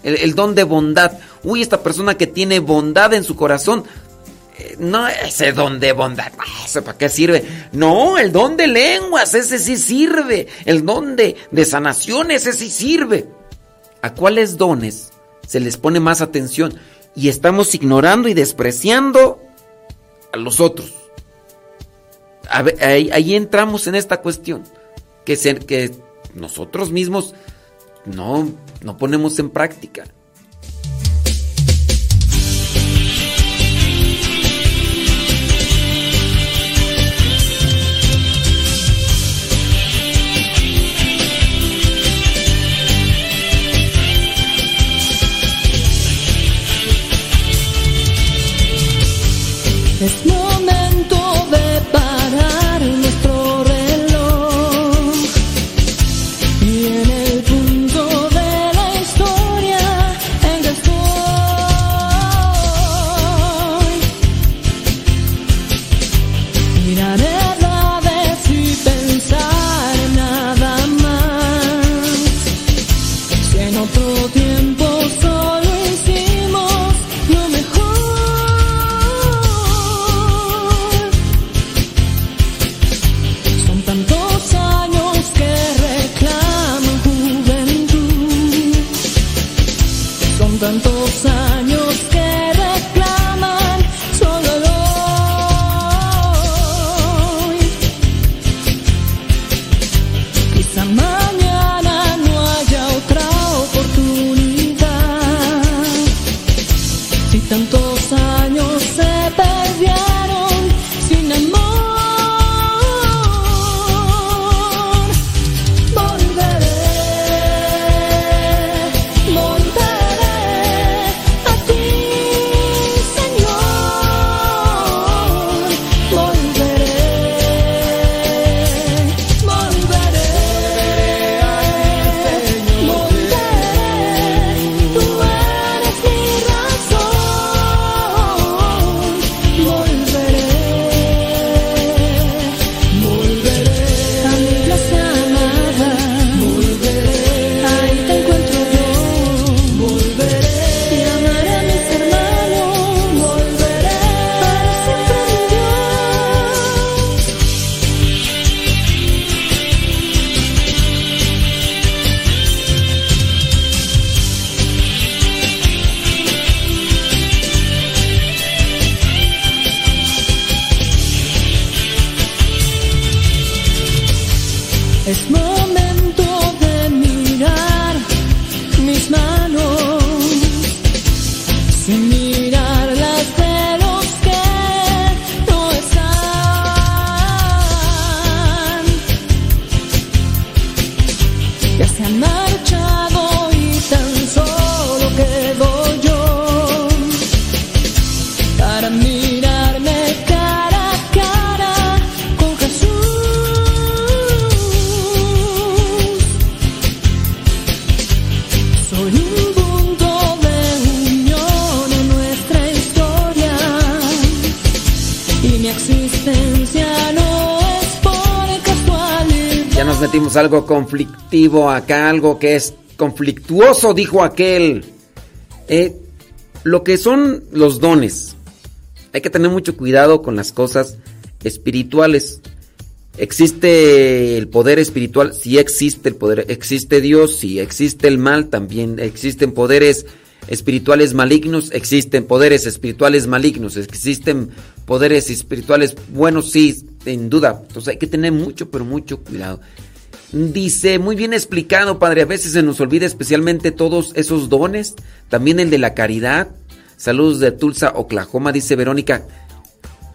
Speaker 3: El, don de bondad. Uy, esta persona que tiene bondad en su corazón. Eh, no, ese don de bondad. ¿Ese para qué sirve? No, el don de lenguas, ese sí sirve. El don de, de sanación, ese sí sirve. ¿A cuáles dones se les pone más atención? Y estamos ignorando y despreciando a los otros ahí, entramos en esta cuestión, que, que nosotros mismos no, no ponemos en práctica. No conflictivo acá, algo que es conflictuoso, dijo aquel. Eh, lo que son los dones. Hay que tener mucho cuidado con las cosas espirituales. ¿Existe el poder espiritual? Sí existe el poder. ¿Existe Dios? Sí. ¿Existe el mal? También. ¿Existen poderes espirituales malignos? Existen poderes espirituales malignos. ¿Existen poderes espirituales buenos? Sí, sin duda. Entonces hay que tener mucho, pero mucho cuidado. Dice, muy bien explicado, Padre. A veces se nos olvida especialmente todos esos dones. También el de la caridad. Saludos de Tulsa, Oklahoma, dice Verónica.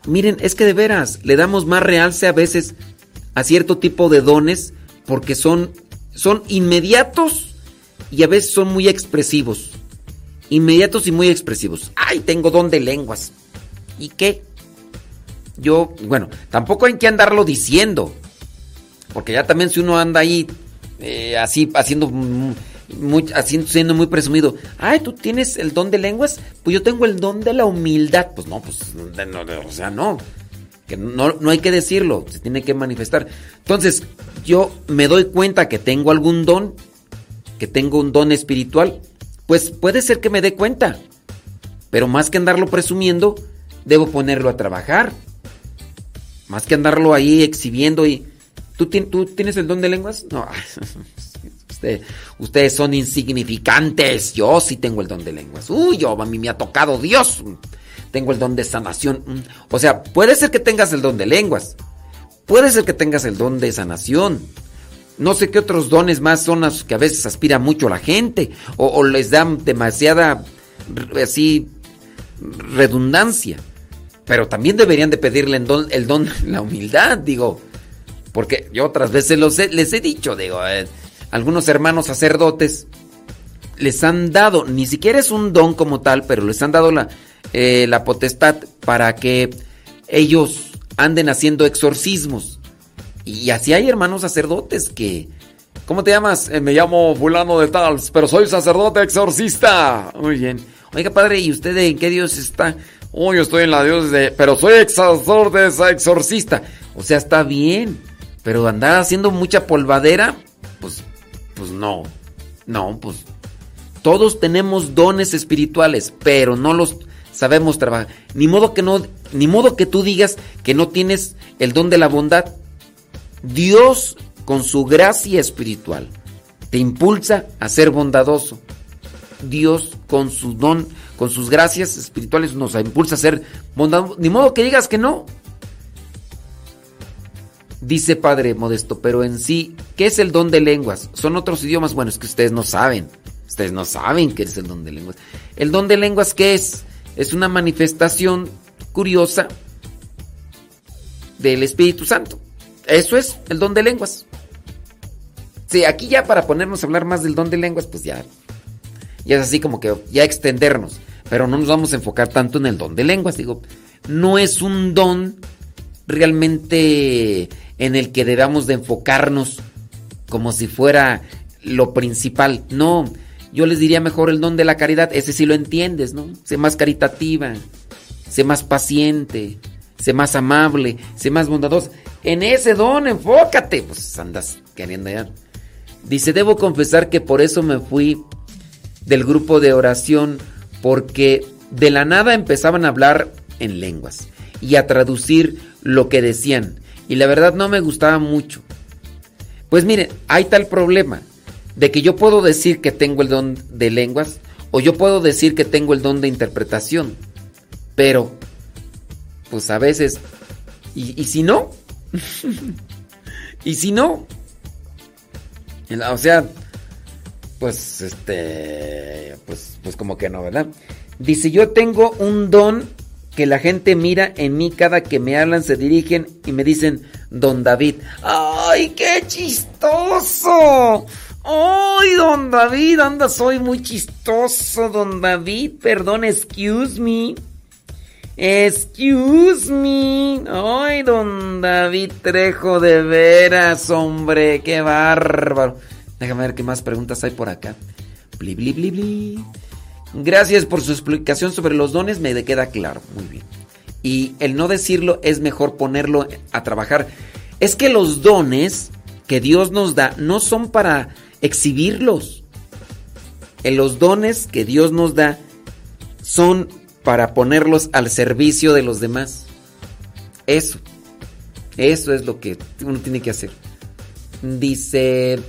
Speaker 3: Miren, es que de veras, le damos más realce a veces a cierto tipo de dones porque son, son inmediatos y a veces son muy expresivos. Inmediatos y muy expresivos. ¡Ay, tengo don de lenguas! ¿Y qué? Yo, bueno, tampoco hay que andarlo diciendo. Porque ya también si uno anda ahí eh, así haciendo muy, siendo muy presumido, ay, tú tienes el don de lenguas, pues yo tengo el don de la humildad. Pues no, pues, o sea, no. Que no, no hay que decirlo, se tiene que manifestar. Entonces, yo me doy cuenta que tengo algún don, que tengo un don espiritual, pues puede ser que me dé cuenta. Pero más que andarlo presumiendo, debo ponerlo a trabajar. Más que andarlo ahí exhibiendo y ¿Tú, tienes el don de lenguas? No. ustedes son insignificantes. Yo sí tengo el don de lenguas. Uy, yo, a mí me ha tocado Dios. Tengo el don de sanación. O sea, puede ser que tengas el don de lenguas. Puede ser que tengas el don de sanación. No sé qué otros dones más son los que a veces aspira mucho la gente. O, les dan demasiada, así, redundancia. Pero también deberían de pedirle el don, el don la humildad, digo. Porque yo otras veces les he dicho, digo, eh, algunos hermanos sacerdotes les han dado, ni siquiera es un don como tal, pero les han dado la, eh, la potestad para que ellos anden haciendo exorcismos. Y así hay hermanos sacerdotes que... ¿Cómo te llamas? Eh, me llamo fulano de tal, pero soy sacerdote exorcista. Muy bien. Oiga, padre, ¿y usted en qué Dios está? Oh, yo estoy en la Dios de... Pero soy sacerdote exorcista. O sea, está bien. Pero andar haciendo mucha polvadera, pues, pues no. No, pues todos tenemos dones espirituales, pero no los sabemos trabajar. Ni modo que no, ni modo que tú digas que no tienes el don de la bondad. Dios con su gracia espiritual te impulsa a ser bondadoso. Dios con su don, con sus gracias espirituales nos impulsa a ser bondadoso. Ni modo que digas que no. Dice Padre Modesto, pero en sí, ¿qué es el don de lenguas? ¿Son otros idiomas? Bueno, es que ustedes no saben. Ustedes no saben qué es el don de lenguas. ¿El don de lenguas qué es? Es una manifestación curiosa del Espíritu Santo. Eso es el don de lenguas. Sí, aquí ya para ponernos a hablar más del don de lenguas, pues ya, ya es así como que ya extendernos. Pero no nos vamos a enfocar tanto en el don de lenguas. Digo, no es un don realmente en el que debamos de enfocarnos como si fuera lo principal. No, yo les diría mejor el don de la caridad, ese sí lo entiendes, ¿no? Sé más caritativa, sé más paciente, sé más amable, sé más bondadoso. En ese don enfócate, pues andas queriendo ya. Dice, debo confesar que por eso me fui del grupo de oración, porque de la nada empezaban a hablar en lenguas y a traducir lo que decían y la verdad no me gustaba mucho. Pues miren, hay tal problema de que yo puedo decir que tengo el don de lenguas o yo puedo decir que tengo el don de interpretación, pero pues a veces, ¿y, si no? ¿Y si no? O sea, pues este, pues, pues como que no, ¿verdad? Dice, yo tengo un don que la gente mira en mí cada que me hablan, se dirigen y me dicen, don David. ¡Ay, qué chistoso! ¡Ay, don David! Anda, soy muy chistoso, don David. Perdón, excuse me. Excuse me. Ay, don David Trejo, de veras, hombre, qué bárbaro. Déjame ver qué más preguntas hay por acá. Bli, bli, bli, bli. Gracias por su explicación sobre los dones, me queda claro. Muy bien. Y el no decirlo es mejor ponerlo a trabajar. Es que los dones que Dios nos da no son para exhibirlos. En los dones que Dios nos da son para ponerlos al servicio de los demás. Eso. Eso es lo que uno tiene que hacer. Dice,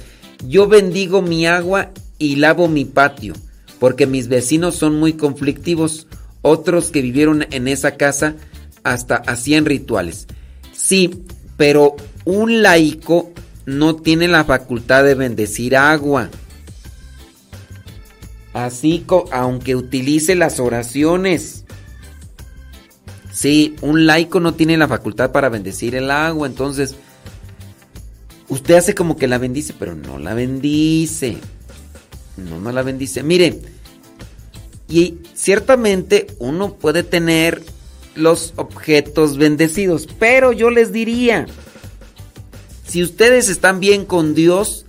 Speaker 3: yo bendigo mi agua y lavo mi patio porque mis vecinos son muy conflictivos. Otros que vivieron en esa casa hasta hacían rituales. Sí, pero un laico no tiene la facultad de bendecir agua. Así, aunque utilice las oraciones. Sí, un laico no tiene la facultad para bendecir el agua, entonces usted hace como que la bendice, pero no la bendice. No, no la bendice. Mire, y ciertamente uno puede tener los objetos bendecidos, pero yo les diría, si ustedes están bien con Dios,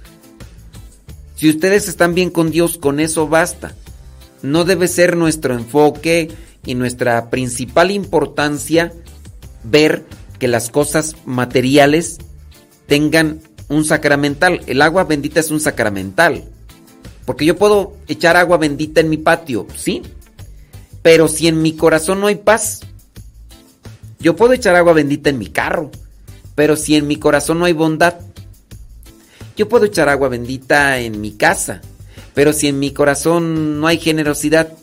Speaker 3: si ustedes están bien con Dios, con eso basta. No debe ser nuestro enfoque y nuestra principal importancia ver que las cosas materiales tengan un sacramental. El agua bendita es un sacramental. Porque yo puedo echar agua bendita en mi patio, ¿sí? Pero si en mi corazón no hay paz, yo puedo echar agua bendita en mi carro, pero si en mi corazón no hay bondad, yo puedo echar agua bendita en mi casa, pero si en mi corazón no hay generosidad,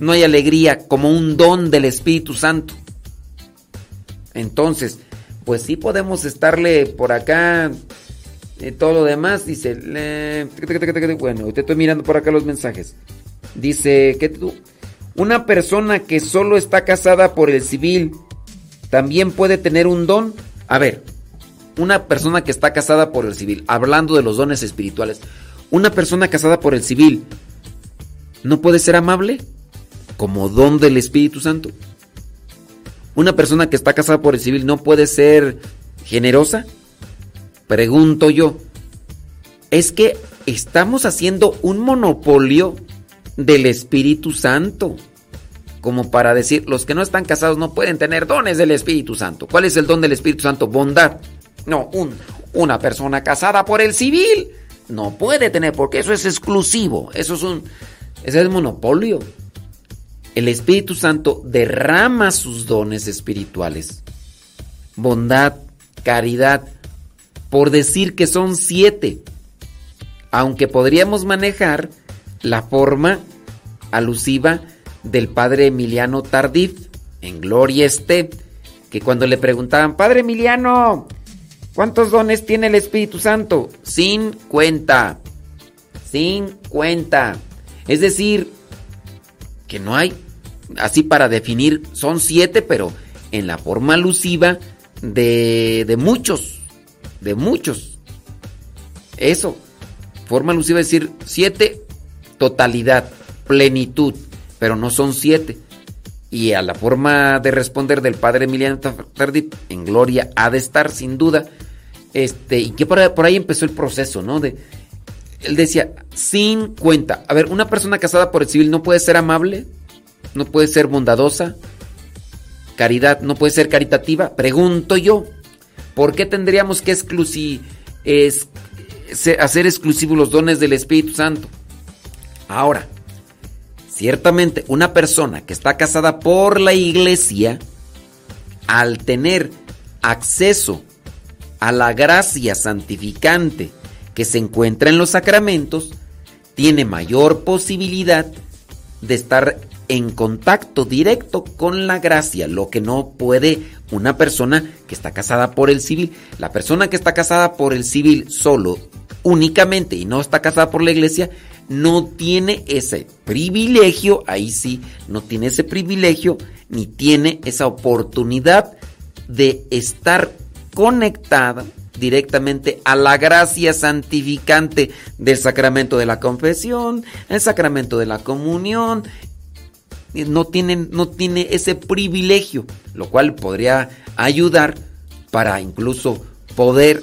Speaker 3: no hay alegría como un don del Espíritu Santo. Entonces, pues sí podemos estarle por acá todo lo demás dice. bueno, te estoy mirando por acá los mensajes. Dice que tú. Una persona que solo está casada por el civil también puede tener un don. A ver, una persona que está casada por el civil, hablando de los dones espirituales, una persona casada por el civil no puede ser amable como don del Espíritu Santo. Una persona que está casada por el civil no puede ser generosa Pregunto yo, es que estamos haciendo un monopolio del Espíritu Santo. Como para decir, los que no están casados no pueden tener dones del Espíritu Santo. ¿Cuál es el don del Espíritu Santo? Bondad. No, un, una persona casada por el civil no puede tener, porque eso es exclusivo. Eso es un. Ese es monopolio. El Espíritu Santo derrama sus dones espirituales. Bondad, caridad, por decir que son siete, aunque podríamos manejar la forma alusiva del padre Emiliano Tardif, en Gloria esté, que cuando le preguntaban, Padre Emiliano, ¿cuántos dones tiene el Espíritu Santo? 50. 50. Es decir, que no hay, así para definir, son siete, pero en la forma alusiva de, de muchos de muchos. Eso, forma alusiva decir siete, totalidad, plenitud, pero no son siete. Y a la forma de responder del padre Emiliano Tardip, en gloria ha de estar, sin duda. Este, y que por ahí, empezó el proceso, ¿no? De, él decía, sin cuenta. A ver, una persona casada por el civil no puede ser amable, no puede ser bondadosa, caridad, no puede ser caritativa. Pregunto yo, ¿Por qué tendríamos que hacer exclusivos los dones del Espíritu Santo? Ahora, ciertamente una persona que está casada por la iglesia, al tener acceso a la gracia santificante que se encuentra en los sacramentos, tiene mayor posibilidad de estar en contacto directo con la gracia, lo que no puede una persona que está casada por el civil. La persona que está casada por el civil solo únicamente y no está casada por la iglesia, no tiene ese privilegio, ahí sí, no tiene ese privilegio ni tiene esa oportunidad de estar conectada directamente a la gracia santificante del sacramento de la confesión, el sacramento de la comunión. No tiene, no tiene ese privilegio, lo cual podría ayudar para incluso poder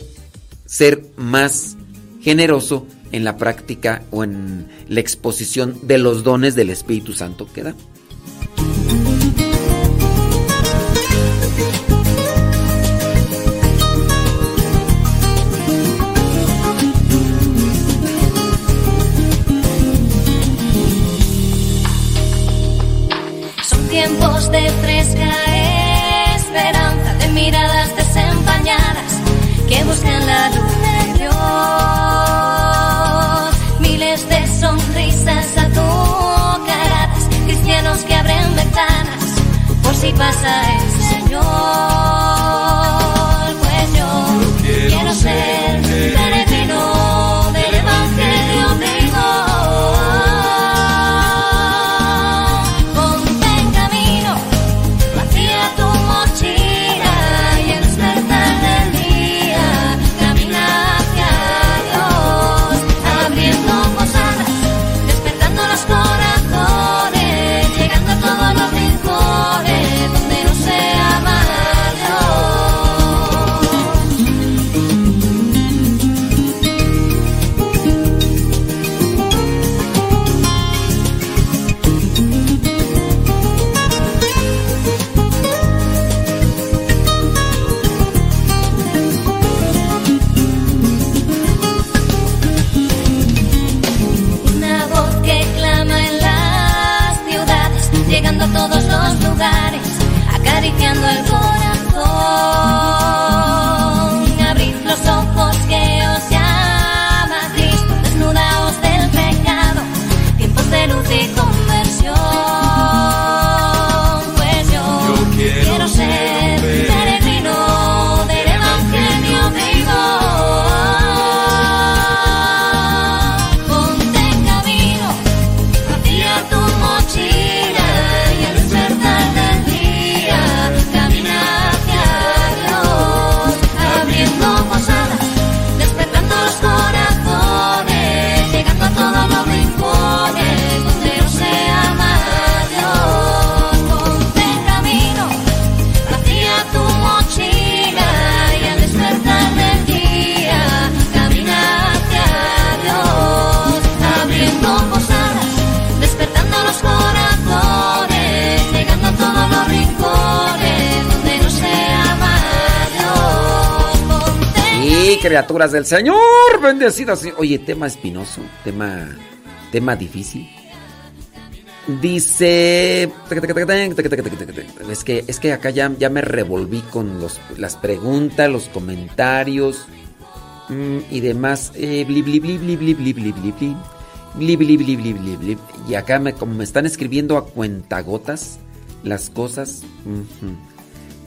Speaker 3: ser más generoso en la práctica o en la exposición de los dones del Espíritu Santo que da.
Speaker 20: Tiempos de fresca esperanza, de miradas desempañadas que buscan la luz de Dios. Miles de sonrisas azucaradas, cristianos que abren ventanas por si pasa el Señor.
Speaker 3: criaturas del Señor, bendecidas. Oye, tema espinoso, tema, tema difícil. Dice. Es que, es que acá ya, ya me revolví con los, las preguntas, los comentarios y demás. Y acá, me, como me están escribiendo a cuentagotas las cosas.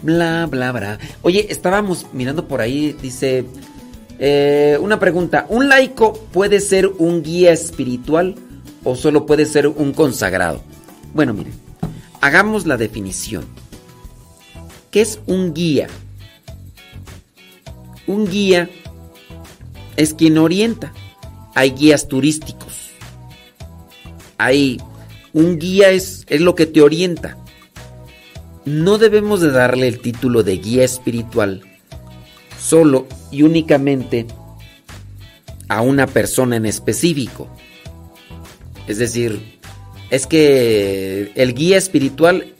Speaker 3: Bla, bla, bla. Oye, estábamos mirando por ahí, dice eh, una pregunta: ¿un laico puede ser un guía espiritual o solo puede ser un consagrado? Bueno, miren, hagamos la definición. ¿Qué es un guía? Un guía es quien orienta. Hay guías turísticos. Hay un guía es, es lo que te orienta. No debemos de darle el título de guía espiritual solo y únicamente a una persona en específico. Es decir, es que el guía espiritual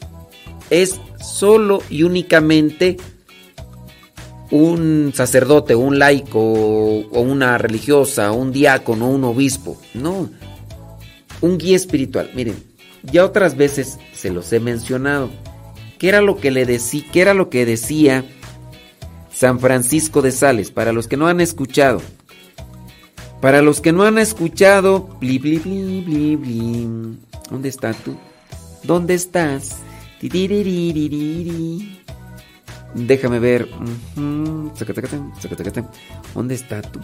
Speaker 3: es solo y únicamente un sacerdote, un laico o una religiosa, un diácono, un obispo. No, un guía espiritual. Miren, ya otras veces se los he mencionado. ¿Qué era lo que le decía? ¿Qué era lo que decía San Francisco de Sales? Para los que no han escuchado. Para los que no han escuchado, bli, bli, bli. ¿Dónde estás tú? ¿Dónde estás? Déjame ver. ¿Dónde está tú?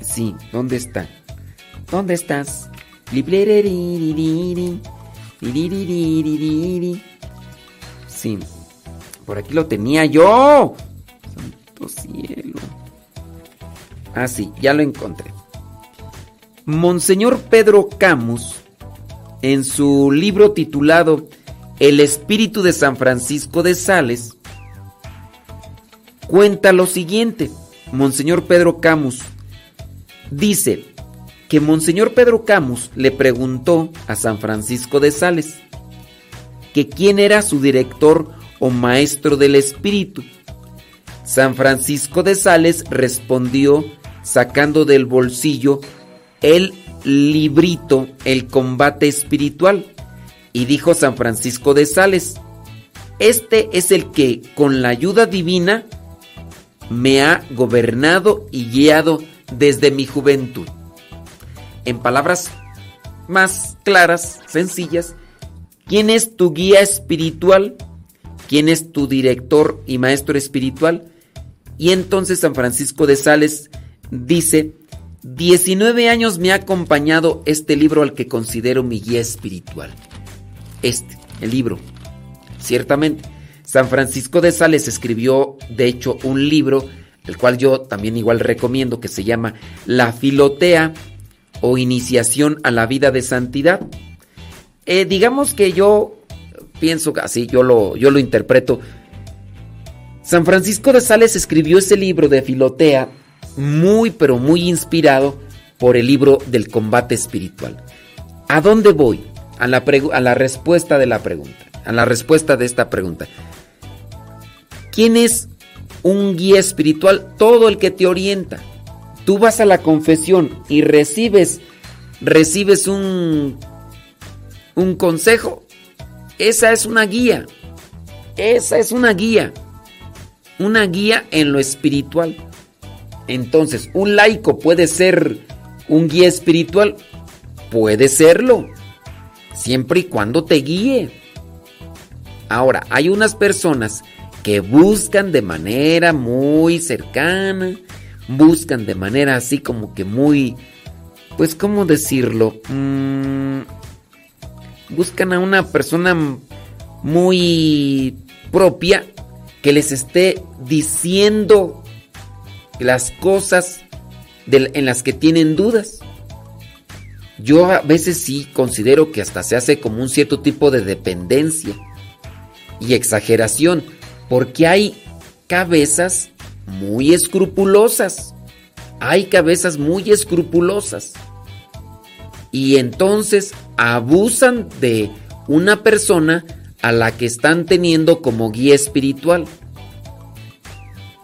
Speaker 3: Sí, ¿dónde está? ¿Dónde estás? Sí, por aquí lo tenía yo. Santo cielo. Ah, sí, ya lo encontré. Monseñor Pedro Camus, en su libro titulado El Espíritu de San Francisco de Sales, cuenta lo siguiente. Monseñor Pedro Camus dice que Monseñor Pedro Camus le preguntó a San Francisco de Sales que quién era su director o maestro del espíritu. San Francisco de Sales respondió sacando del bolsillo el librito El combate espiritual y dijo San Francisco de Sales, este es el que con la ayuda divina me ha gobernado y guiado desde mi juventud. En palabras más claras, sencillas, ¿quién es tu guía espiritual? ¿Quién es tu director y maestro espiritual? Y entonces San Francisco de Sales dice, 19 años me ha acompañado este libro al que considero mi guía espiritual. Este, el libro. Ciertamente, San Francisco de Sales escribió, de hecho, un libro, el cual yo también igual recomiendo, que se llama La Filotea o Iniciación a la Vida de Santidad. Eh, digamos que yo pienso así, yo lo, yo lo interpreto. San Francisco de Sales escribió ese libro de Filotea muy, pero muy inspirado por el libro del combate espiritual. ¿A dónde voy? A la, a la respuesta de la pregunta. A la respuesta de esta pregunta. ¿Quién es un guía espiritual? Todo el que te orienta. Tú vas a la confesión y recibes, recibes un, un consejo. Esa es una guía. Esa es una guía. Una guía en lo espiritual. Entonces, ¿un laico puede ser un guía espiritual? Puede serlo, siempre y cuando te guíe. Ahora, hay unas personas que buscan de manera muy cercana, buscan de manera así como que muy, pues, ¿cómo decirlo? Mm, buscan a una persona muy propia que les esté diciendo las cosas en las que tienen dudas. Yo a veces sí considero que hasta se hace como un cierto tipo de dependencia y exageración, porque hay cabezas muy escrupulosas. Hay cabezas muy escrupulosas. Y entonces abusan de una persona a la que están teniendo como guía espiritual.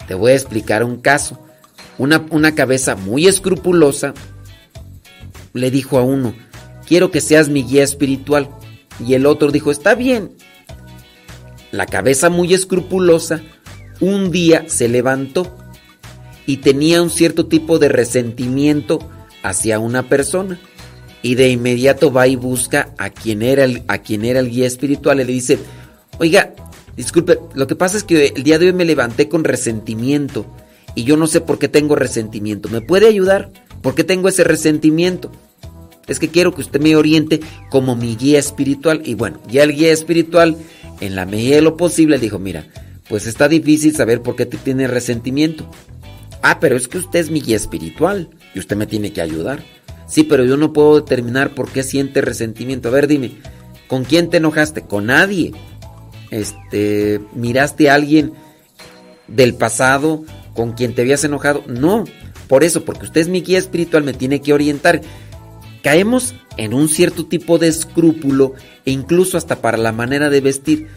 Speaker 3: Te voy a explicar un caso. Una, una, cabeza muy escrupulosa le dijo a uno, quiero que seas mi guía espiritual. Y el otro dijo, está bien. La cabeza muy escrupulosa un día se levantó y tenía un cierto tipo de resentimiento hacia una persona. Y de inmediato va y busca a quien era el, a quien era el guía espiritual y le dice, oiga, Disculpe, lo que pasa es que el día de hoy me levanté con resentimiento y yo no sé por qué tengo resentimiento. ¿Me puede ayudar? ¿Por qué tengo ese resentimiento? Es que quiero que usted me oriente como mi guía espiritual. Y bueno, ya el guía espiritual, en la medida de lo posible, dijo, mira, pues está difícil saber por qué te tiene resentimiento. Ah, pero es que usted es mi guía espiritual y usted me tiene que ayudar. Sí, pero yo no puedo determinar por qué siente resentimiento. A ver, dime, ¿con quién te enojaste? Con nadie este, miraste a alguien del pasado con quien te habías enojado. No, por eso, porque usted es mi guía espiritual, me tiene que orientar. Caemos en un cierto tipo de escrúpulo e incluso hasta para la manera de vestir.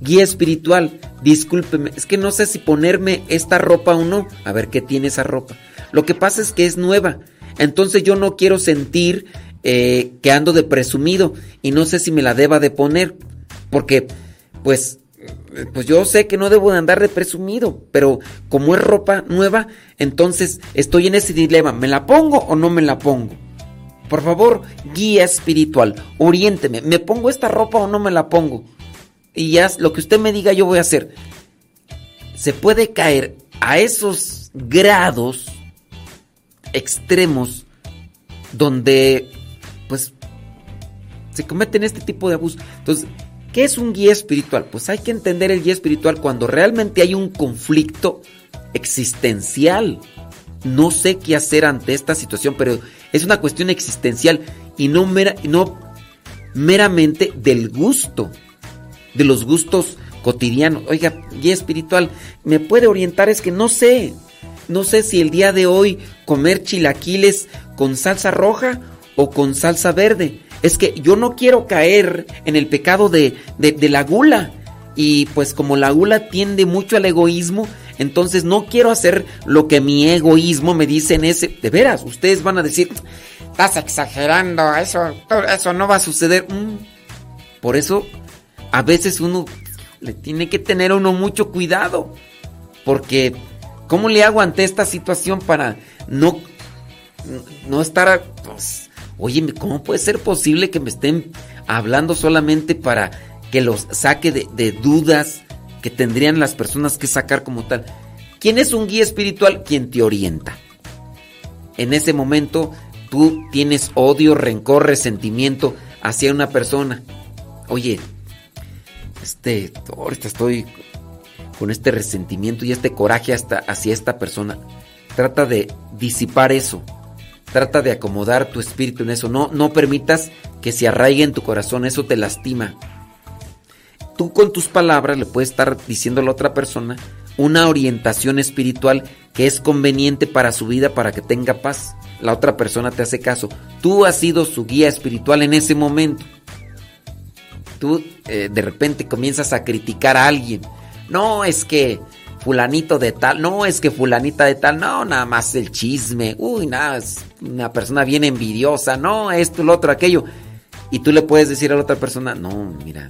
Speaker 3: Guía espiritual, discúlpeme, es que no sé si ponerme esta ropa o no. A ver qué tiene esa ropa. Lo que pasa es que es nueva. Entonces yo no quiero sentir eh, que ando de presumido y no sé si me la deba de poner. Porque pues, pues yo sé que no debo de andar de presumido, pero como es ropa nueva, entonces estoy en ese dilema, ¿me la pongo o no me la pongo? Por favor, guía espiritual, oriénteme, ¿me pongo esta ropa o no me la pongo? Y ya lo que usted me diga yo voy a hacer. Se puede caer a esos grados extremos donde pues se cometen este tipo de abusos. Entonces, ¿qué es un guía espiritual? Pues hay que entender el guía espiritual cuando realmente hay un conflicto existencial. No sé qué hacer ante esta situación, pero es una cuestión existencial y no, no meramente del gusto, de los gustos cotidianos. Oiga, guía espiritual, ¿me puede orientar? Es que no sé. No sé si el día de hoy comer chilaquiles con salsa roja o con salsa verde. Es que yo no quiero caer en el pecado de, de, la gula. Y pues como la gula tiende mucho al egoísmo, entonces no quiero hacer lo que mi egoísmo me dice en ese... De veras, ustedes van a decir, estás exagerando, eso, eso no va a suceder. Mm. Por eso, a veces uno le tiene que tener uno mucho cuidado. Porque, ¿cómo le hago ante esta situación para no, no estar... Pues, oye, ¿cómo puede ser posible que me estén hablando solamente para que los saque de, de dudas que tendrían las personas que sacar como tal? ¿Quién es un guía espiritual? Quien te orienta. En ese momento tú tienes odio, rencor, resentimiento hacia una persona. Oye, este, ahorita estoy con este resentimiento y este coraje hasta hacia esta persona. Trata de disipar eso. Trata de acomodar tu espíritu en eso. No, no permitas que se arraigue en tu corazón. Eso te lastima. Tú con tus palabras le puedes estar diciendo a la otra persona una orientación espiritual que es conveniente para su vida, para que tenga paz. La otra persona te hace caso. Tú has sido su guía espiritual en ese momento. Tú eh, de repente comienzas a criticar a alguien. No, es que fulanito de tal, no, es que fulanita de tal, no, nada más el chisme. Uy, nada, es una persona bien envidiosa, no, esto, lo otro, aquello. Y tú le puedes decir a la otra persona, no, mira,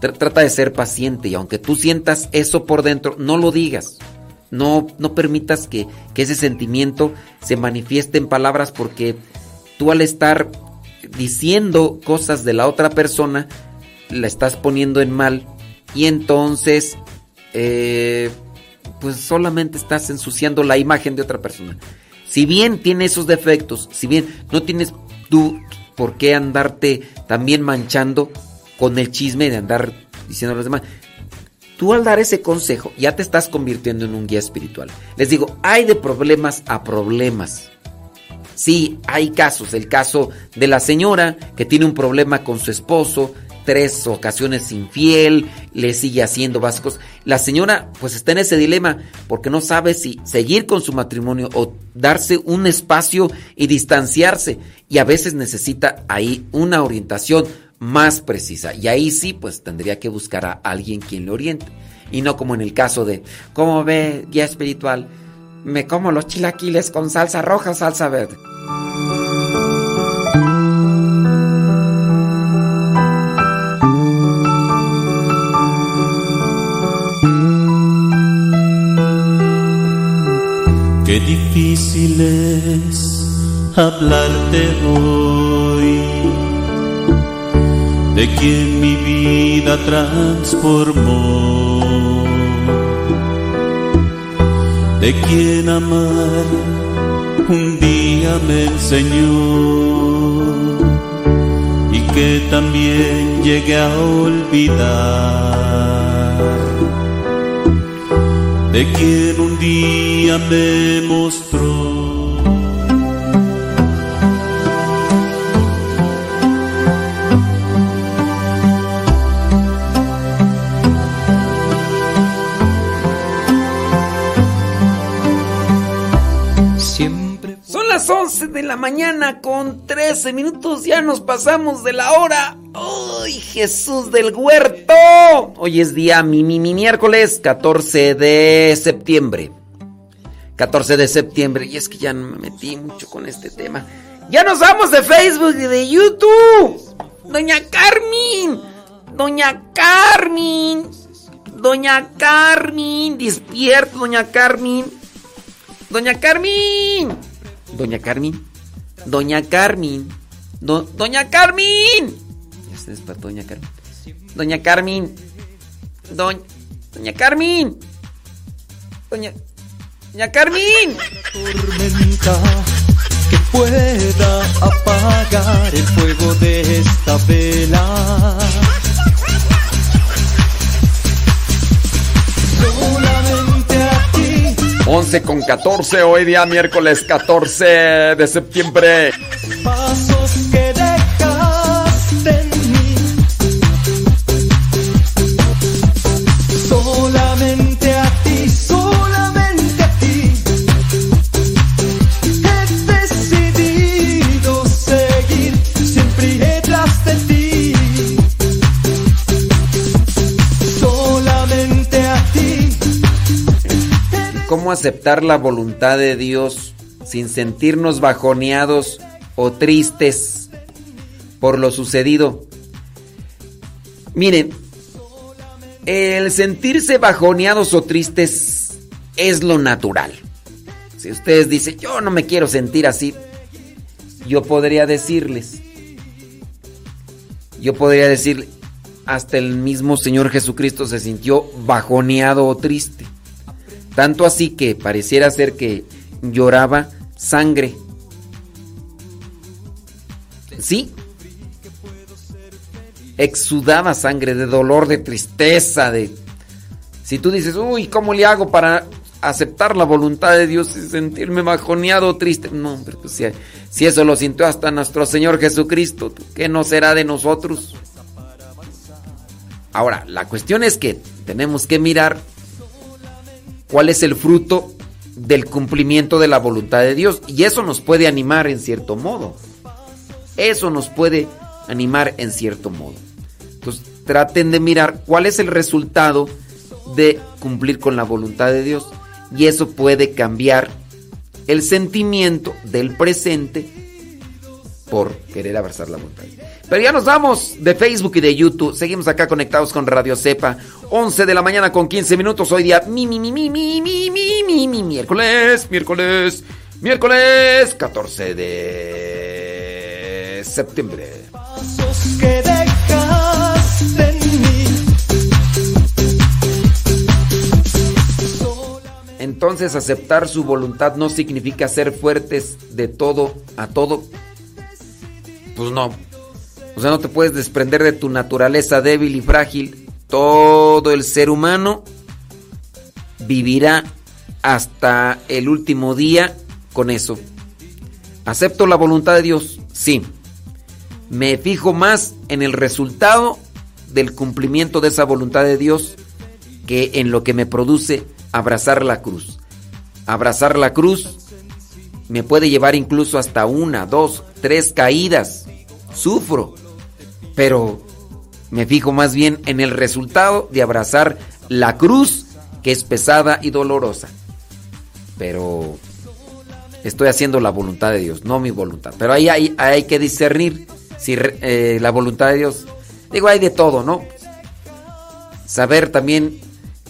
Speaker 3: trata de ser paciente y aunque tú sientas eso por dentro, no lo digas. No, no permitas que, que ese sentimiento se manifieste en palabras porque tú al estar diciendo cosas de la otra persona, la estás poniendo en mal y entonces eh, pues solamente estás ensuciando la imagen de otra persona. Si bien tiene esos defectos, si bien no tienes tú por qué andarte también manchando con el chisme de andar diciendo a los demás, tú al dar ese consejo ya te estás convirtiendo en un guía espiritual. Les digo, hay de problemas a problemas. Sí, hay casos. El caso de la señora que tiene un problema con su esposo, tres ocasiones infiel, le sigue haciendo vascos. La señora pues está en ese dilema porque no sabe si seguir con su matrimonio o darse un espacio y distanciarse. Y a veces necesita ahí una orientación más precisa. Y ahí sí pues tendría que buscar a alguien quien le oriente. Y no como en el caso de, ¿cómo ve guía espiritual? Me como los chilaquiles con salsa roja, salsa verde.
Speaker 15: Qué difícil es hablarte hoy. De quien mi vida transformó, de quien amar un día me enseñó y que también llegué a olvidar de quien un día me mostró.
Speaker 3: Siempre. Son las 11 de la mañana con 13 minutos, ya nos pasamos de la hora. ¡Ay, Jesús del huerto! Hoy es día mi, mi, mi miércoles 14 de septiembre. 14 de septiembre. Y es que ya me metí mucho con este tema. Ya nos vamos de Facebook y de YouTube. Doña Carmen. Doña Carmen. Doña Carmen. Despierta, doña Carmen. Doña Carmen. Doña Carmen. Doña Carmen. doña Carmen. Ya se despertó Doña Carmen. Doña Carmen. Doña. Doña Carmen. Doña. Doña Carmen. Que pueda apagar el fuego de
Speaker 15: esta vela. Solamente a ti. 11 con 14, hoy día miércoles 14 de septiembre.
Speaker 3: ¿Cómo aceptar la voluntad de Dios sin sentirnos bajoneados o tristes por lo sucedido? Miren, el sentirse bajoneados o tristes es lo natural. Si ustedes dicen, yo no me quiero sentir así, yo podría decirles, yo podría decir, hasta el mismo Señor Jesucristo se sintió bajoneado o triste. Tanto así que pareciera ser que lloraba sangre. Sí. Exudaba sangre de dolor, de tristeza, de... Si tú dices, uy, ¿cómo le hago para aceptar la voluntad de Dios y sentirme bajoneado o triste? No, pues si eso lo sintió hasta nuestro Señor Jesucristo, ¿qué no será de nosotros? Ahora, la cuestión es que tenemos que mirar cuál es el fruto del cumplimiento de la voluntad de Dios. Y eso nos puede animar en cierto modo. Eso nos puede animar en cierto modo. Entonces traten de mirar cuál es el resultado de cumplir con la voluntad de Dios. Y eso puede cambiar el sentimiento del presente por querer abrazar la voluntad. Pero ya nos vamos de Facebook y de YouTube. Seguimos acá conectados con Radio Cepa. 11 de la mañana con 15 minutos. Hoy día mi, mi, mi, mi, mi, mi, mi, mi, mi, miércoles, miércoles, miércoles 14 de septiembre.
Speaker 15: Pasos que dejaste en mí.
Speaker 3: Entonces aceptar su voluntad no significa ser fuertes de todo a todo. Pues no. O sea, no te puedes desprender de tu naturaleza débil y frágil. Todo el ser humano vivirá hasta el último día con eso. ¿Acepto la voluntad de Dios? Sí. Me fijo más en el resultado del cumplimiento de esa voluntad de Dios que en lo que me produce abrazar la cruz. Abrazar la cruz me puede llevar incluso hasta una, dos, tres caídas. Sufro, pero me fijo más bien en el resultado de abrazar la cruz que es pesada y dolorosa. Pero estoy haciendo la voluntad de Dios, no mi voluntad. Pero ahí hay, que discernir si eh, la voluntad de Dios. Digo, hay de todo, ¿no? Saber también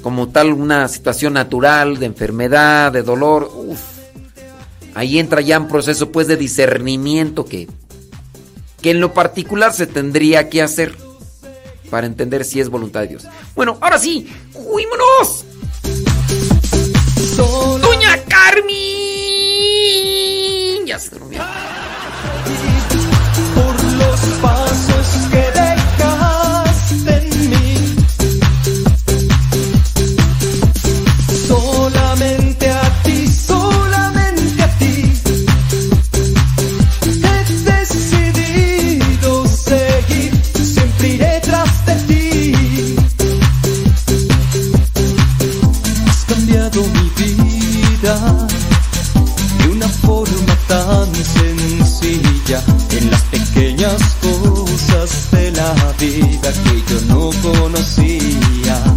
Speaker 3: como tal una situación natural de enfermedad, de dolor. Uf, ahí entra ya un proceso pues de discernimiento que, que en lo particular se tendría que hacer para entender si es voluntad de Dios. Bueno, ahora sí, ¡juímonos! ¡Doña Carmen! Ya se durmió.
Speaker 15: De una forma tan sencilla en las pequeñas cosas de la vida que yo no conocía.